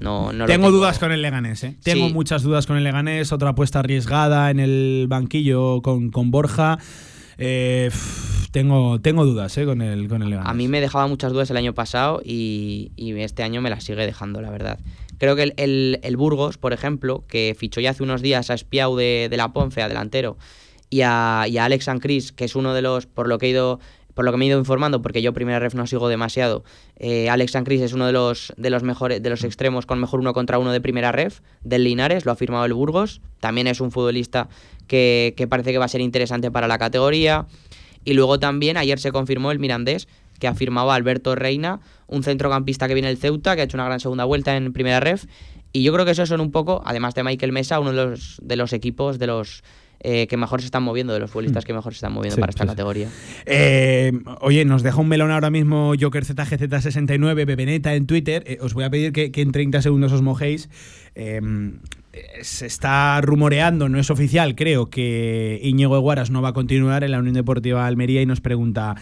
G: No, no
A: tengo dudas con el Leganés, ¿eh? Tengo
G: Sí.
A: muchas dudas con el Leganés. Otra apuesta arriesgada en el banquillo con, con Borja. Eh, tengo, tengo dudas ¿eh? con, el, con el Leganés.
G: A mí me dejaba muchas dudas el año pasado y, y este año me las sigue dejando, la verdad. Creo que el, el- el Burgos, por ejemplo, que fichó ya hace unos días a Espiau de, de la Ponce, a delantero, y a, y a Alex Sancris, que es uno de los, por lo que he ido por lo que me he ido informando, porque yo primera ref no sigo demasiado, eh, Alex Sancris es uno de los, de los mejores, de los extremos con mejor uno contra uno de primera ref, del Linares, lo ha firmado el Burgos. También es un futbolista que, que parece que va a ser interesante para la categoría. Y luego también ayer se confirmó el Mirandés, que ha firmado a Alberto Reina, un centrocampista que viene del Ceuta, que ha hecho una gran segunda vuelta en primera ref. Y yo creo que esos son un poco, además de Michael Mesa, uno de los, de los equipos de los eh, que mejor se están moviendo, de los futbolistas que mejor se están moviendo
A: Sí,
G: para esta
A: sí,
G: categoría.
A: Eh, oye, nos deja un melón ahora mismo Joker ZGZ69, Bebeneta en Twitter. Eh, os voy a pedir que, que en 30 segundos os mojéis. Se está rumoreando, no es oficial, creo, que Íñigo Eguaras no va a continuar en la Unión Deportiva Almería y nos pregunta,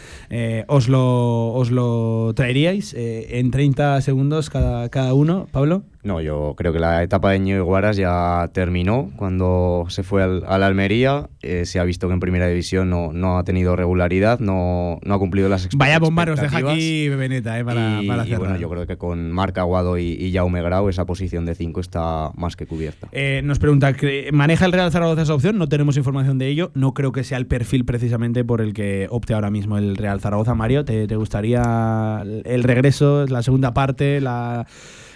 A: ¿os, lo, ¿os lo traeríais en 30 segundos cada, cada uno, Pablo?
H: No, yo creo que la etapa de Ñigo Guaras ya terminó cuando se fue al, a la Almería. Eh, se ha visto que en primera división no, no ha tenido regularidad, no, no ha cumplido las expe-
A: Vaya bomba nos deja
H: expectativas.
A: aquí Bebeneta eh, para,
H: y,
A: para
H: y bueno, yo creo que con Marc Aguado y, y Jaume Grau esa posición de 5 está más que cubierta.
A: Eh, nos pregunta, ¿cre- ¿maneja el Real Zaragoza esa opción? No tenemos información de ello. No creo que sea el perfil precisamente por el que opte ahora mismo el Real Zaragoza. Mario, ¿te, te gustaría el regreso, la segunda parte, la,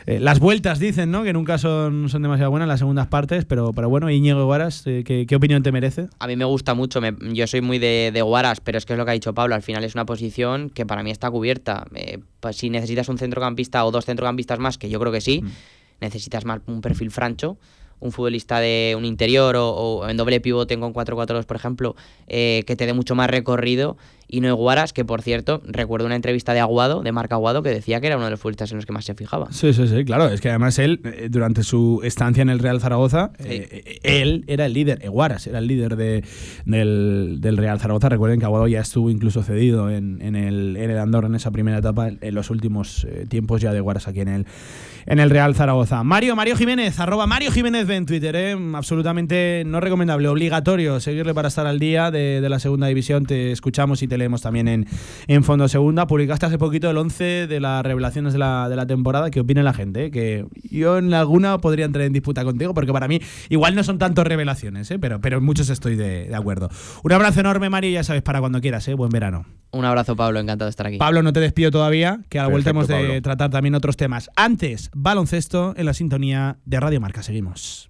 A: eh, las vueltas dicen, ¿no? Que nunca son, son demasiado buenas las segundas partes, pero, pero bueno, Íñigo Guaras, eh, ¿qué, qué opinión te merece?
G: A mí me gusta mucho, me- yo soy muy de, de Guaras, pero es que es lo que ha dicho Pablo, al final es una posición que para mí está cubierta. Eh, pues si necesitas un centrocampista o dos centrocampistas más, que yo creo que sí, necesitas más un perfil francho, un futbolista de un interior o, o en doble pivote con 4-4-2, por ejemplo, eh, que te dé mucho más recorrido y no Guaras, que por cierto, recuerdo una entrevista de Aguado, de Marc Aguado, que decía que era uno de los futbolistas en los que más se fijaba.
A: Sí, sí, sí, claro. Es que además él, eh, durante su estancia en el Real Zaragoza, eh, eh, él era el líder, Eguaras era el líder de, del, del Real Zaragoza. Recuerden que Aguado ya estuvo incluso cedido en, en el, en el Andorra en esa primera etapa, en los últimos tiempos ya de Eguaras aquí en el, en el Real Zaragoza. Mario, Mario Jiménez, arroba Mario Jiménez en Twitter, eh, absolutamente no recomendable, obligatorio seguirle para estar al día de, de la segunda división. Te escuchamos y te leemos también en, en Fondo Segunda. Publicaste hace poquito el 11 de las revelaciones de la, de la temporada. ¿Qué opina la gente? eh? Que yo en alguna podría entrar en disputa contigo, porque para mí igual no son tanto revelaciones, eh, pero, pero en muchos estoy de, de acuerdo. Un abrazo enorme, Mari, ya sabes, para cuando quieras. eh. Buen verano.
G: Un abrazo, Pablo, encantado de estar aquí.
A: Pablo, no te despido todavía, que a la vuelta hemos de
G: Pablo.
A: tratar también otros temas. Antes, baloncesto en la sintonía de Radio Marca. Seguimos.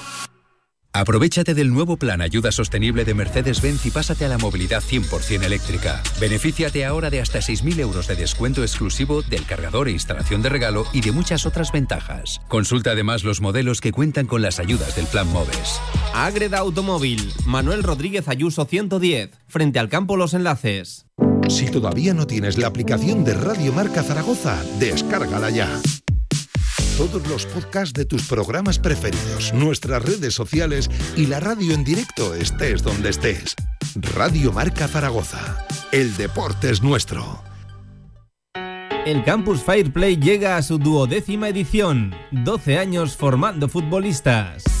I: Aprovechate del nuevo plan Ayuda Sostenible de Mercedes-Benz y pásate a la movilidad 100% eléctrica. Benefíciate ahora de hasta 6.000 euros de descuento exclusivo del cargador e instalación de regalo y de muchas otras ventajas. Consulta además los modelos que cuentan con las ayudas del plan MOVES.
C: Agreda Automóvil, Manuel Rodríguez Ayuso 110, frente al campo Los Enlaces.
B: Si todavía no tienes la aplicación de Radio Marca Zaragoza, descárgala ya. Todos los podcasts de tus programas preferidos, nuestras redes sociales y la radio en directo estés donde estés. Radio Marca Zaragoza. El deporte es nuestro.
C: El Campus Fireplay llega a su duodécima edición, 12 años formando futbolistas.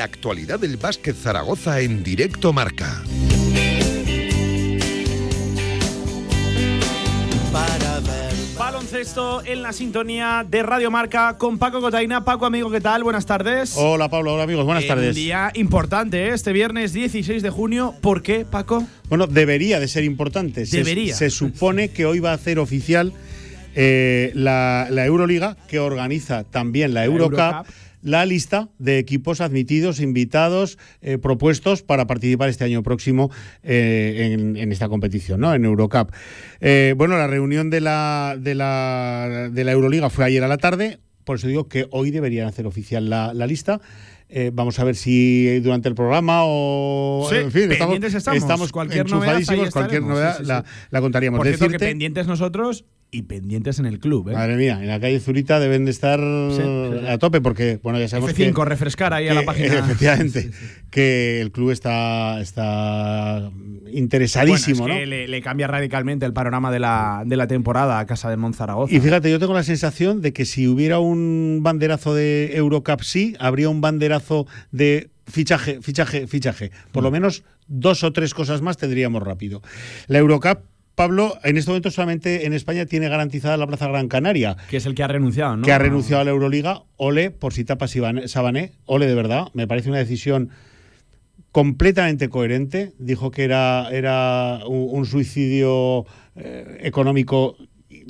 B: La actualidad del básquet Zaragoza en directo Marca.
A: Baloncesto en la sintonía de Radio Marca con Paco Cotaina. Paco, amigo, ¿qué tal? Buenas tardes.
K: Hola Pablo, hola amigos, buenas
A: Un
K: tardes.
A: día importante, ¿eh? este viernes 16 de junio. ¿Por qué, Paco?
K: Bueno, debería de ser importante. Se-
A: Debería.
K: Se, supone que hoy va a hacer oficial eh, la, la Euroliga, que organiza también la,
A: La
K: Eurocup,
A: Eurocup.
K: La lista de equipos admitidos, invitados, eh, propuestos para participar este año próximo eh, en, en esta competición, ¿no? En Eurocup. Eh, bueno, la reunión de la, de, la, de la Euroliga fue ayer a la tarde, por eso digo que hoy deberían hacer oficial la, la lista. Eh, vamos a ver si durante el programa o
A: Sí,
K: en fin,
A: pendientes estamos. Cualquier novedad, ahí
K: enchufadísimos, cualquier novedad
A: Sí, sí,
K: la, contaríamos.
A: Por cierto, que
K: Decirte-
A: pendientes nosotros y pendientes en el club. ¿eh?
K: Madre mía, en la calle Zurita deben de estar
A: sí, sí.
K: a tope porque, bueno, ya sabemos
A: F5,
K: que,
A: refrescar ahí a la página.
K: Efectivamente, que el club está, está interesadísimo,
A: Bueno, es
K: ¿no?
A: que le, le cambia radicalmente el panorama de la, de la temporada a Casa de Monzaragoza.
K: Y fíjate, yo tengo la sensación de que si hubiera un banderazo de Eurocup sí, habría un banderazo de fichaje, fichaje, fichaje. Por
A: Mm.
K: lo menos dos o tres cosas más tendríamos rápido. La Eurocup, Pablo, en este momento solamente en España tiene garantizada la Plaza Gran Canaria.
A: que es el que ha renunciado, ¿no?
K: que ha renunciado a la Euroliga, ole por si tapa Siban- Sabané, ole de verdad, me parece una decisión completamente coherente, dijo que era, era un, un suicidio eh, económico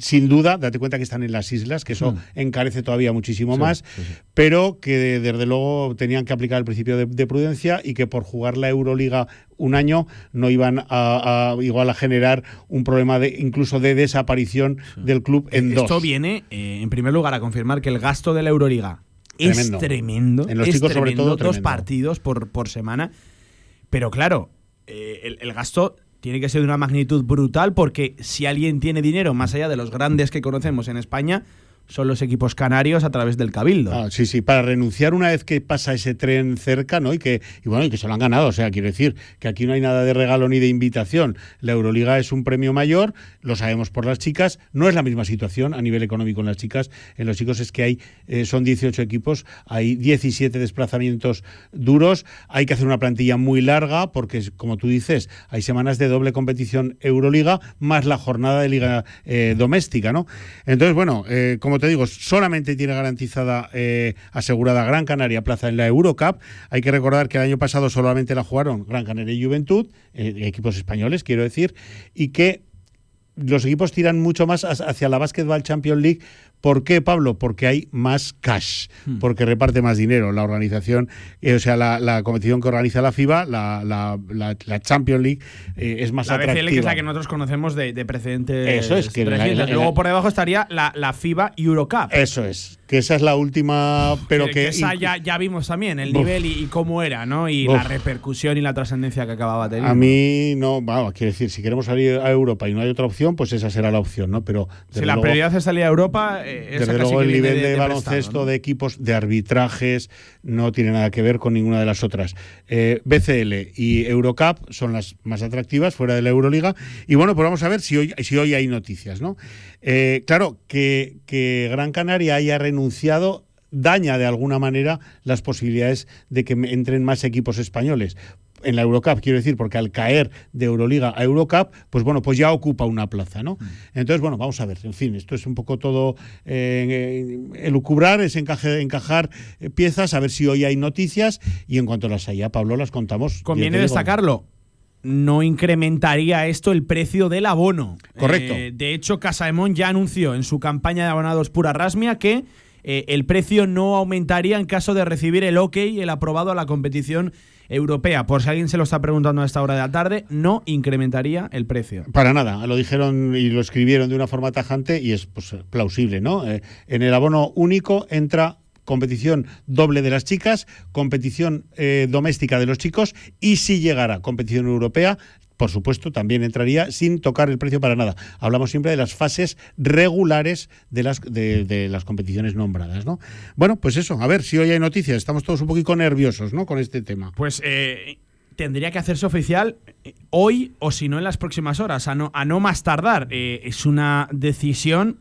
K: sin duda, date cuenta que están en las islas, que eso
A: Hmm.
K: encarece todavía muchísimo
A: Sí,
K: más,
A: sí, sí.
K: pero que desde luego tenían que aplicar el principio de, de prudencia y que por jugar la Euroliga un año no iban a, a- igual a generar un problema de incluso de desaparición del club en dos.
A: Esto viene, eh, en primer lugar, a confirmar que el gasto de la Euroliga
K: Tremendo.
A: es tremendo.
K: En los
A: es
K: chicos, sobre
A: tremendo,
K: todo,
A: Dos partidos por, por semana. Pero claro, eh, el, el gasto tiene que ser de una magnitud brutal porque si alguien tiene dinero más allá de los grandes que conocemos en España, son los equipos canarios a través del Cabildo.
K: Ah, sí, sí, para renunciar una vez que pasa ese tren cerca, ¿no? Y que, y bueno, y que se lo han ganado. O sea, quiero decir que aquí no hay nada de regalo ni de invitación. La Euroliga es un premio mayor, lo sabemos por las chicas. No es la misma situación a nivel económico en las chicas. En los chicos es que hay, eh, son 18 equipos, hay 17 desplazamientos duros, hay que hacer una plantilla muy larga, porque, como tú dices, hay semanas de doble competición Euroliga, más la jornada de liga eh, doméstica, ¿no? Entonces, bueno, eh, como te digo, solamente tiene garantizada, eh, asegurada Gran Canaria plaza en la Eurocup. Hay que recordar que el año pasado solamente la jugaron Gran Canaria y Juventud, eh, equipos españoles, quiero decir, y que los equipos tiran mucho más hacia la Basketball Champions League ¿Por qué, Pablo? Porque hay más cash, porque reparte más dinero. La organización, eh, o sea, la, la competición que organiza la FIBA, la, la, la- Champions League, eh, es más
A: La BCL,
K: atractiva.
A: que es la que nosotros conocemos de, de precedentes.
K: Eso es, que
A: Luego por debajo estaría la, la FIBA Eurocup.
K: Eso es, que esa es la última, pero que,
A: esa ya, ya vimos también el nivel y, y cómo era, ¿no? Y
K: Uf.
A: la repercusión y la trascendencia que acababa teniendo.
K: A mí no, vamos, quiero decir, si queremos salir a Europa y no hay otra opción, pues esa será la opción, ¿no? Pero
A: Si la
K: luego-
A: prioridad es salir a Europa, eh, esa
K: Desde luego el nivel de, baloncesto,
A: ¿no?
K: de equipos, de arbitrajes, no tiene nada que ver con ninguna de las otras. Eh, BCL y Eurocup son las más atractivas fuera de la Euroliga. Y bueno, pues vamos a ver si hoy, si hoy hay noticias, ¿no? Eh, claro, que, que Gran Canaria haya renunciado daña de alguna manera las posibilidades de que entren más equipos españoles. En la Eurocup, quiero decir, porque al caer de Euroliga a Eurocup, pues bueno, pues ya ocupa una plaza, ¿no? Entonces, bueno, vamos a ver, en fin, esto es un poco todo eh, elucubrar, es encaje- encajar eh, piezas, a ver si hoy hay noticias y en cuanto las haya, Pablo, las contamos.
A: Conviene destacarlo. No incrementaría esto el precio del abono.
K: Correcto.
A: Eh, de hecho, Casaemón ya anunció en su campaña de abonados pura rasmia que eh, el precio no aumentaría en caso de recibir el OK, el aprobado a la competición europea. Por si alguien se lo está preguntando a esta hora de la tarde, no incrementaría el precio.
K: Para nada, lo dijeron y lo escribieron de una forma tajante y es pues, plausible, ¿no? Eh, en el abono único entra competición doble de las chicas, competición eh, doméstica de los chicos y si llegara competición europea, por supuesto, también entraría sin tocar el precio para nada. Hablamos siempre de las fases regulares de las, de, las competiciones nombradas, ¿no? Bueno, pues eso, a ver si hoy hay noticias. Estamos todos un poquito nerviosos, ¿no? Con este tema.
A: Pues eh, tendría que hacerse oficial eh, hoy o si no en las próximas horas, a no, a no más tardar. Es una decisión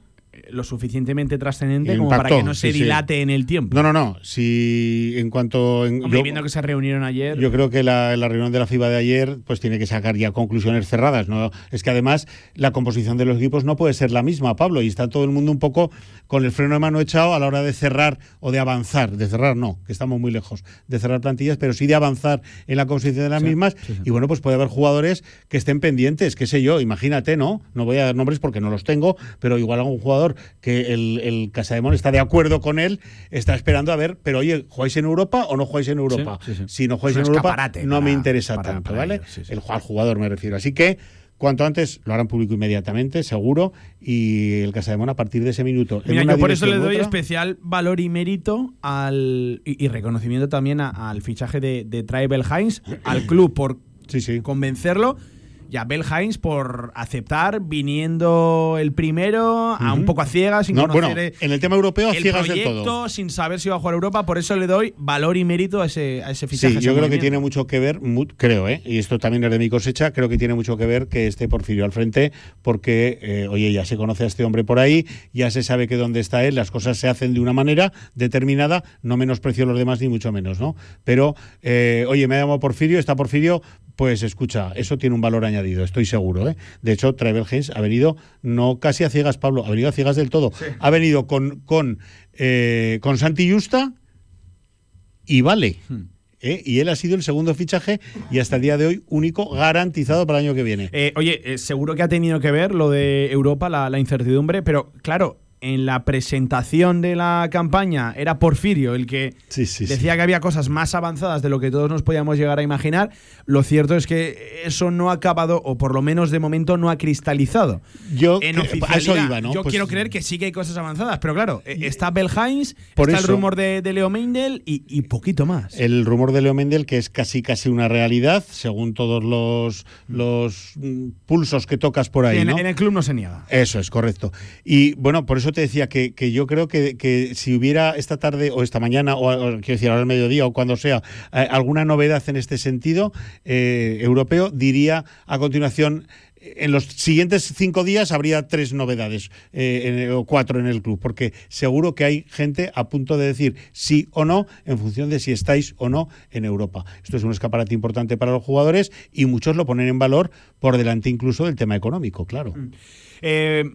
A: lo suficientemente trascendente como para que no se
K: sí, sí.
A: dilate en el tiempo.
K: No, no, no. Si en cuanto. En,
A: Hombre,
K: yo-
A: viendo que se reunieron ayer.
K: Yo creo que la, la reunión de la FIBA de ayer pues tiene que sacar ya conclusiones cerradas. ¿no? Es que además la composición de los equipos no puede ser la misma, Pablo, y está todo el mundo un poco con el freno de mano echado a la hora de cerrar o de avanzar. De cerrar no, que estamos muy lejos de cerrar plantillas, pero sí de avanzar en la composición de las mismas. Y bueno, pues puede haber jugadores que estén pendientes, qué sé yo, imagínate, ¿no? No voy a dar nombres porque no los tengo, pero igual algún jugador que el, el Casademón está de acuerdo con él, está esperando a ver, pero oye, ¿jugáis en Europa o no jugáis en Europa?
A: Sí, sí, sí.
K: Si no jugáis en Europa, no me interesa
A: para-
K: tanto,
A: para
K: ¿vale?
A: ellos.
K: El al jugador me refiero. Así que cuanto antes lo harán público inmediatamente, seguro, y el Casademón a partir de ese minuto.
A: Mira, yo por eso le doy
K: otra-
A: especial valor y mérito al y, y reconocimiento también a- al fichaje de, de Tribal Heinz, al club por convencerlo y a Bell Heinz por aceptar viniendo el primero a un poco a ciegas, sin
K: No,
A: conocer
K: bueno, en el tema europeo, a
A: el
K: ciegas del
A: proyecto,
K: todo.
A: sin saber si va a jugar Europa. Por eso le doy valor y mérito a ese, a ese fichaje.
K: Sí, yo creo que tiene mucho que ver, creo, ¿eh? y esto también es de mi cosecha, creo que tiene mucho que ver que esté Porfirio al frente, porque, eh, oye, ya se conoce a este hombre por ahí, ya se sabe que dónde está él, las cosas se hacen de una manera determinada, no menosprecio a los demás ni mucho menos, ¿no? Pero, eh, oye, me ha llamado Porfirio, está Porfirio, pues escucha, eso tiene un valor añadido, estoy seguro, ¿eh? De hecho, Travel Haynes ha venido no casi a ciegas, Pablo, ha venido a ciegas del todo. Ha venido con, con, eh, con Santi Justa y Vale. ¿eh? Y él ha sido el segundo fichaje y hasta el día de hoy único garantizado para el año que viene.
A: Eh, oye, eh, seguro que ha tenido que ver lo de Europa, la, la incertidumbre, pero claro, en la presentación de la campaña era Porfirio el que
K: Sí, sí, sí.
A: decía que había cosas más avanzadas de lo que todos nos podíamos llegar a imaginar. Lo cierto es que eso no ha acabado, o por lo menos de momento no ha cristalizado.
K: Yo
A: en
K: a
A: oficialidad,
K: eso iba, ¿no?
A: Yo
K: Pues-
A: quiero creer que sí que hay cosas avanzadas, pero claro, está Bell
K: Por
A: está
K: eso-
A: el rumor de, de Leo Meindel y, y poquito más.
K: El rumor de Leo Mendel, que es casi casi una realidad, según todos los, los mm, pulsos que tocas por ahí,
A: en,
K: ¿no?
A: en el club no se niega.
K: Eso es, correcto. Y bueno, por eso te decía que, yo creo que, si hubiera esta tarde o esta mañana, o, quiero decir ahora al mediodía o cuando sea, eh, alguna novedad en este sentido eh, europeo, diría a continuación. En los siguientes cinco días habría tres novedades eh, o cuatro en el club, porque seguro que hay gente a punto de decir sí o no en función de si estáis o no en Europa. Esto es un escaparate importante para los jugadores y muchos lo ponen en valor por delante incluso del tema económico, claro.
A: Eh,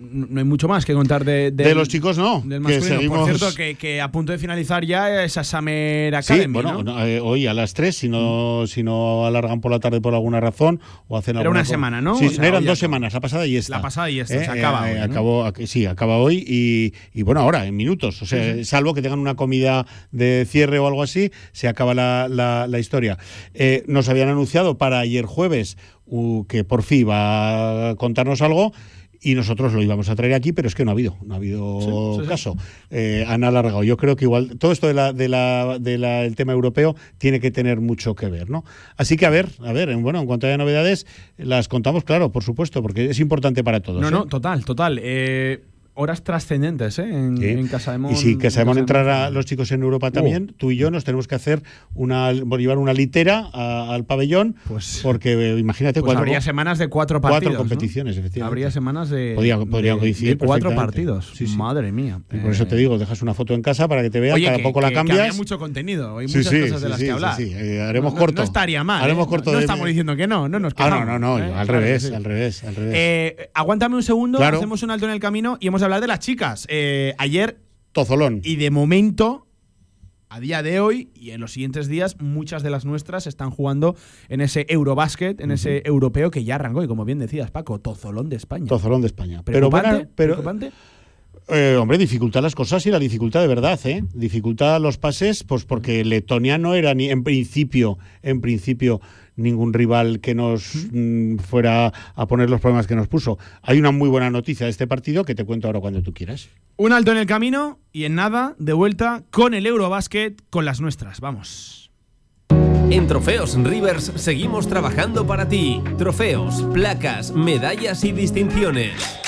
A: no hay mucho más que contar de,
K: De los chicos no,
A: Del
K: que
A: masculino.
K: seguimos-
A: Por cierto, que, que a punto de finalizar ya esa Summer
K: Sí,
A: Academy.
K: bueno,
A: ¿no?
K: eh, hoy a las 3, si no, si no alargan por la tarde por alguna razón o hacen
A: Era
K: alguna
A: una semana, ¿no?
K: Sí,
A: O sea,
K: eran dos semanas, la pasada y esta.
A: La pasada y esta, o sea,
K: Eh,
A: acaba
K: eh,
A: hoy, ¿no?
K: acabó, ac- sí, acaba hoy y, y bueno, ahora, en minutos. O sea,
A: Sí, sí.
K: salvo que tengan una comida de cierre o algo así, se acaba la, la- la historia. Eh, nos habían anunciado para ayer jueves uh, que por fin va a contarnos algo. Y nosotros lo íbamos a traer aquí, pero es que no ha habido, no ha habido
A: Sí, sí, sí.
K: caso. Eh, han alargado. Yo creo que igual todo esto del de la, de la, de la- el tema europeo tiene que tener mucho que ver, ¿no? Así que a ver, a ver, en- bueno, en cuanto haya novedades, las contamos, claro, por supuesto, porque es importante para todos.
A: No,
K: ¿eh?
A: no, total, total. Eh, horas trascendentes, ¿eh? En,
K: Sí.
A: en Casa de Mon.
K: Y si que sabemos
A: en Casa de
K: entrar a
A: Mon.
K: los chicos en Europa también, tú y yo nos tenemos que hacer una llevar una litera a- al pabellón, porque eh, imagínate
A: Pues
K: cuatro,
A: habría semanas de cuatro
K: cuatro
A: partidos. ¿no?
K: competiciones, efectivamente.
A: Habría semanas de,
K: Podría- podrían
A: de-
K: coincidir
A: de cuatro partidos. Madre mía.
K: Y por eso te digo, dejas una foto en casa para que te
A: Oye,
K: cada
A: que-
K: poco la
A: que- que
K: cambias.
A: habría mucho contenido, hay
K: Sí,
A: muchas
K: sí,
A: cosas de
K: sí,
A: las
K: sí,
A: que
K: sí,
A: hablar.
K: sí, eh, haremos
A: No-
K: corto.
A: No estaría mal.
K: Haremos
A: ¿eh?
K: corto
A: No, estamos diciendo que no, no nos
K: Ah, no,
A: quejamos.
K: no, no,
A: ¿eh?
K: al revés,
A: sí.
K: al revés, al revés.
A: Eh, aguántame un segundo, hacemos un alto en el camino y hemos hablar de las chicas. Eh, ayer.
K: Tozolón.
A: Y de momento, a día de hoy y en los siguientes días, muchas de las nuestras están jugando en ese Eurobasket, en ese europeo que ya arrancó. Y como bien decías, Paco, Tozolón de España.
K: Tozolón de España. Pero,
A: ¿Preocupante?
K: buena- pero,
A: ¿Preocupante?
K: Eh, hombre, dificulta las cosas y la dificultad de verdad, ¿eh? Dificulta los pases, pues porque Letonia no era ni en principio, en principio, ningún rival que nos mm, fuera a poner los problemas que nos puso. Hay una muy buena noticia de este partido que te cuento ahora cuando tú quieras.
A: Un alto en el camino y en nada, de vuelta con el Eurobasket, con las nuestras. Vamos.
C: En Trofeos Rivers seguimos trabajando para ti. Trofeos, placas, medallas y distinciones.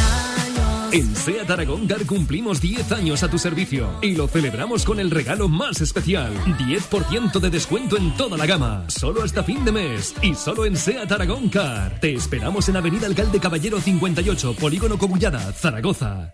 J: En SEAT Aragón Car cumplimos 10 años a tu servicio y lo celebramos con el regalo más especial. 10% de descuento en toda la gama, solo hasta fin de mes y solo en SEAT Aragón Car. Te esperamos en Avenida Alcalde Caballero 58, Polígono Cogullada, Zaragoza.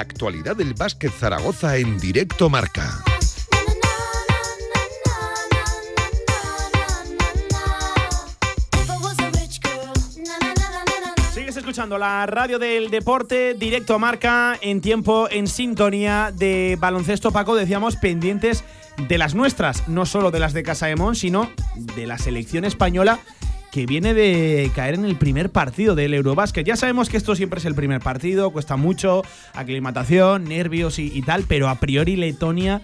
B: La actualidad del básquet Zaragoza en directo marca.
A: Sigues escuchando la radio del deporte, directo marca, en tiempo, en sintonía de baloncesto, Paco. Decíamos pendientes de las nuestras, no solo de las de Casa de sino de la selección española que viene de caer en el primer partido del Eurobásquet. Ya sabemos que esto siempre es el primer partido, cuesta mucho, aclimatación, nervios y, y tal, pero a priori Letonia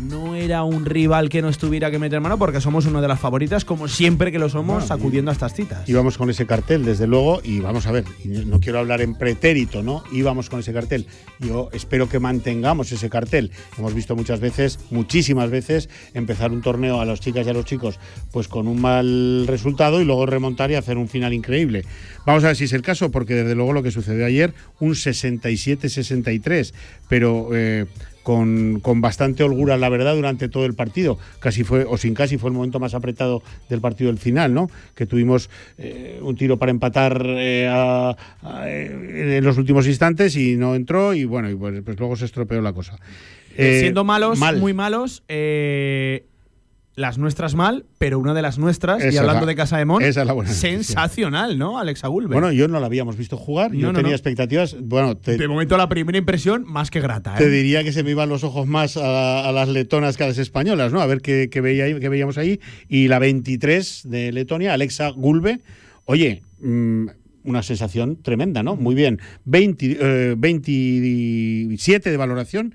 A: no era un rival que no estuviera que meter mano porque somos una de las favoritas, como siempre que lo somos,
K: Bueno,
A: acudiendo a estas citas.
K: Íbamos con ese cartel, desde luego, y vamos a ver, no quiero hablar en pretérito, ¿no? Íbamos con ese cartel. Yo espero que mantengamos ese cartel. Hemos visto muchas veces, muchísimas veces, empezar un torneo a las chicas y a los chicos, pues con un mal resultado y luego remontar y hacer un final increíble. Vamos a ver si es el caso, porque desde luego lo que sucedió ayer, un 67-63, pero eh, con, con bastante holgura, la verdad, durante todo el partido. Casi fue, o sin casi, fue el momento más apretado del partido del final, ¿no? Que tuvimos eh, un tiro para empatar eh, a- a- en los últimos instantes y no entró, y bueno, y pues, pues luego se estropeó la cosa.
A: Eh,
K: Eh,
A: siendo malos,
K: mal.
A: muy malos, eh, las nuestras mal, pero una de las nuestras,
K: Esa
A: y hablando
K: la-
A: de Casa de Mon,
K: esa es la buena
A: sensacional, ¿no? Alexa Gulbe.
K: Bueno, yo no la habíamos visto jugar, yo
A: No,
K: tenía
A: no.
K: expectativas, bueno, te,
A: de momento la primera impresión más que grata. ¿eh?
K: Te diría que se me iban los ojos más a, a las letonas que a las españolas, ¿no? A ver qué, qué veía, qué veíamos ahí. Y la 23 de Letonia, Alexa Gulbe. Oye, mm, una sensación tremenda, ¿no? Muy bien. 20, eh, 27 de valoración,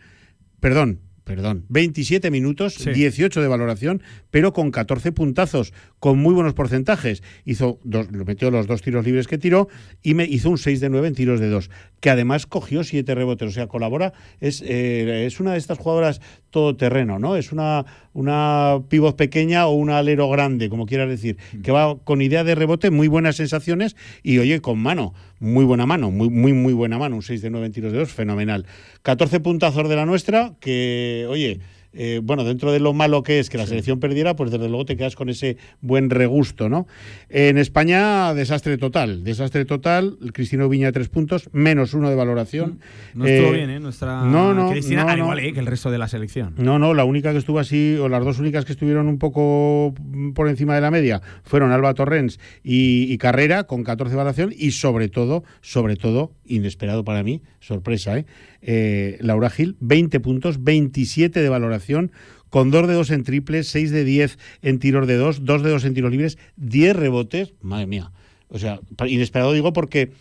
K: perdón, perdón, 27 minutos, 18 de valoración, pero con 14 puntazos, con muy buenos porcentajes. Hizo dos, metió los dos tiros libres que tiró y me hizo un 6 de 9 en tiros de 2, que además cogió 7 rebotes, o sea, colabora, es, eh, es una de estas jugadoras todoterreno, ¿no? Es una, una pivot pequeña o un alero grande, como quieras decir, que va con idea de rebote, muy buenas sensaciones y oye, con mano, muy buena mano, muy, muy, muy buena mano, un 6 de 9 en tiros de 2, fenomenal. 14 puntazos de la nuestra, que, oye, eh, bueno, dentro de lo malo que es que la selección perdiera, pues desde luego te quedas con ese buen regusto, ¿no? En España, desastre total, desastre total. El Cristino Viña, tres puntos, menos uno de valoración.
A: No estuvo
K: Eh,
A: bien, ¿eh? Nuestra
K: no, no,
A: Cristina,
K: no,
A: al
K: no.
A: igual eh, que el resto de la selección.
K: No, no, la única que estuvo así, o las dos únicas que estuvieron un poco por encima de la media, fueron Alba Torrens y, y Carrera, con 14 de valoración, y sobre todo, sobre todo, inesperado para mí, sorpresa, ¿eh? Eh, Laura Gil, 20 puntos, 27 de valoración, con 2 de 2 en triples, 6 de 10 en tiros de 2, 2 de 2 en tiros libres, 10 rebotes, madre mía. O sea, inesperado digo porque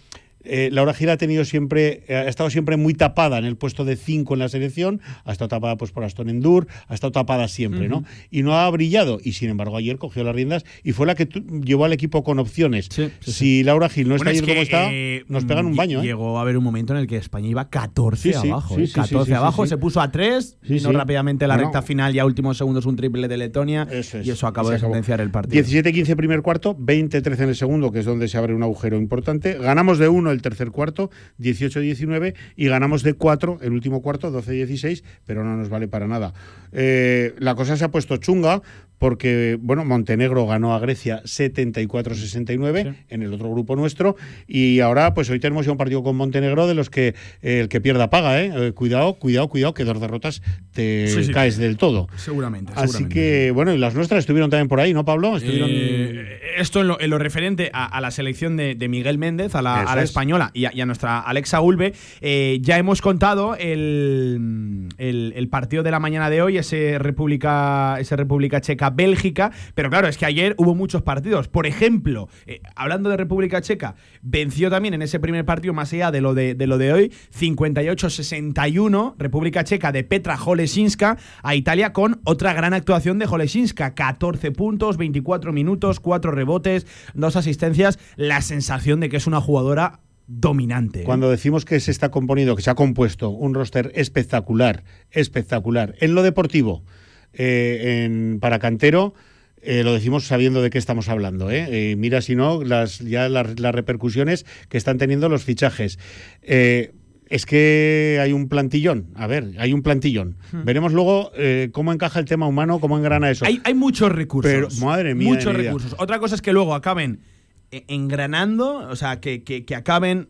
K: eh, Laura Gil ha tenido siempre, eh, ha estado siempre muy tapada en el puesto de 5 en la selección, ha estado tapada pues por Aston Endur, ha estado tapada siempre, ¿no? Y no ha brillado. Y sin embargo, ayer cogió las riendas y fue la que llevó al equipo con opciones. si Laura Gil no está
A: Bueno, es
K: ayer como está,
A: eh,
K: nos pegan un baño, ¿eh?
A: Llegó a haber un momento en el que España iba 14
K: Sí, sí,
A: abajo.
K: sí,
A: ¿eh?
K: sí, sí,
A: 14
K: sí, sí,
A: abajo,
K: sí.
A: se puso a 3,
K: Sí,
A: vino
K: sí.
A: rápidamente la recta final, ya últimos segundos un triple de Letonia y eso acabó de sentenciar el partido.
K: 17-15 primer cuarto, 20-13 en el segundo, que es donde se abre un agujero importante. Ganamos de 1 el tercer cuarto, 18-19, y ganamos de 4 el último cuarto, 12-16, pero no nos vale para nada. Eh, la cosa se ha puesto chunga porque, bueno, Montenegro ganó a Grecia 74-69 en el otro grupo nuestro, y ahora, pues hoy tenemos ya un partido con Montenegro de los que eh, el que pierda paga, ¿eh? Eh, Cuidado, cuidado, cuidado, que dos derrotas te
A: Sí, sí.
K: caes del todo.
A: Seguramente,
K: Así
A: seguramente.
K: que, bueno, y las nuestras estuvieron también por ahí, ¿no, Pablo? Estuvieron...
A: Eh, esto en lo, en lo referente a, a la selección de, de Miguel Méndez, a la, a española y a, y a nuestra Alexa Ulbe, eh, ya hemos contado el, el- el partido de la mañana de hoy, ese República, ese República Checa Bélgica, pero claro, es que ayer hubo muchos partidos. Por ejemplo, eh, hablando de República Checa, venció también en ese primer partido, más allá de lo de, lo de hoy, 58-61, República Checa de Petra Jolesinska a Italia con otra gran actuación de Jolesinska, 14 puntos, 24 minutos, 4 rebotes, 2 asistencias, la sensación de que es una jugadora dominante. ¿eh?
K: Cuando decimos que se está componiendo, que se ha compuesto un roster espectacular, espectacular, en lo deportivo, eh, en, para Cantero, eh, lo decimos sabiendo de qué estamos hablando. ¿eh? Mira, si no, las, ya las, las repercusiones que están teniendo los fichajes. Es que hay un plantillón, a ver, hay un plantillón.
A: Hmm.
K: Veremos luego cómo encaja el tema humano, cómo engrana eso.
A: Hay, hay muchos recursos.
K: Pero, madre mía,
A: Muchos recursos. Otra cosa es que luego acaben engranando, o sea, que, que- que acaben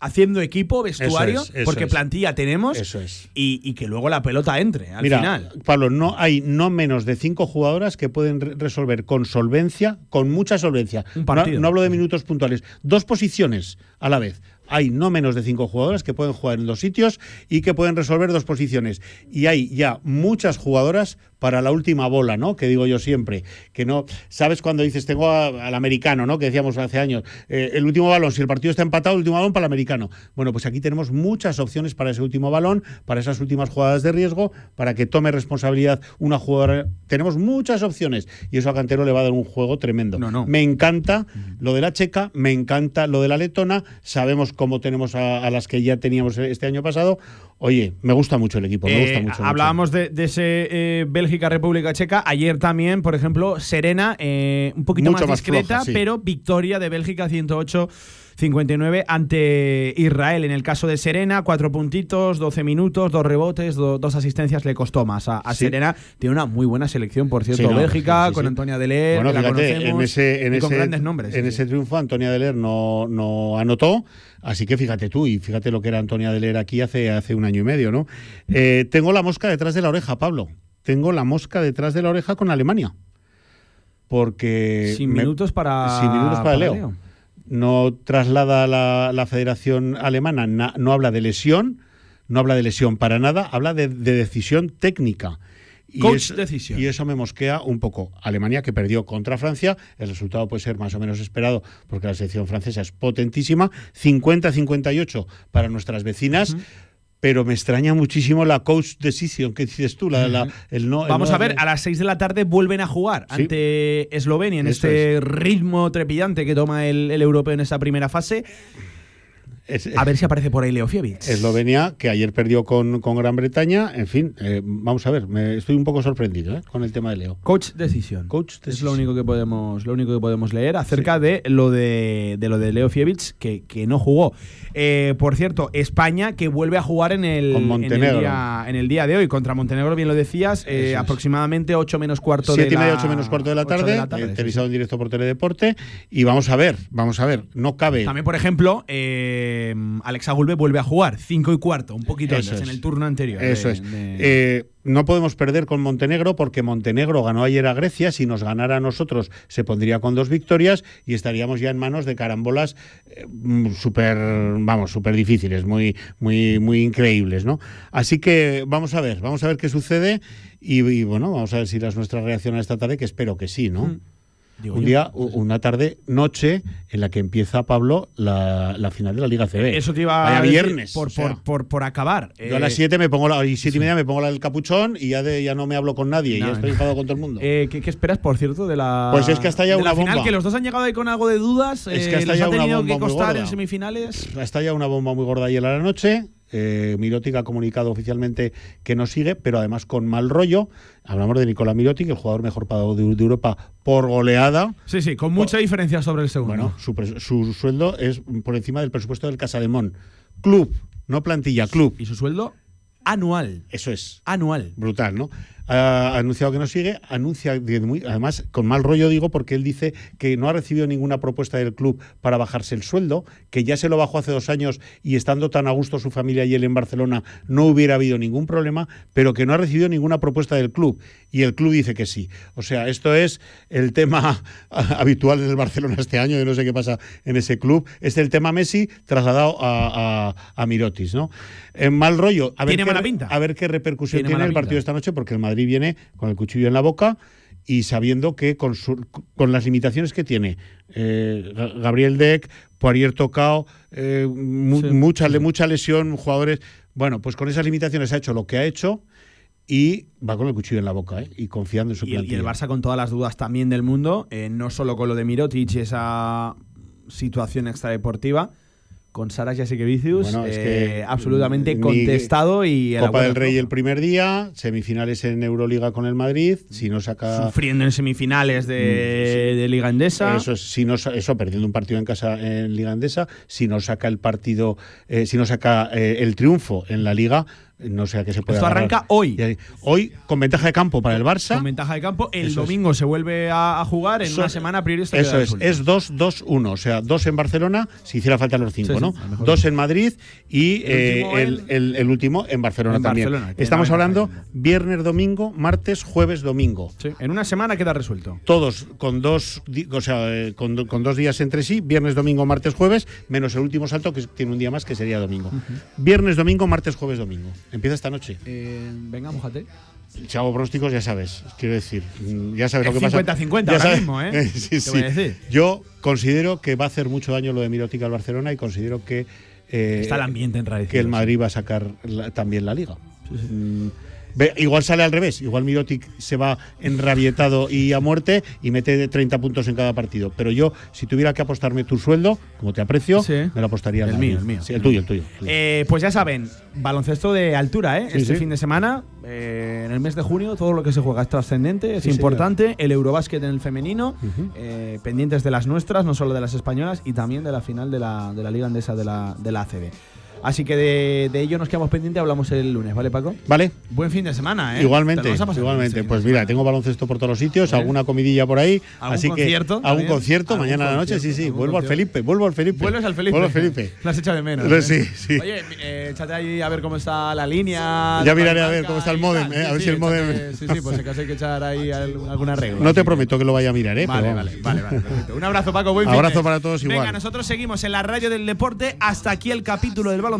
A: haciendo equipo, vestuario,
K: Eso es, eso
A: porque
K: es.
A: plantilla tenemos.
K: Eso es.
A: Y, y que luego la pelota entre al
K: Mira,
A: final.
K: Pablo, no hay no menos de cinco jugadoras que pueden re- resolver con solvencia, con mucha solvencia.
A: Un partido.
K: No, no hablo de minutos puntuales, dos posiciones a la vez. Hay no menos de cinco jugadoras que pueden jugar en dos sitios y que pueden resolver dos posiciones. Y hay ya muchas jugadoras para la última bola, ¿no? Que digo yo siempre. Que no. ¿Sabes cuando dices, tengo a- al americano, ¿no? Que decíamos hace años. eh, el último balón, si el partido está empatado, el último balón para el americano. Bueno, pues aquí tenemos muchas opciones para ese último balón, para esas últimas jugadas de riesgo, para que tome responsabilidad una jugadora. Tenemos muchas opciones y eso a Cantero le va a dar un juego tremendo. Me encanta lo de la checa, me encanta lo de la letona, sabemos cómo tenemos a, a las que ya teníamos este año pasado. Oye, me gusta mucho el equipo, me
A: Eh,
K: gusta mucho. mucho.
A: hablábamos de, de ese eh, Bélgica-República Checa. Ayer también, por ejemplo, Serena, eh, un poquito
K: Mucho
A: más
K: más
A: discreta,
K: floja, sí.
A: pero victoria de Bélgica 108. 59 ante Israel. En el caso de Serena, cuatro puntitos, 12 minutos, dos rebotes, do- dos asistencias le costó más. A, a
K: Sí.
A: Serena tiene una muy buena selección, por cierto,
K: Sí, no,
A: Bélgica,
K: sí,
A: con. Antonia Deler,
K: Bueno,
A: que la conocemos,
K: en ese, en
A: y con
K: ese-
A: grandes nombres.
K: En ese triunfo Antonia Deler no, no anotó, así que fíjate tú, y fíjate lo que era Antonia Deler aquí hace, hace un año y medio, ¿no? Eh, tengo la mosca detrás de la oreja, Pablo. Tengo la mosca detrás de la oreja con Alemania. Porque.
A: Sin minutos para-
K: Sin minutos para,
A: para
K: Leo.
A: Leo.
K: No traslada la, la Federación Alemana, na- no habla de lesión, no habla de lesión para nada, habla de, de decisión técnica. Y
A: Coach decision.
K: Y eso me mosquea un poco. Alemania que perdió contra Francia, el resultado puede ser más o menos esperado porque la selección francesa es potentísima, 50-58 para nuestras vecinas. Pero me extraña muchísimo la coach decision que dices tú, la, la- el no. el
A: Vamos
K: no
A: a ver, a las 6 de la tarde vuelven a jugar
K: Sí.
A: ante Eslovenia en
K: Eso
A: este ritmo trepidante que toma el, el europeo en esta primera fase. A ver si aparece por ahí Leo Fievic.
K: Eslovenia, que ayer perdió con, con Gran Bretaña. En fin, eh, vamos a ver, me estoy un poco sorprendido ¿eh? con el tema de Leo.
A: Coach Decision.
K: Coach
A: Es lo único que podemos, lo único que podemos leer acerca de lo de, de lo de Leo Fievic, que, que no jugó. Eh, por cierto, España que vuelve a jugar en el, en el,
K: Montenegro.
A: día, en el día de hoy contra Montenegro, bien lo decías, eh, aproximadamente 8 menos cuarto de la,
K: ocho menos cuarto de la tarde,
A: sí,
K: eh, televisado en directo por Teledeporte. Y vamos a ver, vamos a ver, no cabe.
A: También, por ejemplo, eh, Alexa Gulbe vuelve a jugar 5 y cuarto, un poquito antes,
K: es.
A: en el turno anterior.
K: Eso
A: de-
K: es.
A: de-
K: Eh, no podemos perder con Montenegro porque Montenegro ganó ayer a Grecia. Si nos ganara a nosotros, se pondría con dos victorias y estaríamos ya en manos de carambolas eh, mm, súper, vamos, súper difíciles, muy, muy, muy increíbles, ¿no? Así que vamos a ver, vamos a ver qué sucede y, y, bueno, vamos a ver si es nuestra reacción a esta tarde, que espero que sí, ¿no?
A: Mm. Digo
K: Un
A: yo.
K: día, una tarde, noche, en la que empieza Pablo la, la final de la Liga CB.
A: Eso te iba
K: Vaya
A: a decir,
K: viernes.
A: por,
K: o sea.
A: por, por, por acabar.
K: Yo a las
A: Eh,
K: 7 me pongo la, y siete y media me pongo la del capuchón y ya de, ya no me hablo con nadie,
A: No,
K: ya estoy
A: no.
K: enfadado con todo el mundo.
A: Eh, ¿qué, qué esperas, por cierto, de la.
K: Pues es que hasta ya
A: la
K: una
A: final,
K: bomba.
A: que los dos han llegado ahí con algo de dudas.
K: Es
A: eh,
K: que hasta
A: les
K: ya
A: ha
K: una
A: tenido
K: bomba
A: que
K: muy
A: costar
K: gorda.
A: en semifinales.
K: Está ya una bomba muy gorda ayer a la noche. Eh, Mirotic ha comunicado oficialmente que no sigue, pero además con mal rollo. Hablamos de Nicolás Mirotic, el jugador mejor pagado de, de Europa por goleada.
A: Sí, sí, con mucha diferencia sobre el segundo.
K: Bueno, su sueldo es por encima del presupuesto del Casademón. Club, no plantilla, club.
A: Y su sueldo anual.
K: Eso es.
A: Anual.
K: Brutal, ¿no? Ha anunciado que no sigue, anuncia, además, con mal rollo digo, porque él dice que no ha recibido ninguna propuesta del club para bajarse el sueldo, que ya se lo bajó hace dos años y estando tan a gusto su familia y él en Barcelona no hubiera habido ningún problema, pero que no ha recibido ninguna propuesta del club. Y el club dice que sí. O sea, esto es el tema habitual del Barcelona este año, yo no sé qué pasa en ese club. Es el tema Messi trasladado a, a- a Mirotis, ¿no? En mal rollo. A ver
A: Tiene pinta.
K: A ver qué repercusión
A: Tiene
K: el partido
A: pinta.
K: de esta noche, porque el Madrid viene con el cuchillo en la boca y sabiendo que con, su- con las limitaciones que tiene eh, Ga- Gabriel Deck, Poirier tocado, eh, mu-
A: Sí,
K: mucha, mucha lesión, jugadores. Bueno, pues con esas limitaciones ha hecho lo que ha hecho y va con el cuchillo en la boca ¿eh? y confiando en su
A: el, y
K: plantilla.
A: el Barça con todas las dudas también del mundo, eh, no solo con lo de Mirotic y esa situación extradeportiva, con Saras Jasikevicius,
K: Bueno, es
A: eh,
K: que
A: absolutamente
K: ni-
A: contestado y
K: Copa del Rey el primer día, semifinales en Euroliga con el Madrid, si no saca
A: sufriendo en semifinales de, de Liga Endesa.
K: Eso, es, si no, eso perdiendo un partido en casa en Liga Andesa, si no saca el partido, eh, si no saca eh, el triunfo en la Liga, no sé a qué se puede
A: Esto
K: agarrar.
A: arranca hoy.
K: Hoy con ventaja de campo para el Barça.
A: Con ventaja de campo. El
K: Eso es.
A: domingo se vuelve a, a jugar. En una semana a priori
K: Eso es, es 2-2-1, o sea, dos en Barcelona, si hiciera falta los cinco,
A: Sí,
K: ¿no? Dos en Madrid y
A: El
K: eh,
A: último
K: el,
A: en-
K: el- el último en Barcelona
A: En
K: también.
A: Barcelona,
K: Estamos hablando viernes, domingo, martes, jueves, domingo.
A: Sí, En una semana queda resuelto.
K: Todos con dos, o sea, eh, con dos días entre sí, viernes, domingo, martes, jueves, menos el último salto que tiene un día más que sería domingo. Viernes, domingo, martes, jueves, domingo. Empieza esta noche.
A: Eh, venga, mojate.
K: Si hago pronósticos, ya sabes. Quiero decir, ya sabes
A: Es
K: lo que pasa.
A: 50-50
K: Ya
A: ahora
K: sabes-
A: mismo, ¿eh?
K: sí, sí.
A: voy a decir.
K: Yo considero que va a hacer mucho daño lo de Mirotic al Barcelona y considero que. eh,
A: Está el ambiente enrarecido.
K: que el Madrid va a sacar la- también la liga. Mm, ve, igual sale al revés, igual Mirotic se va enrabietado y a muerte y mete 30 puntos en cada partido. Pero yo, si tuviera que apostarme tu sueldo, como te aprecio, me lo apostaría al
A: El mío, el mío.
K: Sí, el tuyo, el tuyo. el tuyo.
A: Eh, pues ya saben, baloncesto de altura, ¿eh?
K: Sí,
A: este
K: sí.
A: fin de semana, eh, en el mes de junio, todo lo que se juega es trascendente, es
K: Sí,
A: importante. El Eurobásquet en el femenino, eh, pendientes de las nuestras, no solo de las españolas, y también de la final de la, de la Liga Andesa de la, de la ACB. Así que de, de ello nos quedamos pendientes, hablamos el lunes, ¿vale, Paco?
K: Vale.
A: Buen fin de semana, ¿eh? Te
K: Igualmente, igualmente. Pues mira,
A: semana.
K: tengo baloncesto por todos los sitios, alguna comidilla por ahí.
A: ¿Algún
K: así
A: concierto
K: que algún concierto
A: ¿Algún
K: mañana a la noche, sí, sí.
A: ¿Algún
K: Vuelvo al? Felipe, vuelvo al Felipe.
A: Vuelves al Felipe.
K: Vuelvo al Felipe.
A: Lo has echado de menos.
K: Lo-
A: ¿eh?
K: sí, sí.
A: Oye, eh, échate ahí a ver cómo está la línea.
K: Ya miraré a ver cómo está el modem, eh, a ver
A: sí,
K: si el modem-
A: Sí, sí, pues si acaso hay que echar ahí al- algún arreglo.
K: No te prometo que lo vaya a mirar, ¿eh?
A: Vale, vale, vale. Un abrazo, Paco. Buen
K: Abrazo para todos
A: Venga,
K: igual.
A: nosotros seguimos en la radio del deporte. Hasta aquí el capítulo del baloncesto.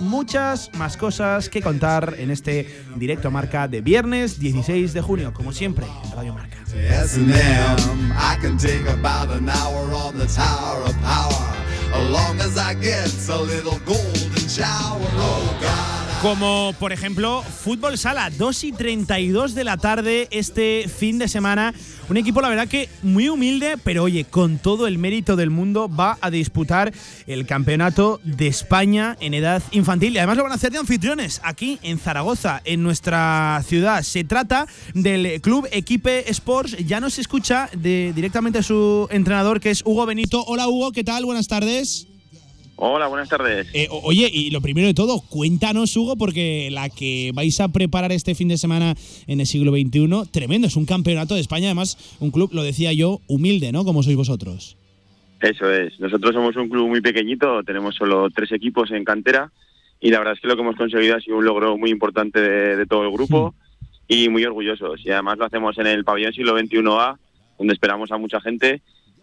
A: Muchas más cosas que contar en este directo marca de viernes 16 de junio, como siempre, en Radio Marca.
D: A
A: Como por ejemplo Fútbol Sala, 2 y 32 de la tarde este fin de semana. Un equipo, la verdad que muy humilde, pero oye, con todo el mérito del mundo, va a disputar el campeonato de España en edad infantil. Y además lo van a hacer de anfitriones aquí en Zaragoza, en nuestra ciudad. Se trata del club Equipe Sports. Ya nos escucha de, directamente su entrenador, que es Hugo Benito. Hola Hugo, ¿qué tal? Buenas tardes.
L: Hola, buenas tardes.
A: Eh, oye, y lo primero de todo, cuéntanos, Hugo, porque la que vais a preparar este fin de semana en el siglo XXI, tremendo, es un campeonato de España, además, un club, lo decía yo, humilde, ¿no? Como sois vosotros.
L: Eso es. Nosotros somos un club muy pequeñito, tenemos solo tres equipos en cantera y la verdad es que lo que hemos conseguido ha sido un logro muy importante de, de todo el grupo y muy orgullosos. Y además lo hacemos en el pabellón siglo XXI-A, donde esperamos a mucha gente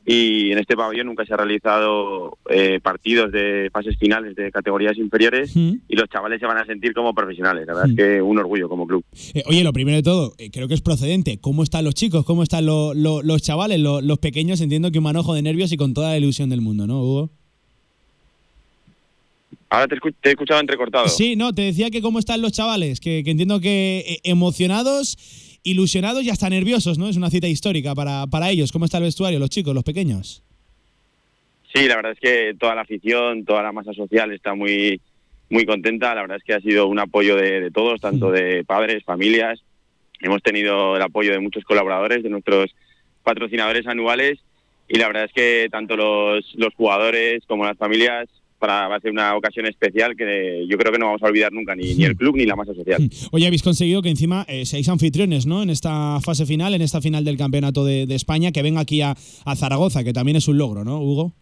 L: y en este pabellón nunca se ha realizado eh, partidos de fases finales de categorías inferiores y los chavales se van a sentir como profesionales. La verdad es que un orgullo como club.
A: Eh, oye, lo primero de todo, eh, creo que es procedente. ¿Cómo están los chicos? ¿Cómo están lo- lo- los chavales, lo- los pequeños? Entiendo que un manojo de nervios y con toda la ilusión del mundo, ¿no, Hugo?
L: Ahora te, he escuchado entrecortado.
A: Sí, no, te decía que cómo están los chavales, que, que entiendo que emocionados, ilusionados y hasta nerviosos, ¿no? Es una cita histórica para, para ellos. ¿Cómo está el vestuario, los chicos, los pequeños?
L: Sí, la verdad es que toda la afición, toda la masa social está muy, muy contenta. La verdad es que ha sido un apoyo de, de todos, tanto de padres, familias. Hemos tenido el apoyo de muchos colaboradores, de nuestros patrocinadores anuales. Y la verdad es que tanto los, los jugadores como las familias para, va a ser una ocasión especial que yo creo que no vamos a olvidar nunca, ni, ni el club ni la masa social.
A: Oye, habéis conseguido que encima eh, seáis anfitriones, ¿no? En esta fase final, en esta final del campeonato de, de España, que venga aquí a, a Zaragoza, que también es un logro, ¿no, Hugo?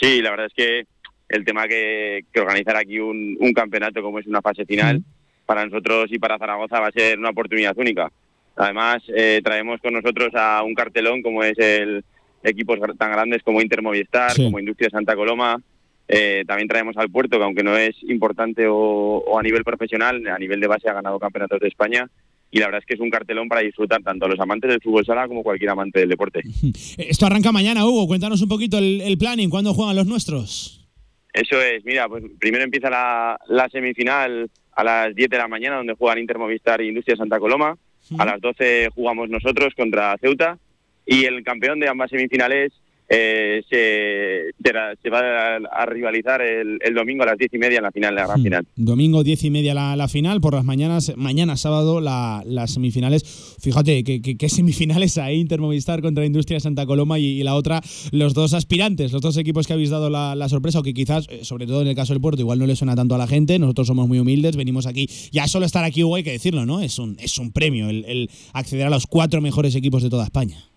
L: Sí, la verdad es que el tema que, que organizar aquí un, un campeonato como es una fase final, para nosotros y para Zaragoza va a ser una oportunidad única. Además, eh, traemos con nosotros a un cartelón como es el equipos tan grandes como Inter Movistar,
M: Sí.
L: como Industria Santa Coloma. Eh, también traemos al Puerto, que aunque no es importante o, o a nivel profesional, a nivel de base ha ganado campeonatos de España. Y la verdad es que es un cartelón para disfrutar tanto a los amantes del fútbol sala como cualquier amante del deporte.
A: Esto arranca mañana, Hugo. Cuéntanos un poquito el, el planning. ¿Cuándo juegan los nuestros?
L: Eso es, mira, pues primero empieza la, la semifinal a las 10 de la mañana, donde juegan Inter Movistar e Industria Santa Coloma. A las 12 jugamos nosotros contra Ceuta. Y el campeón de ambas semifinales eh, se, va a, a rivalizar el, el domingo a las 10 y media en la final, la gran final.
A: Domingo 10 y media la, la final, por las mañanas, mañana sábado la- las semifinales. Fíjate que semifinales hay Inter Movistar contra Industria Santa Coloma y, y la otra, los dos aspirantes, los dos equipos que habéis dado la, la sorpresa, o que quizás, eh, sobre todo en el caso del Puerto, igual no le suena tanto a la gente. Nosotros somos muy humildes, venimos aquí. Ya solo estar aquí, Hugo, hay que decirlo, ¿no? Es un, es un premio el, el acceder a los cuatro mejores equipos de toda España.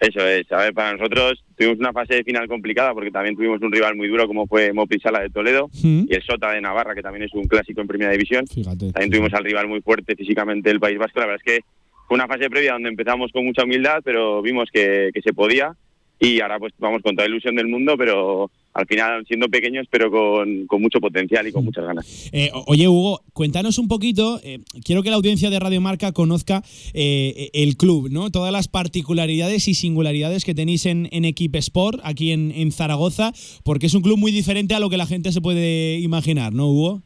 L: Eso es, a ver, para nosotros tuvimos una fase de final complicada porque también tuvimos un rival muy duro como fue Mopi Sala de Toledo y el Sota de Navarra, que también es un clásico en primera división.
A: Fíjate.
L: También tuvimos al rival muy fuerte físicamente del País Vasco. La verdad es que fue una fase previa donde empezamos con mucha humildad, pero vimos que, que se podía y ahora pues vamos con toda la ilusión del mundo, pero al final siendo pequeños, pero con, con mucho potencial y con muchas ganas.
A: Eh, oye, Hugo, cuéntanos un poquito. eh, quiero que la audiencia de Radio Marca conozca eh, el club, ¿no? Todas las particularidades y singularidades que tenéis en, en Equipe Sport, aquí en, en Zaragoza, porque es un club muy diferente a lo que la gente se puede imaginar, ¿no, Hugo?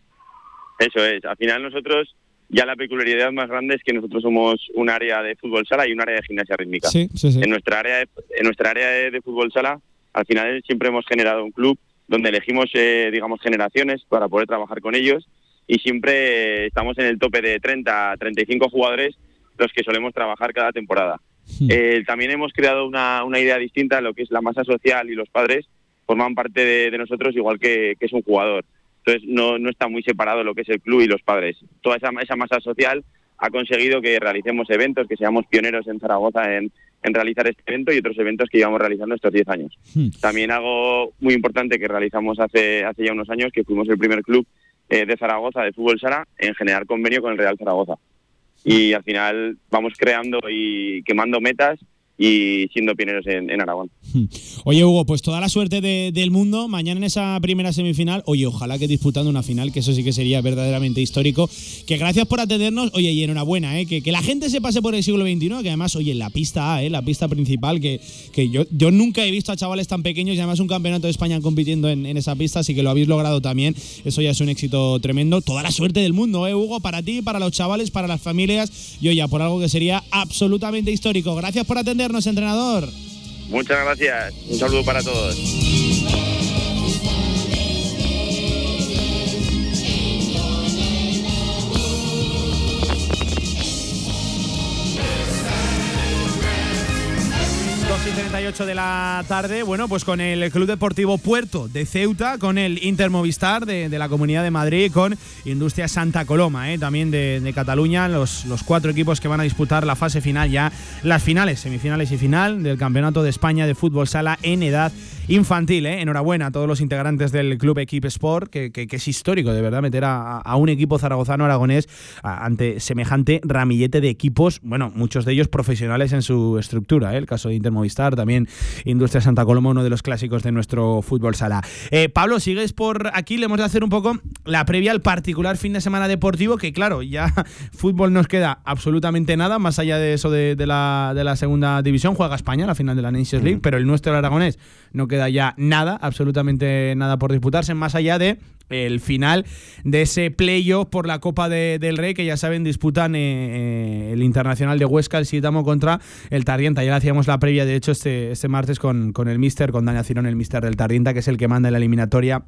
L: Eso es, al final nosotros ya la peculiaridad más grande es que nosotros somos un área de fútbol sala y un área de gimnasia rítmica.
A: Sí, sí, sí.
L: En nuestra área de, en nuestra área de, de fútbol sala, al final siempre hemos generado un club donde elegimos, eh, digamos, generaciones para poder trabajar con ellos y siempre estamos en el tope de 30 a 35 jugadores los que solemos trabajar cada temporada. Eh, también hemos creado una, una idea distinta, lo que es la masa social y los padres forman parte de, de nosotros igual que, que es un jugador. Entonces no, no está muy separado lo que es el club y los padres. Toda esa, esa masa social ha conseguido que realicemos eventos, que seamos pioneros en Zaragoza en, en realizar este evento y otros eventos que llevamos realizando estos 10 años. También algo muy importante que realizamos hace, hace ya unos años, que fuimos el primer club eh, de Zaragoza de fútbol sala en generar convenio con el Real Zaragoza. Y al final vamos creando y quemando metas y siendo pioneros en, Aragón.
A: Oye, Hugo, pues toda la suerte de- del mundo. Mañana en esa primera semifinal. Oye, ojalá que disputando una final, que eso sí que sería verdaderamente histórico. Que gracias por atendernos. Oye, y enhorabuena, ¿eh? que, que la gente se pase por el siglo XXI. Que además, oye, la pista A, ¿eh? la pista principal, que, que yo, yo nunca he visto a chavales tan pequeños y además un campeonato de España compitiendo en, en esa pista. Así que lo habéis logrado también. Eso ya es un éxito tremendo. Toda la suerte del mundo, ¿eh, Hugo? Para ti, para los chavales, para las familias. Y oye, por algo que sería absolutamente histórico. Gracias por atendernos, entrenador.
L: Muchas gracias. Un saludo para todos.
A: Y 38 de la tarde, bueno, pues con el Club Deportivo Puerto de Ceuta, con el Inter Movistar de, de la Comunidad de Madrid, con Industria Santa Coloma, eh, también de, de Cataluña, los, los cuatro equipos que van a disputar la fase final ya, las finales, semifinales y final del Campeonato de España de Fútbol Sala en edad infantil. eh. Enhorabuena a todos los integrantes del Club Equipe Sport, que, que- es histórico de verdad meter a, a un equipo zaragozano aragonés a- ante semejante ramillete de equipos, bueno, muchos de ellos profesionales en su estructura. eh. El caso de Inter Movistar, también Industria Santa Coloma, uno de los clásicos de nuestro fútbol sala. Eh, Pablo, sigues por aquí, le hemos de hacer un poco la previa al particular fin de semana deportivo, que claro, ya fútbol nos queda absolutamente nada, más allá de eso de, de la, de la segunda división, juega España, la final de la Nations League, pero el nuestro, el aragonés, no queda ya nada, absolutamente nada por disputarse, más allá de el final de ese playoff por la Copa de- del Rey, que ya saben, disputan eh, eh, el Internacional de Huesca, el Sitamo contra el Tardienta. Ya le hacíamos la previa, de hecho, este, este martes con, con el Mister, con Dani Cirón, el Mister del Tardienta, que es el que manda en la eliminatoria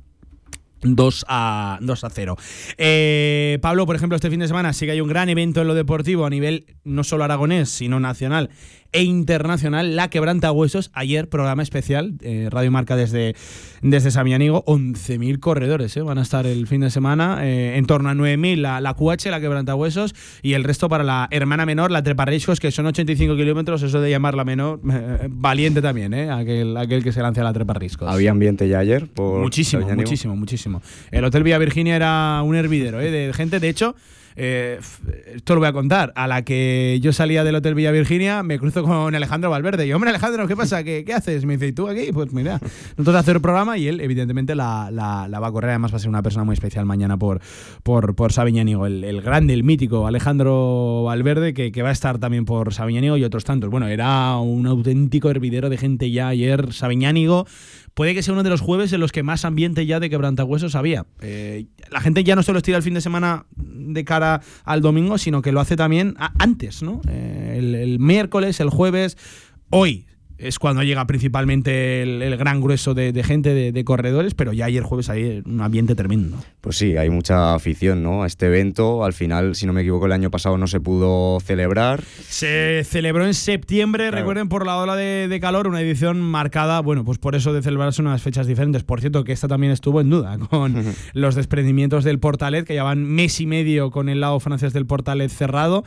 A: 2 a, 2 a 0. Eh, Pablo, por ejemplo, este fin de semana sí que hay un gran evento en lo deportivo a nivel no solo aragonés, sino nacional e internacional. La Quebranta Huesos, ayer programa especial, eh, Radio Marca desde, desde Samianigo, 11.000 corredores eh, van a estar el fin de semana, eh, en torno a 9.000 la, la QH, la Quebranta Huesos, y el resto para la hermana menor, la Treparriscos, que son 85 kilómetros, eso de llamarla menor, eh, valiente también, eh, aquel, aquel que se lance a la Treparriscos.
H: Había ambiente ya ayer. Por
A: Muchísimo, muchísimo, muchísimo. El Hotel Villa Virginia era un hervidero ¿eh? de gente. De hecho, eh, esto lo voy a contar. A la que yo salía del Hotel Villa Virginia, me cruzo con Alejandro Valverde. Y, hombre, Alejandro, ¿qué pasa? ¿Qué, qué haces? Me dice, ¿y tú aquí? Pues mira, nosotros hacer el programa y él, evidentemente, la, la- la va a correr. Además, va a ser una persona muy especial mañana por, por, por Sabiñánigo. El, el grande, el mítico Alejandro Valverde, que, que va a estar también por Sabiñánigo y otros tantos. Bueno, era un auténtico hervidero de gente ya ayer. Sabiñánigo puede que sea uno de los jueves en los que más ambiente ya de quebrantahuesos había. Eh, la gente ya no solo estira el fin de semana de cara al domingo, sino que lo hace también antes, ¿no? Eh, el miércoles, el jueves, hoy. Es cuando llega principalmente el, el gran grueso de, de gente, de, de corredores, pero ya ayer jueves hay un ambiente tremendo.
H: Pues sí, hay mucha afición ¿no? a este evento. Al final, si no me equivoco, el año pasado no se pudo celebrar.
A: Se celebró en septiembre, recuerden, por la ola de, de calor, una edición marcada, bueno, pues por eso de celebrarse unas fechas diferentes. Por cierto, que esta también estuvo en duda con los desprendimientos del Portalet, que llevan mes y medio con el lado francés del Portalet cerrado.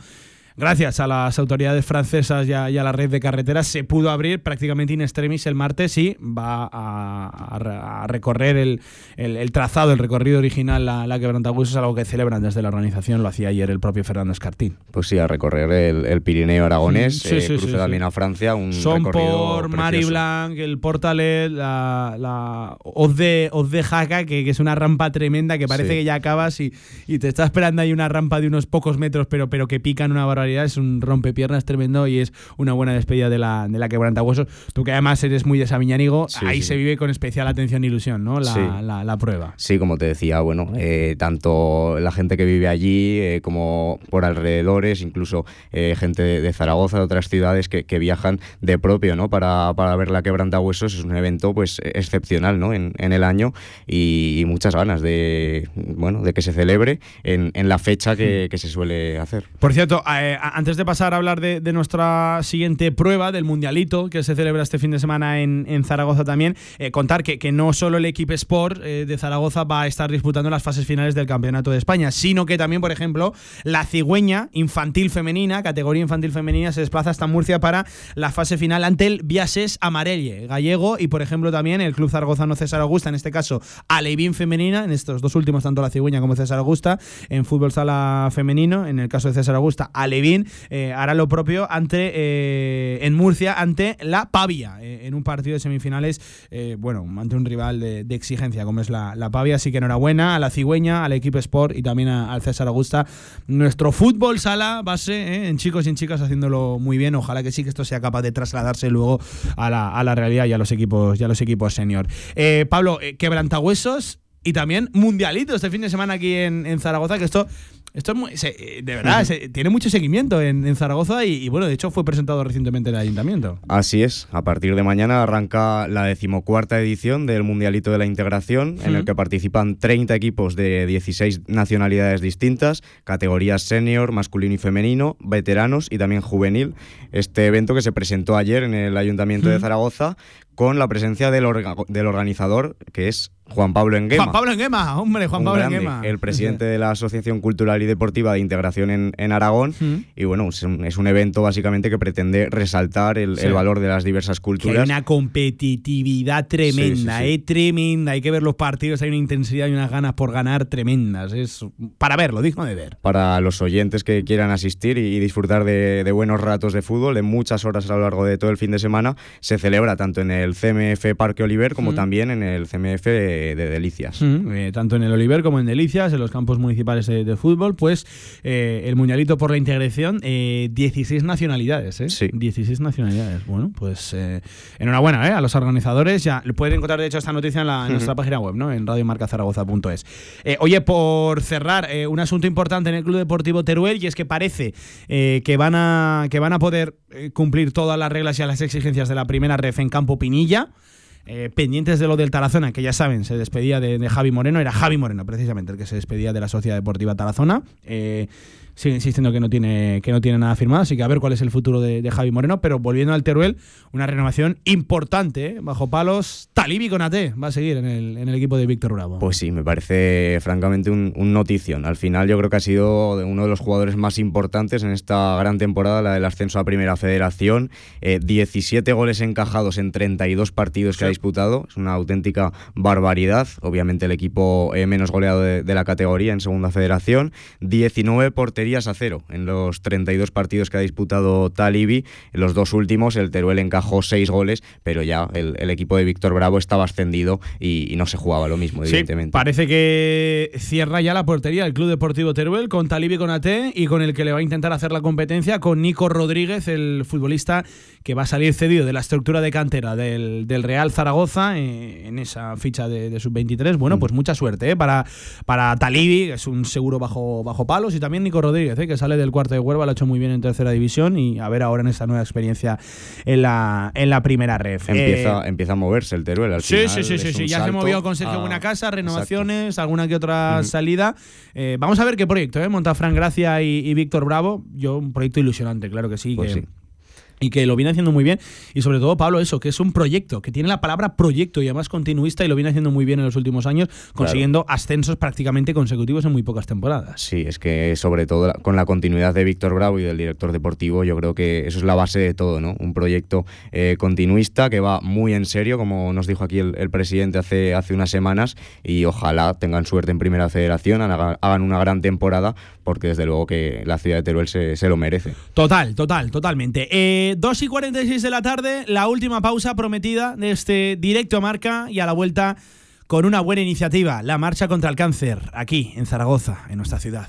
A: Gracias a las autoridades francesas y a, y a la red de carreteras se pudo abrir prácticamente in extremis el martes y va a, a re- a recorrer el, el- el trazado, el recorrido original, la, la quebrantahuesos, algo que celebran desde la organización, lo hacía ayer el propio Fernando Escartín.
H: Pues sí, a recorrer el, el Pirineo aragonés.
A: Sí,
H: eh,
A: sí,
H: cruce
A: sí,
H: también a Francia. Un
A: Son por Mari. Blanc, el Portalet, la, la Hoz de, Hoz de Jaca, que, que es una rampa tremenda que parece que ya acabas y, y te está esperando ahí una rampa de unos pocos metros, pero, pero que pican una barbaridad. Es un rompepiernas tremendo y es una buena despedida de la, de la quebrantahuesos. Tú que además eres muy de Sabiñánigo,
H: Sí,
A: ahí
H: sí,
A: se vive con especial atención e ilusión, ¿no? La,
H: Sí.
A: la- la prueba.
H: Sí, como te decía, bueno, eh, tanto la gente que vive allí eh, como por alrededores, incluso eh, gente de, de Zaragoza, de otras ciudades que, que viajan de propio, ¿no? Para, para ver la quebrantahuesos es un evento, pues, excepcional, ¿no? En, en el año y, y muchas ganas de, bueno, de que se celebre en, en la fecha que, que se suele hacer.
A: Por cierto, eh, antes de pasar a hablar de, nuestra siguiente prueba del Mundialito, que se celebra este fin de semana en, Zaragoza también, eh, contar que, que no solo el equipo Sport eh, de Zaragoza va a estar disputando las fases finales del Campeonato de España, sino que también, por ejemplo, la cigüeña infantil femenina, categoría infantil femenina, se desplaza hasta Murcia para la fase final ante el Viases Amarelle, gallego, y por ejemplo también el Club Zaragozano César Augusta, en este caso Alevín femenina, en estos dos últimos, tanto la cigüeña como César Augusta, en fútbol sala femenino, en el caso de César Augusta, Alevín Eh, hará lo propio ante eh, en Murcia ante la Pavia eh, en un partido de semifinales, bueno, ante un rival de, exigencia como es la, la Pavia. Así que enhorabuena a la Cigüeña, al equipo Sport y también al César Augusta. Nuestro fútbol sala base en chicos y en chicas haciéndolo muy bien. Ojalá que sí que esto sea capaz de trasladarse luego a la, a la realidad y a los equipos, y a los equipos senior. Pablo, quebrantahuesos y también mundialito este fin de semana aquí en, en Zaragoza, que esto, esto es muy- se- eh, de verdad, se- tiene mucho seguimiento en, en Zaragoza y, y, bueno, de hecho fue presentado recientemente en el ayuntamiento.
H: Así es, a partir de mañana arranca la decimocuarta edición del Mundialito de la Integración, en el que participan 30 equipos de 16 nacionalidades distintas, categorías senior, masculino y femenino, veteranos y también juvenil. Este evento que se presentó ayer en el Ayuntamiento de. Zaragoza con la presencia del, orga- del organizador, que es Juan Pablo Enguema.
A: Juan Pablo Enguema, hombre, Juan Pablo
H: grande,
A: Enguema.
H: el presidente de la Asociación Cultural y Deportiva de Integración en, en Aragón. Y bueno, es un, es un evento básicamente que pretende resaltar el,
A: Sí.
H: el valor de las diversas
A: Que hay
H: culturas.
A: una competitividad tremenda,
H: Sí,
A: eh, tremenda. Hay que ver los partidos, hay una intensidad y unas ganas por ganar tremendas. Es para verlo, digno de ver.
H: Para los oyentes que quieran asistir y, y disfrutar de, de buenos ratos de fútbol, de muchas horas a lo largo de todo el fin de semana, se celebra tanto en el CMF Parque Oliver como
A: Mm.
H: también en el CMF de Delicias.
A: Mm, eh, tanto en el Oliver como en Delicias, en los campos municipales de, de fútbol, pues eh, el Mundialito por la integración, eh, 16 nacionalidades, ¿eh? 16 nacionalidades. Bueno, pues eh, enhorabuena ¿eh? a los organizadores. Ya pueden encontrar, de hecho, esta noticia en, la, en nuestra página web, ¿no? En radiomarcazaragoza.es. Oye, por cerrar, un asunto importante en el Club Deportivo Teruel, y es que parece que, van a, que van a poder cumplir todas las reglas y las exigencias de la primera ref en Campo Eh, pendientes de lo del Tarazona, que ya saben, se despedía de, de Javi Moreno, era Javi Moreno precisamente el que se despedía de la Sociedad Deportiva Tarazona. Eh, sigue insistiendo que no tiene que no tiene nada firmado, así que a ver cuál es el futuro de, de Javi Moreno, pero volviendo al Teruel, una renovación importante, ¿eh? bajo palos, Talibi con AT va a seguir en el, en el equipo de Víctor Bravo.
H: Pues sí, me parece francamente un, un notición. Al final yo creo que ha sido uno de los jugadores más importantes en esta gran temporada, la del ascenso a Primera Federación. Eh, 17 goles encajados en 32 partidos que ha disputado. Es una auténtica barbaridad. Obviamente el equipo eh, menos goleado de, de la categoría en Segunda Federación. 19 porterías a cero en los 32 partidos que ha disputado Talibi. En los dos últimos el Teruel encajó 6 goles, pero ya el, el equipo de Víctor Bravo estaba ascendido y, y no se jugaba lo mismo,
A: Sí,
H: evidentemente.
A: parece que cierra ya la portería el Club Deportivo Teruel con Talibi con AT y con el que le va a intentar hacer la competencia con Nico Rodríguez, el futbolista que va a salir cedido de la estructura de cantera del, del Real Zaragoza eh, en esa ficha de, de sub-23. Bueno, pues mucha suerte eh, para, para Talibi, que es un seguro bajo, bajo palos, y también Nico Rodríguez, eh, que sale del cuarto de Huelva, lo ha hecho muy bien en tercera división y a ver ahora en esta nueva experiencia en la, en la primera ref.
H: Empieza,
A: Eh,
H: empieza a moverse el Teruel. Al
A: Sí,
H: final
A: sí, sí, sí, sí. Ya se movió con Sergio
H: a-
A: Buenacasa, renovaciones, alguna que otra salida. Eh, vamos a ver qué proyecto, ¿eh? Monta Fran Gracia y, y Víctor Bravo. Yo, un proyecto ilusionante, claro que sí.
H: Pues
A: que,
H: sí.
A: Y que lo viene haciendo muy bien. Y sobre todo, Pablo, eso, que es un proyecto, que tiene la palabra proyecto y además continuista y lo viene haciendo muy bien en los últimos años, consiguiendo ascensos prácticamente consecutivos en muy pocas temporadas.
H: Sí, es que sobre todo con la continuidad de Víctor Bravo y del director deportivo, yo creo que eso es la base de todo, ¿no? Un proyecto eh, continuista que va muy en serio, como nos dijo aquí el, el presidente hace, hace unas semanas, y ojalá tengan suerte en Primera Federación, haga- hagan una gran temporada, porque desde luego que la ciudad de Teruel se, se lo merece.
A: Total, total, totalmente. Eh, 2 y 46 de la tarde, la última pausa prometida de este directo a marca y a la vuelta con una buena iniciativa, la marcha contra el cáncer, aquí en Zaragoza, en nuestra ciudad.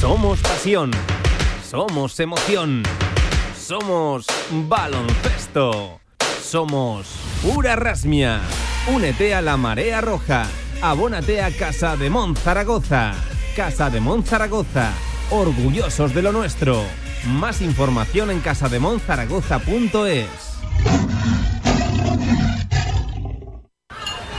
C: Somos pasión. Somos emoción. Somos baloncesto. Somos pura rasmia. Únete a la Marea Roja. Abónate a Casa de Mon Zaragoza. Casa de Mon Zaragoza. Orgullosos de lo nuestro. Más información en casademonzaragoza.es.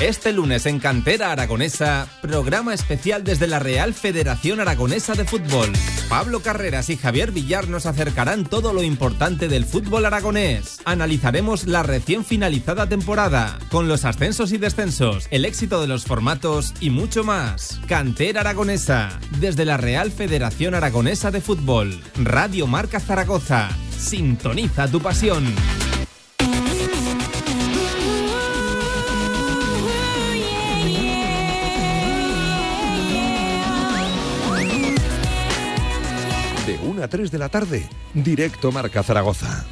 C: Este lunes en Cantera Aragonesa, programa especial desde la Real Federación Aragonesa de Fútbol. Pablo Carreras y Javier Villar nos acercarán todo lo importante del fútbol aragonés. Analizaremos la recién finalizada temporada, con los ascensos y descensos, el éxito de los formatos y mucho más. Cantera Aragonesa, desde la Real Federación Aragonesa de Fútbol. Radio Marca Zaragoza. Sintoniza tu pasión.
B: 1 a 3 de la tarde, directo Marca Zaragoza.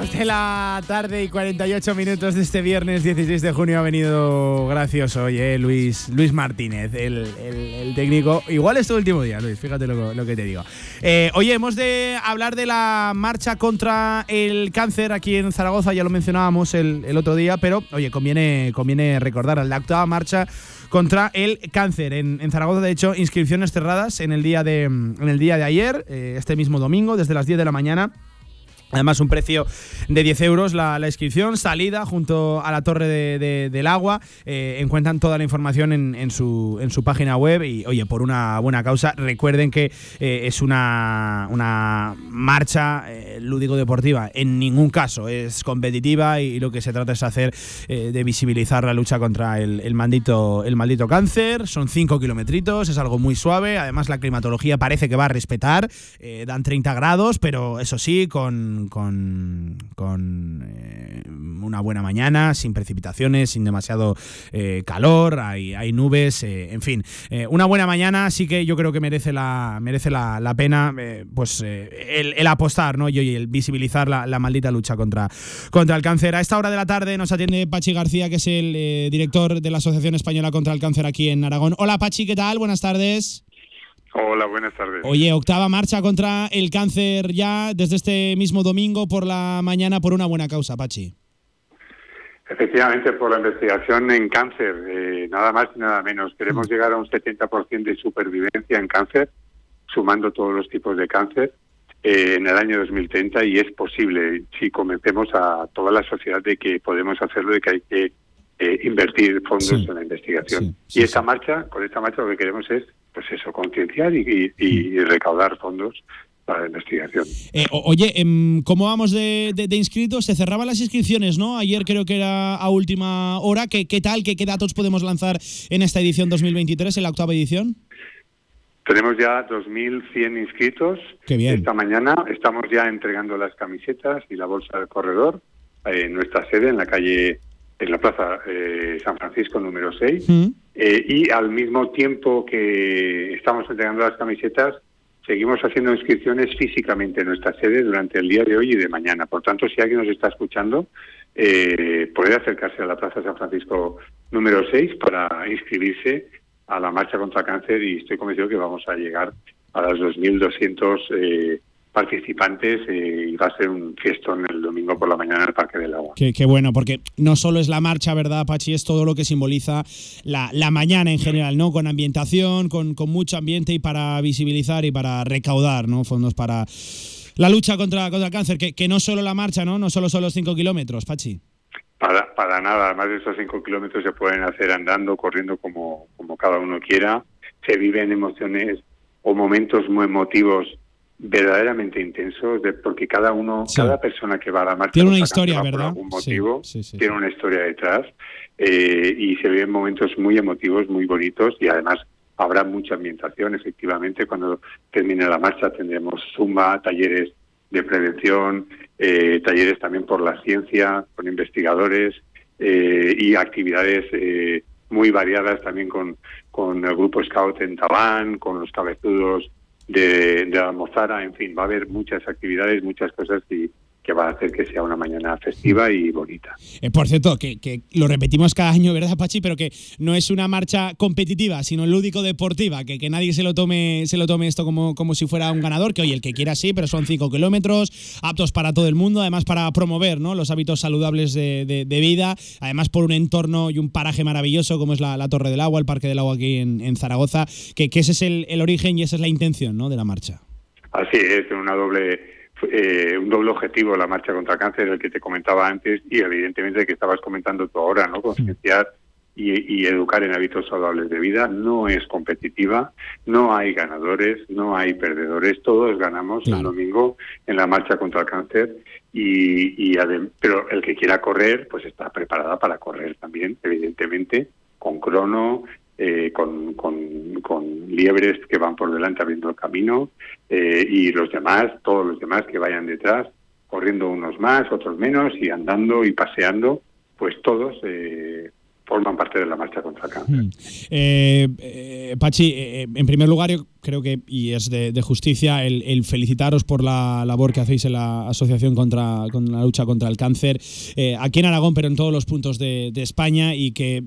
A: 2 de la tarde y 48 minutos de este viernes 16 de junio ha venido gracioso hoy. Luis, Luis Martínez, el, técnico. Igual es tu último día, Luis, fíjate lo, que te digo. Eh, oye, hemos de hablar de la marcha contra el cáncer aquí en Zaragoza, ya lo mencionábamos el, otro día, pero oye, conviene, conviene recordar la octava marcha contra el cáncer. En, Zaragoza, de hecho, inscripciones cerradas en el día de, en el día de ayer, eh, este mismo domingo, desde las 10 de la mañana. Además, un precio de 10 euros la, inscripción, salida junto a la Torre de- de- del Agua. Eh, encuentran toda la información en, en su, en su página web y, oye, por una buena causa. Recuerden que eh, es una, una marcha eh, lúdico-deportiva. En ningún caso es competitiva y, lo que se trata es hacer eh, de visibilizar la lucha contra el, el maldito, el maldito cáncer. Son 5 kilometritos, es algo muy suave. Además, la climatología parece que va a respetar. Dan 30 grados, pero eso sí, con, con, con, eh, una buena mañana, sin precipitaciones, sin demasiado eh, calor, hay, hay nubes, eh, en fin, una buena mañana sí que yo creo que merece la, merece la, la pena pues el, el apostar ¿no? y el visibilizar la, la maldita lucha contra, contra el cáncer. A esta hora de la tarde nos atiende Pachi García, que es el director de la Asociación Española contra el Cáncer aquí en Aragón. Hola Pachi, ¿qué tal? Buenas tardes.
N: Hola, buenas tardes.
A: Oye, octava marcha contra el cáncer ya desde este mismo domingo por la mañana por una buena causa, Pachi.
N: Efectivamente, por la investigación en cáncer, eh, nada más y nada menos. Queremos llegar a un 70% de supervivencia en cáncer, sumando todos los tipos de cáncer, eh, en el año 2030 y es posible si convencemos a toda la sociedad de que podemos hacerlo, de que hay que eh, invertir fondos
A: Sí.
N: en la investigación. y esta marcha, con esta marcha lo que queremos es, pues eso, concienciar y, y- y recaudar fondos para la investigación.
A: Eh, oye, em, ¿cómo vamos de, de- de inscritos? Se cerraban las inscripciones, ¿no? Ayer creo que era a última hora. ¿Qué, qué tal? ¿Qué, ¿Qué datos podemos lanzar en esta edición 2023, en la octava edición?
N: Tenemos ya 2.100 inscritos.
A: Qué bien.
N: Esta mañana estamos ya entregando las camisetas y la bolsa del corredor eh, en nuestra sede, en la calle, en la plaza eh, San Francisco número 6. Eh, y al mismo tiempo que estamos entregando las camisetas, seguimos haciendo inscripciones físicamente en nuestra sede durante el día de hoy y de mañana. Por tanto, si alguien nos está escuchando, eh, puede acercarse a la Plaza San Francisco número 6 para inscribirse a la marcha contra el cáncer y estoy convencido que vamos a llegar a los 2.200 eh, participantes eh, y va a ser un fiestón el domingo por la mañana en el Parque del Agua.
A: Qué, qué bueno, porque no solo es la marcha, ¿verdad, Pachi? Es todo lo que simboliza la, la mañana en general, ¿no? Con ambientación, con, con mucho ambiente y para visibilizar y para recaudar, ¿no? Fondos para la lucha contra, contra el cáncer. Que, que no solo la marcha, ¿no? No solo son los 5 kilómetros, Pachi.
N: Para, para nada, además de esos cinco kilómetros se pueden hacer andando, corriendo como, como cada uno quiera. Se viven emociones o momentos muy emotivos verdaderamente intensos, de, porque cada uno,
A: Sí.
N: cada persona que va a la marcha
A: Tiene una historia, ¿verdad?
N: Por algún motivo,
A: sí, sí,
N: tiene una historia detrás eh, y se viven momentos muy emotivos, muy bonitos y además habrá mucha ambientación. Efectivamente, cuando termine la marcha tendremos zumba, talleres de prevención, eh, talleres también por la ciencia, con investigadores eh, y actividades eh, muy variadas también con, con el grupo Scout en Tabán, con los cabezudos de, de Almozara, en fin, va a haber muchas actividades, muchas cosas y que va a hacer que sea una mañana festiva y bonita.
A: Eh, por cierto, que, que lo repetimos cada año, ¿verdad, Pachi? Pero que no es una marcha competitiva, sino lúdico-deportiva, que, que nadie se lo tome, se lo tome esto como, como si fuera un ganador, que oye, el que quiera sí, pero son 5 kilómetros, aptos para todo el mundo, además para promover ¿no? los hábitos saludables de, de- de vida, además por un entorno y un paraje maravilloso como es la, la Torre del Agua, el Parque del Agua aquí en, en Zaragoza, que, que ese es el, el origen y esa es la intención ¿no? de la marcha.
N: Así es, una doble, eh, un doble objetivo la marcha contra el cáncer, el que te comentaba antes y evidentemente el que estabas comentando tú ahora, ¿no? Concienciar y, y educar en hábitos saludables de vida. No es competitiva, no hay ganadores, no hay perdedores, todos ganamos el domingo en la marcha contra el cáncer y, y pero el que quiera correr, pues está preparada para correr también, evidentemente, con crono, eh, con, con, liebres que van por delante abriendo el camino eh, y los demás, todos los demás que vayan detrás, corriendo unos más, otros menos y andando y paseando, pues todos eh, forman parte de la marcha contra el cáncer.
A: Eh, eh, Pachi, en primer lugar, creo que, y es de, de justicia, el, el felicitaros por la labor que hacéis en la Asociación contra, con la lucha contra el cáncer, eh, aquí en Aragón, pero en todos los puntos de, de España, y que,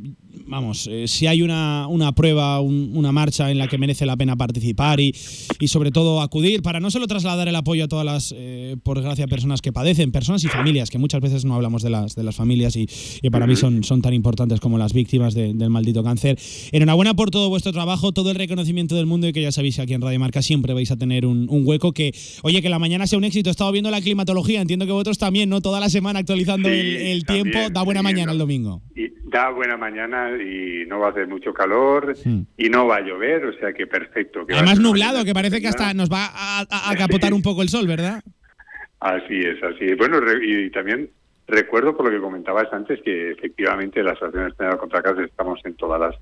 A: vamos, eh, si hay una, una prueba, un- una marcha en la que merece la pena participar y, y sobre todo acudir para no solo trasladar el apoyo a todas las, eh, por desgracia, personas que padecen, personas y familias, que muchas veces no hablamos de las, de las familias y, y para mí son, son tan importantes como las víctimas de- del maldito cáncer. Enhorabuena por todo vuestro trabajo, todo el reconocimiento del mundo y que ya sabéis aquí en Radio Marca siempre vais a tener un, un hueco que, oye, que la mañana sea un éxito. He estado viendo la climatología, entiendo que vosotros también, ¿no? Toda la semana actualizando
N: Sí,
A: el, el
N: también,
A: tiempo, da buena
N: sí,
A: mañana el domingo.
N: Y da buena mañana y no va a hacer mucho calor y no va a llover, o sea que perfecto. que
A: Además nublado, que parece que hasta nos va a, a- a capotar un poco el sol, ¿verdad?
N: Así es, así es. Bueno, re- y también recuerdo por lo que comentabas antes que efectivamente la Asociación Española contra Cáncer estamos en todas las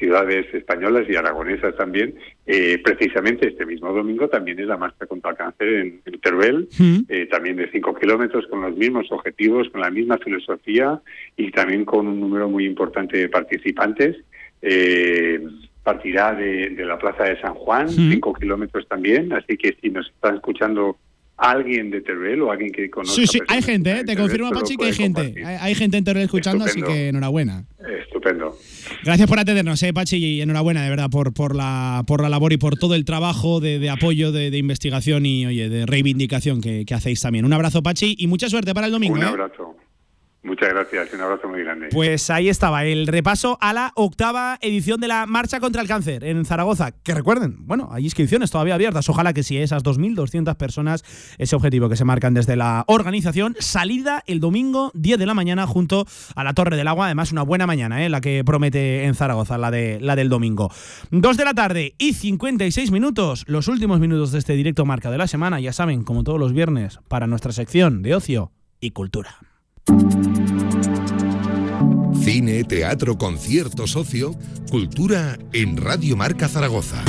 N: ciudades españolas y aragonesas también. Eh, precisamente este mismo domingo también es la marcha contra el cáncer en, en Teruel, eh, también de 5 kilómetros con los mismos objetivos, con la misma filosofía y también con un número muy importante de participantes. Eh, partirá de, de la Plaza de San Juan, 5 kilómetros también, así que si nos está escuchando alguien de Teruel o alguien que conozca
A: Sí, sí, hay
N: personas
A: gente, ¿eh? te
N: Teruel, lo
A: Pachi, que hay gente.
N: compartir.
A: Hay, hay gente en Teruel escuchando, así que enhorabuena.
N: Estupendo.
A: Gracias por atendernos, eh, Pachi, y enhorabuena, de verdad, por, por, la, por la labor y por todo el trabajo de, de apoyo, de, de investigación y, oye, de reivindicación que, que hacéis también. Un abrazo, Pachi, y mucha suerte para el domingo.
N: Un
A: ¿eh?
N: Muchas gracias, un abrazo muy grande.
A: Pues ahí estaba el repaso a la octava edición de la Marcha contra el Cáncer en Zaragoza. Que recuerden, bueno, hay inscripciones todavía abiertas. Ojalá que sí, esas 2.200 personas, ese objetivo que se marcan desde la organización. Salida el domingo 10 de la mañana junto a la Torre del Agua. Además, una buena mañana, ¿eh? la que promete en Zaragoza, la, de, la del domingo. 2 de la tarde y 56 minutos. Los últimos minutos de este directo marca de la semana, ya saben, como todos los viernes, para nuestra sección de ocio y cultura.
B: Cine, teatro, concierto, socio, cultura en Radio Marca Zaragoza.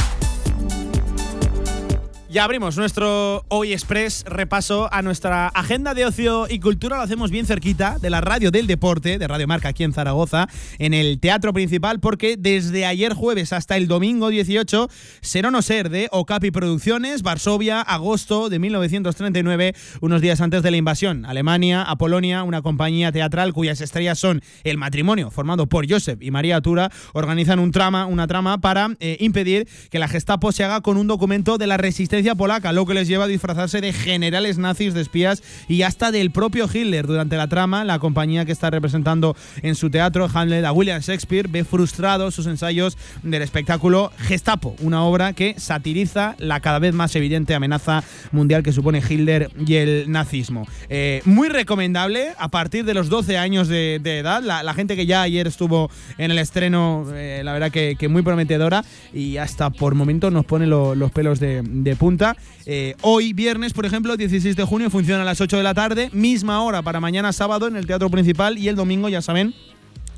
A: Ya abrimos nuestro Hoy Express repaso a nuestra agenda de ocio y cultura. Lo hacemos bien cerquita de la radio del deporte, de Radio Marca aquí en Zaragoza, en el teatro principal, porque desde ayer jueves hasta el domingo 18, Ser o no ser de Okapi Producciones, Varsovia, agosto de 1939, unos días antes de la invasión. Alemania, a Polonia, una compañía teatral cuyas estrellas son el matrimonio formado por Joseph y María Tura, organizan un trama, una trama para eh, impedir que la Gestapo se haga con un documento de la resistencia polaca, lo que les lleva a disfrazarse de generales nazis, de espías y hasta del propio Hitler. Durante la trama, la compañía que está representando en su teatro Hamlet a William Shakespeare ve frustrados sus ensayos del espectáculo Gestapo, una obra que satiriza la cada vez más evidente amenaza mundial que supone Hitler y el nazismo. Eh, muy recomendable a partir de los 12 años de, edad. La, gente que ya ayer estuvo en el estreno, eh, la verdad que, que muy prometedora y hasta por momentos nos pone lo- los pelos de, de punta. Eh, hoy, viernes, por ejemplo, 16 de junio, funciona a las 8 de la tarde, misma hora para mañana sábado en el Teatro Principal y el domingo, ya saben,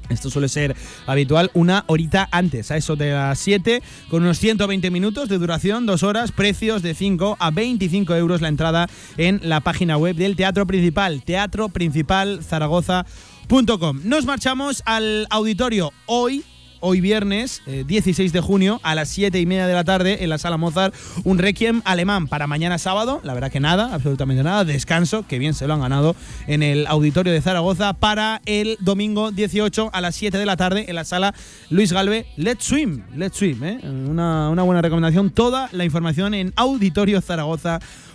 A: esto suele ser habitual una horita antes, a eso de las 7, con unos 120 minutos de duración, dos horas, precios de 5 a 25 euros la entrada en la página web del Teatro Principal, teatroprincipalzaragoza.com. Nos marchamos al auditorio hoy. Hoy viernes, eh, 16 de junio, a las 7 y media de la tarde, en la sala Mozart, un requiem alemán para mañana sábado. La verdad que nada, absolutamente nada. Descanso, que bien se lo han ganado en el auditorio de Zaragoza, para el domingo 18 a las 7 de la tarde, en la sala Luis Galve. Let's Swim, Let's Swim, ¿eh? una, una buena recomendación. Toda la información en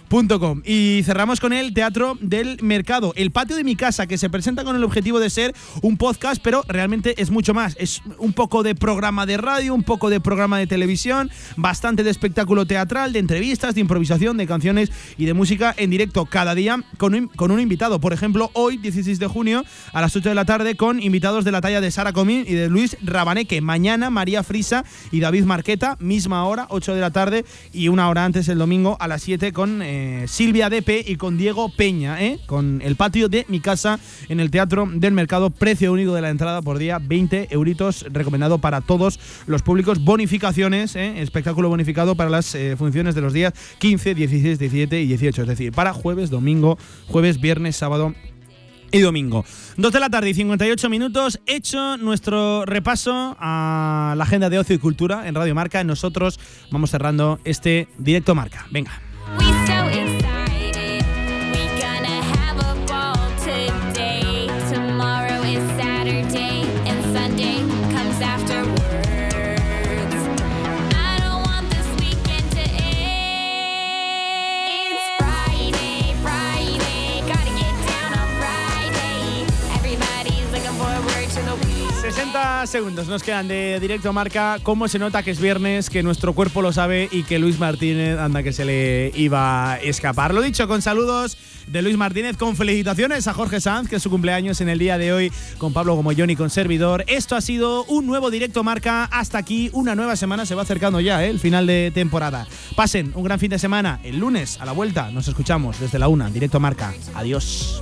A: auditoriozaragoza.com. Y cerramos con el Teatro del Mercado, el patio de mi casa, que se presenta con el objetivo de ser un podcast, pero realmente es mucho más. Es un poco de programa de radio, un poco de programa de televisión, bastante de espectáculo teatral, de entrevistas, de improvisación, de canciones y de música en directo cada día con un, con un invitado. Por ejemplo, hoy, 16 de junio, a las 8 de la tarde, con invitados de la talla de Sara Comín y de Luis Rabaneque. Mañana, María Frisa y David Marqueta, misma hora, 8 de la tarde, y una hora antes, el domingo, a las 7, con eh, Silvia Depe y con Diego Peña, ¿eh? con el patio de mi casa en el Teatro del Mercado. Precio único de la entrada por día, 20 euritos, recomendado para todos los públicos. Bonificaciones, ¿eh? espectáculo bonificado para las eh, funciones de los días 15, 16, 17 y 18, es decir, para jueves, domingo, jueves, viernes, sábado y domingo. 2 de la tarde y 58 minutos. Hecho nuestro repaso a la agenda de ocio y cultura en Radio Marca. Nosotros vamos cerrando este directo Marca. Venga. 60 segundos nos quedan de directo marca. ¿Cómo se nota que es viernes, que nuestro cuerpo lo sabe y que Luis Martínez anda que se le iba a escapar? Lo dicho, con saludos de Luis Martínez, con felicitaciones a Jorge Sanz, que es su cumpleaños en el día de hoy, con Pablo Gomollón y con servidor. Esto ha sido un nuevo directo marca. Hasta aquí, una nueva semana se va acercando ya, ¿eh? el final de temporada. Pasen un gran fin de semana. El lunes, a la vuelta, nos escuchamos desde la una, directo marca. Adiós.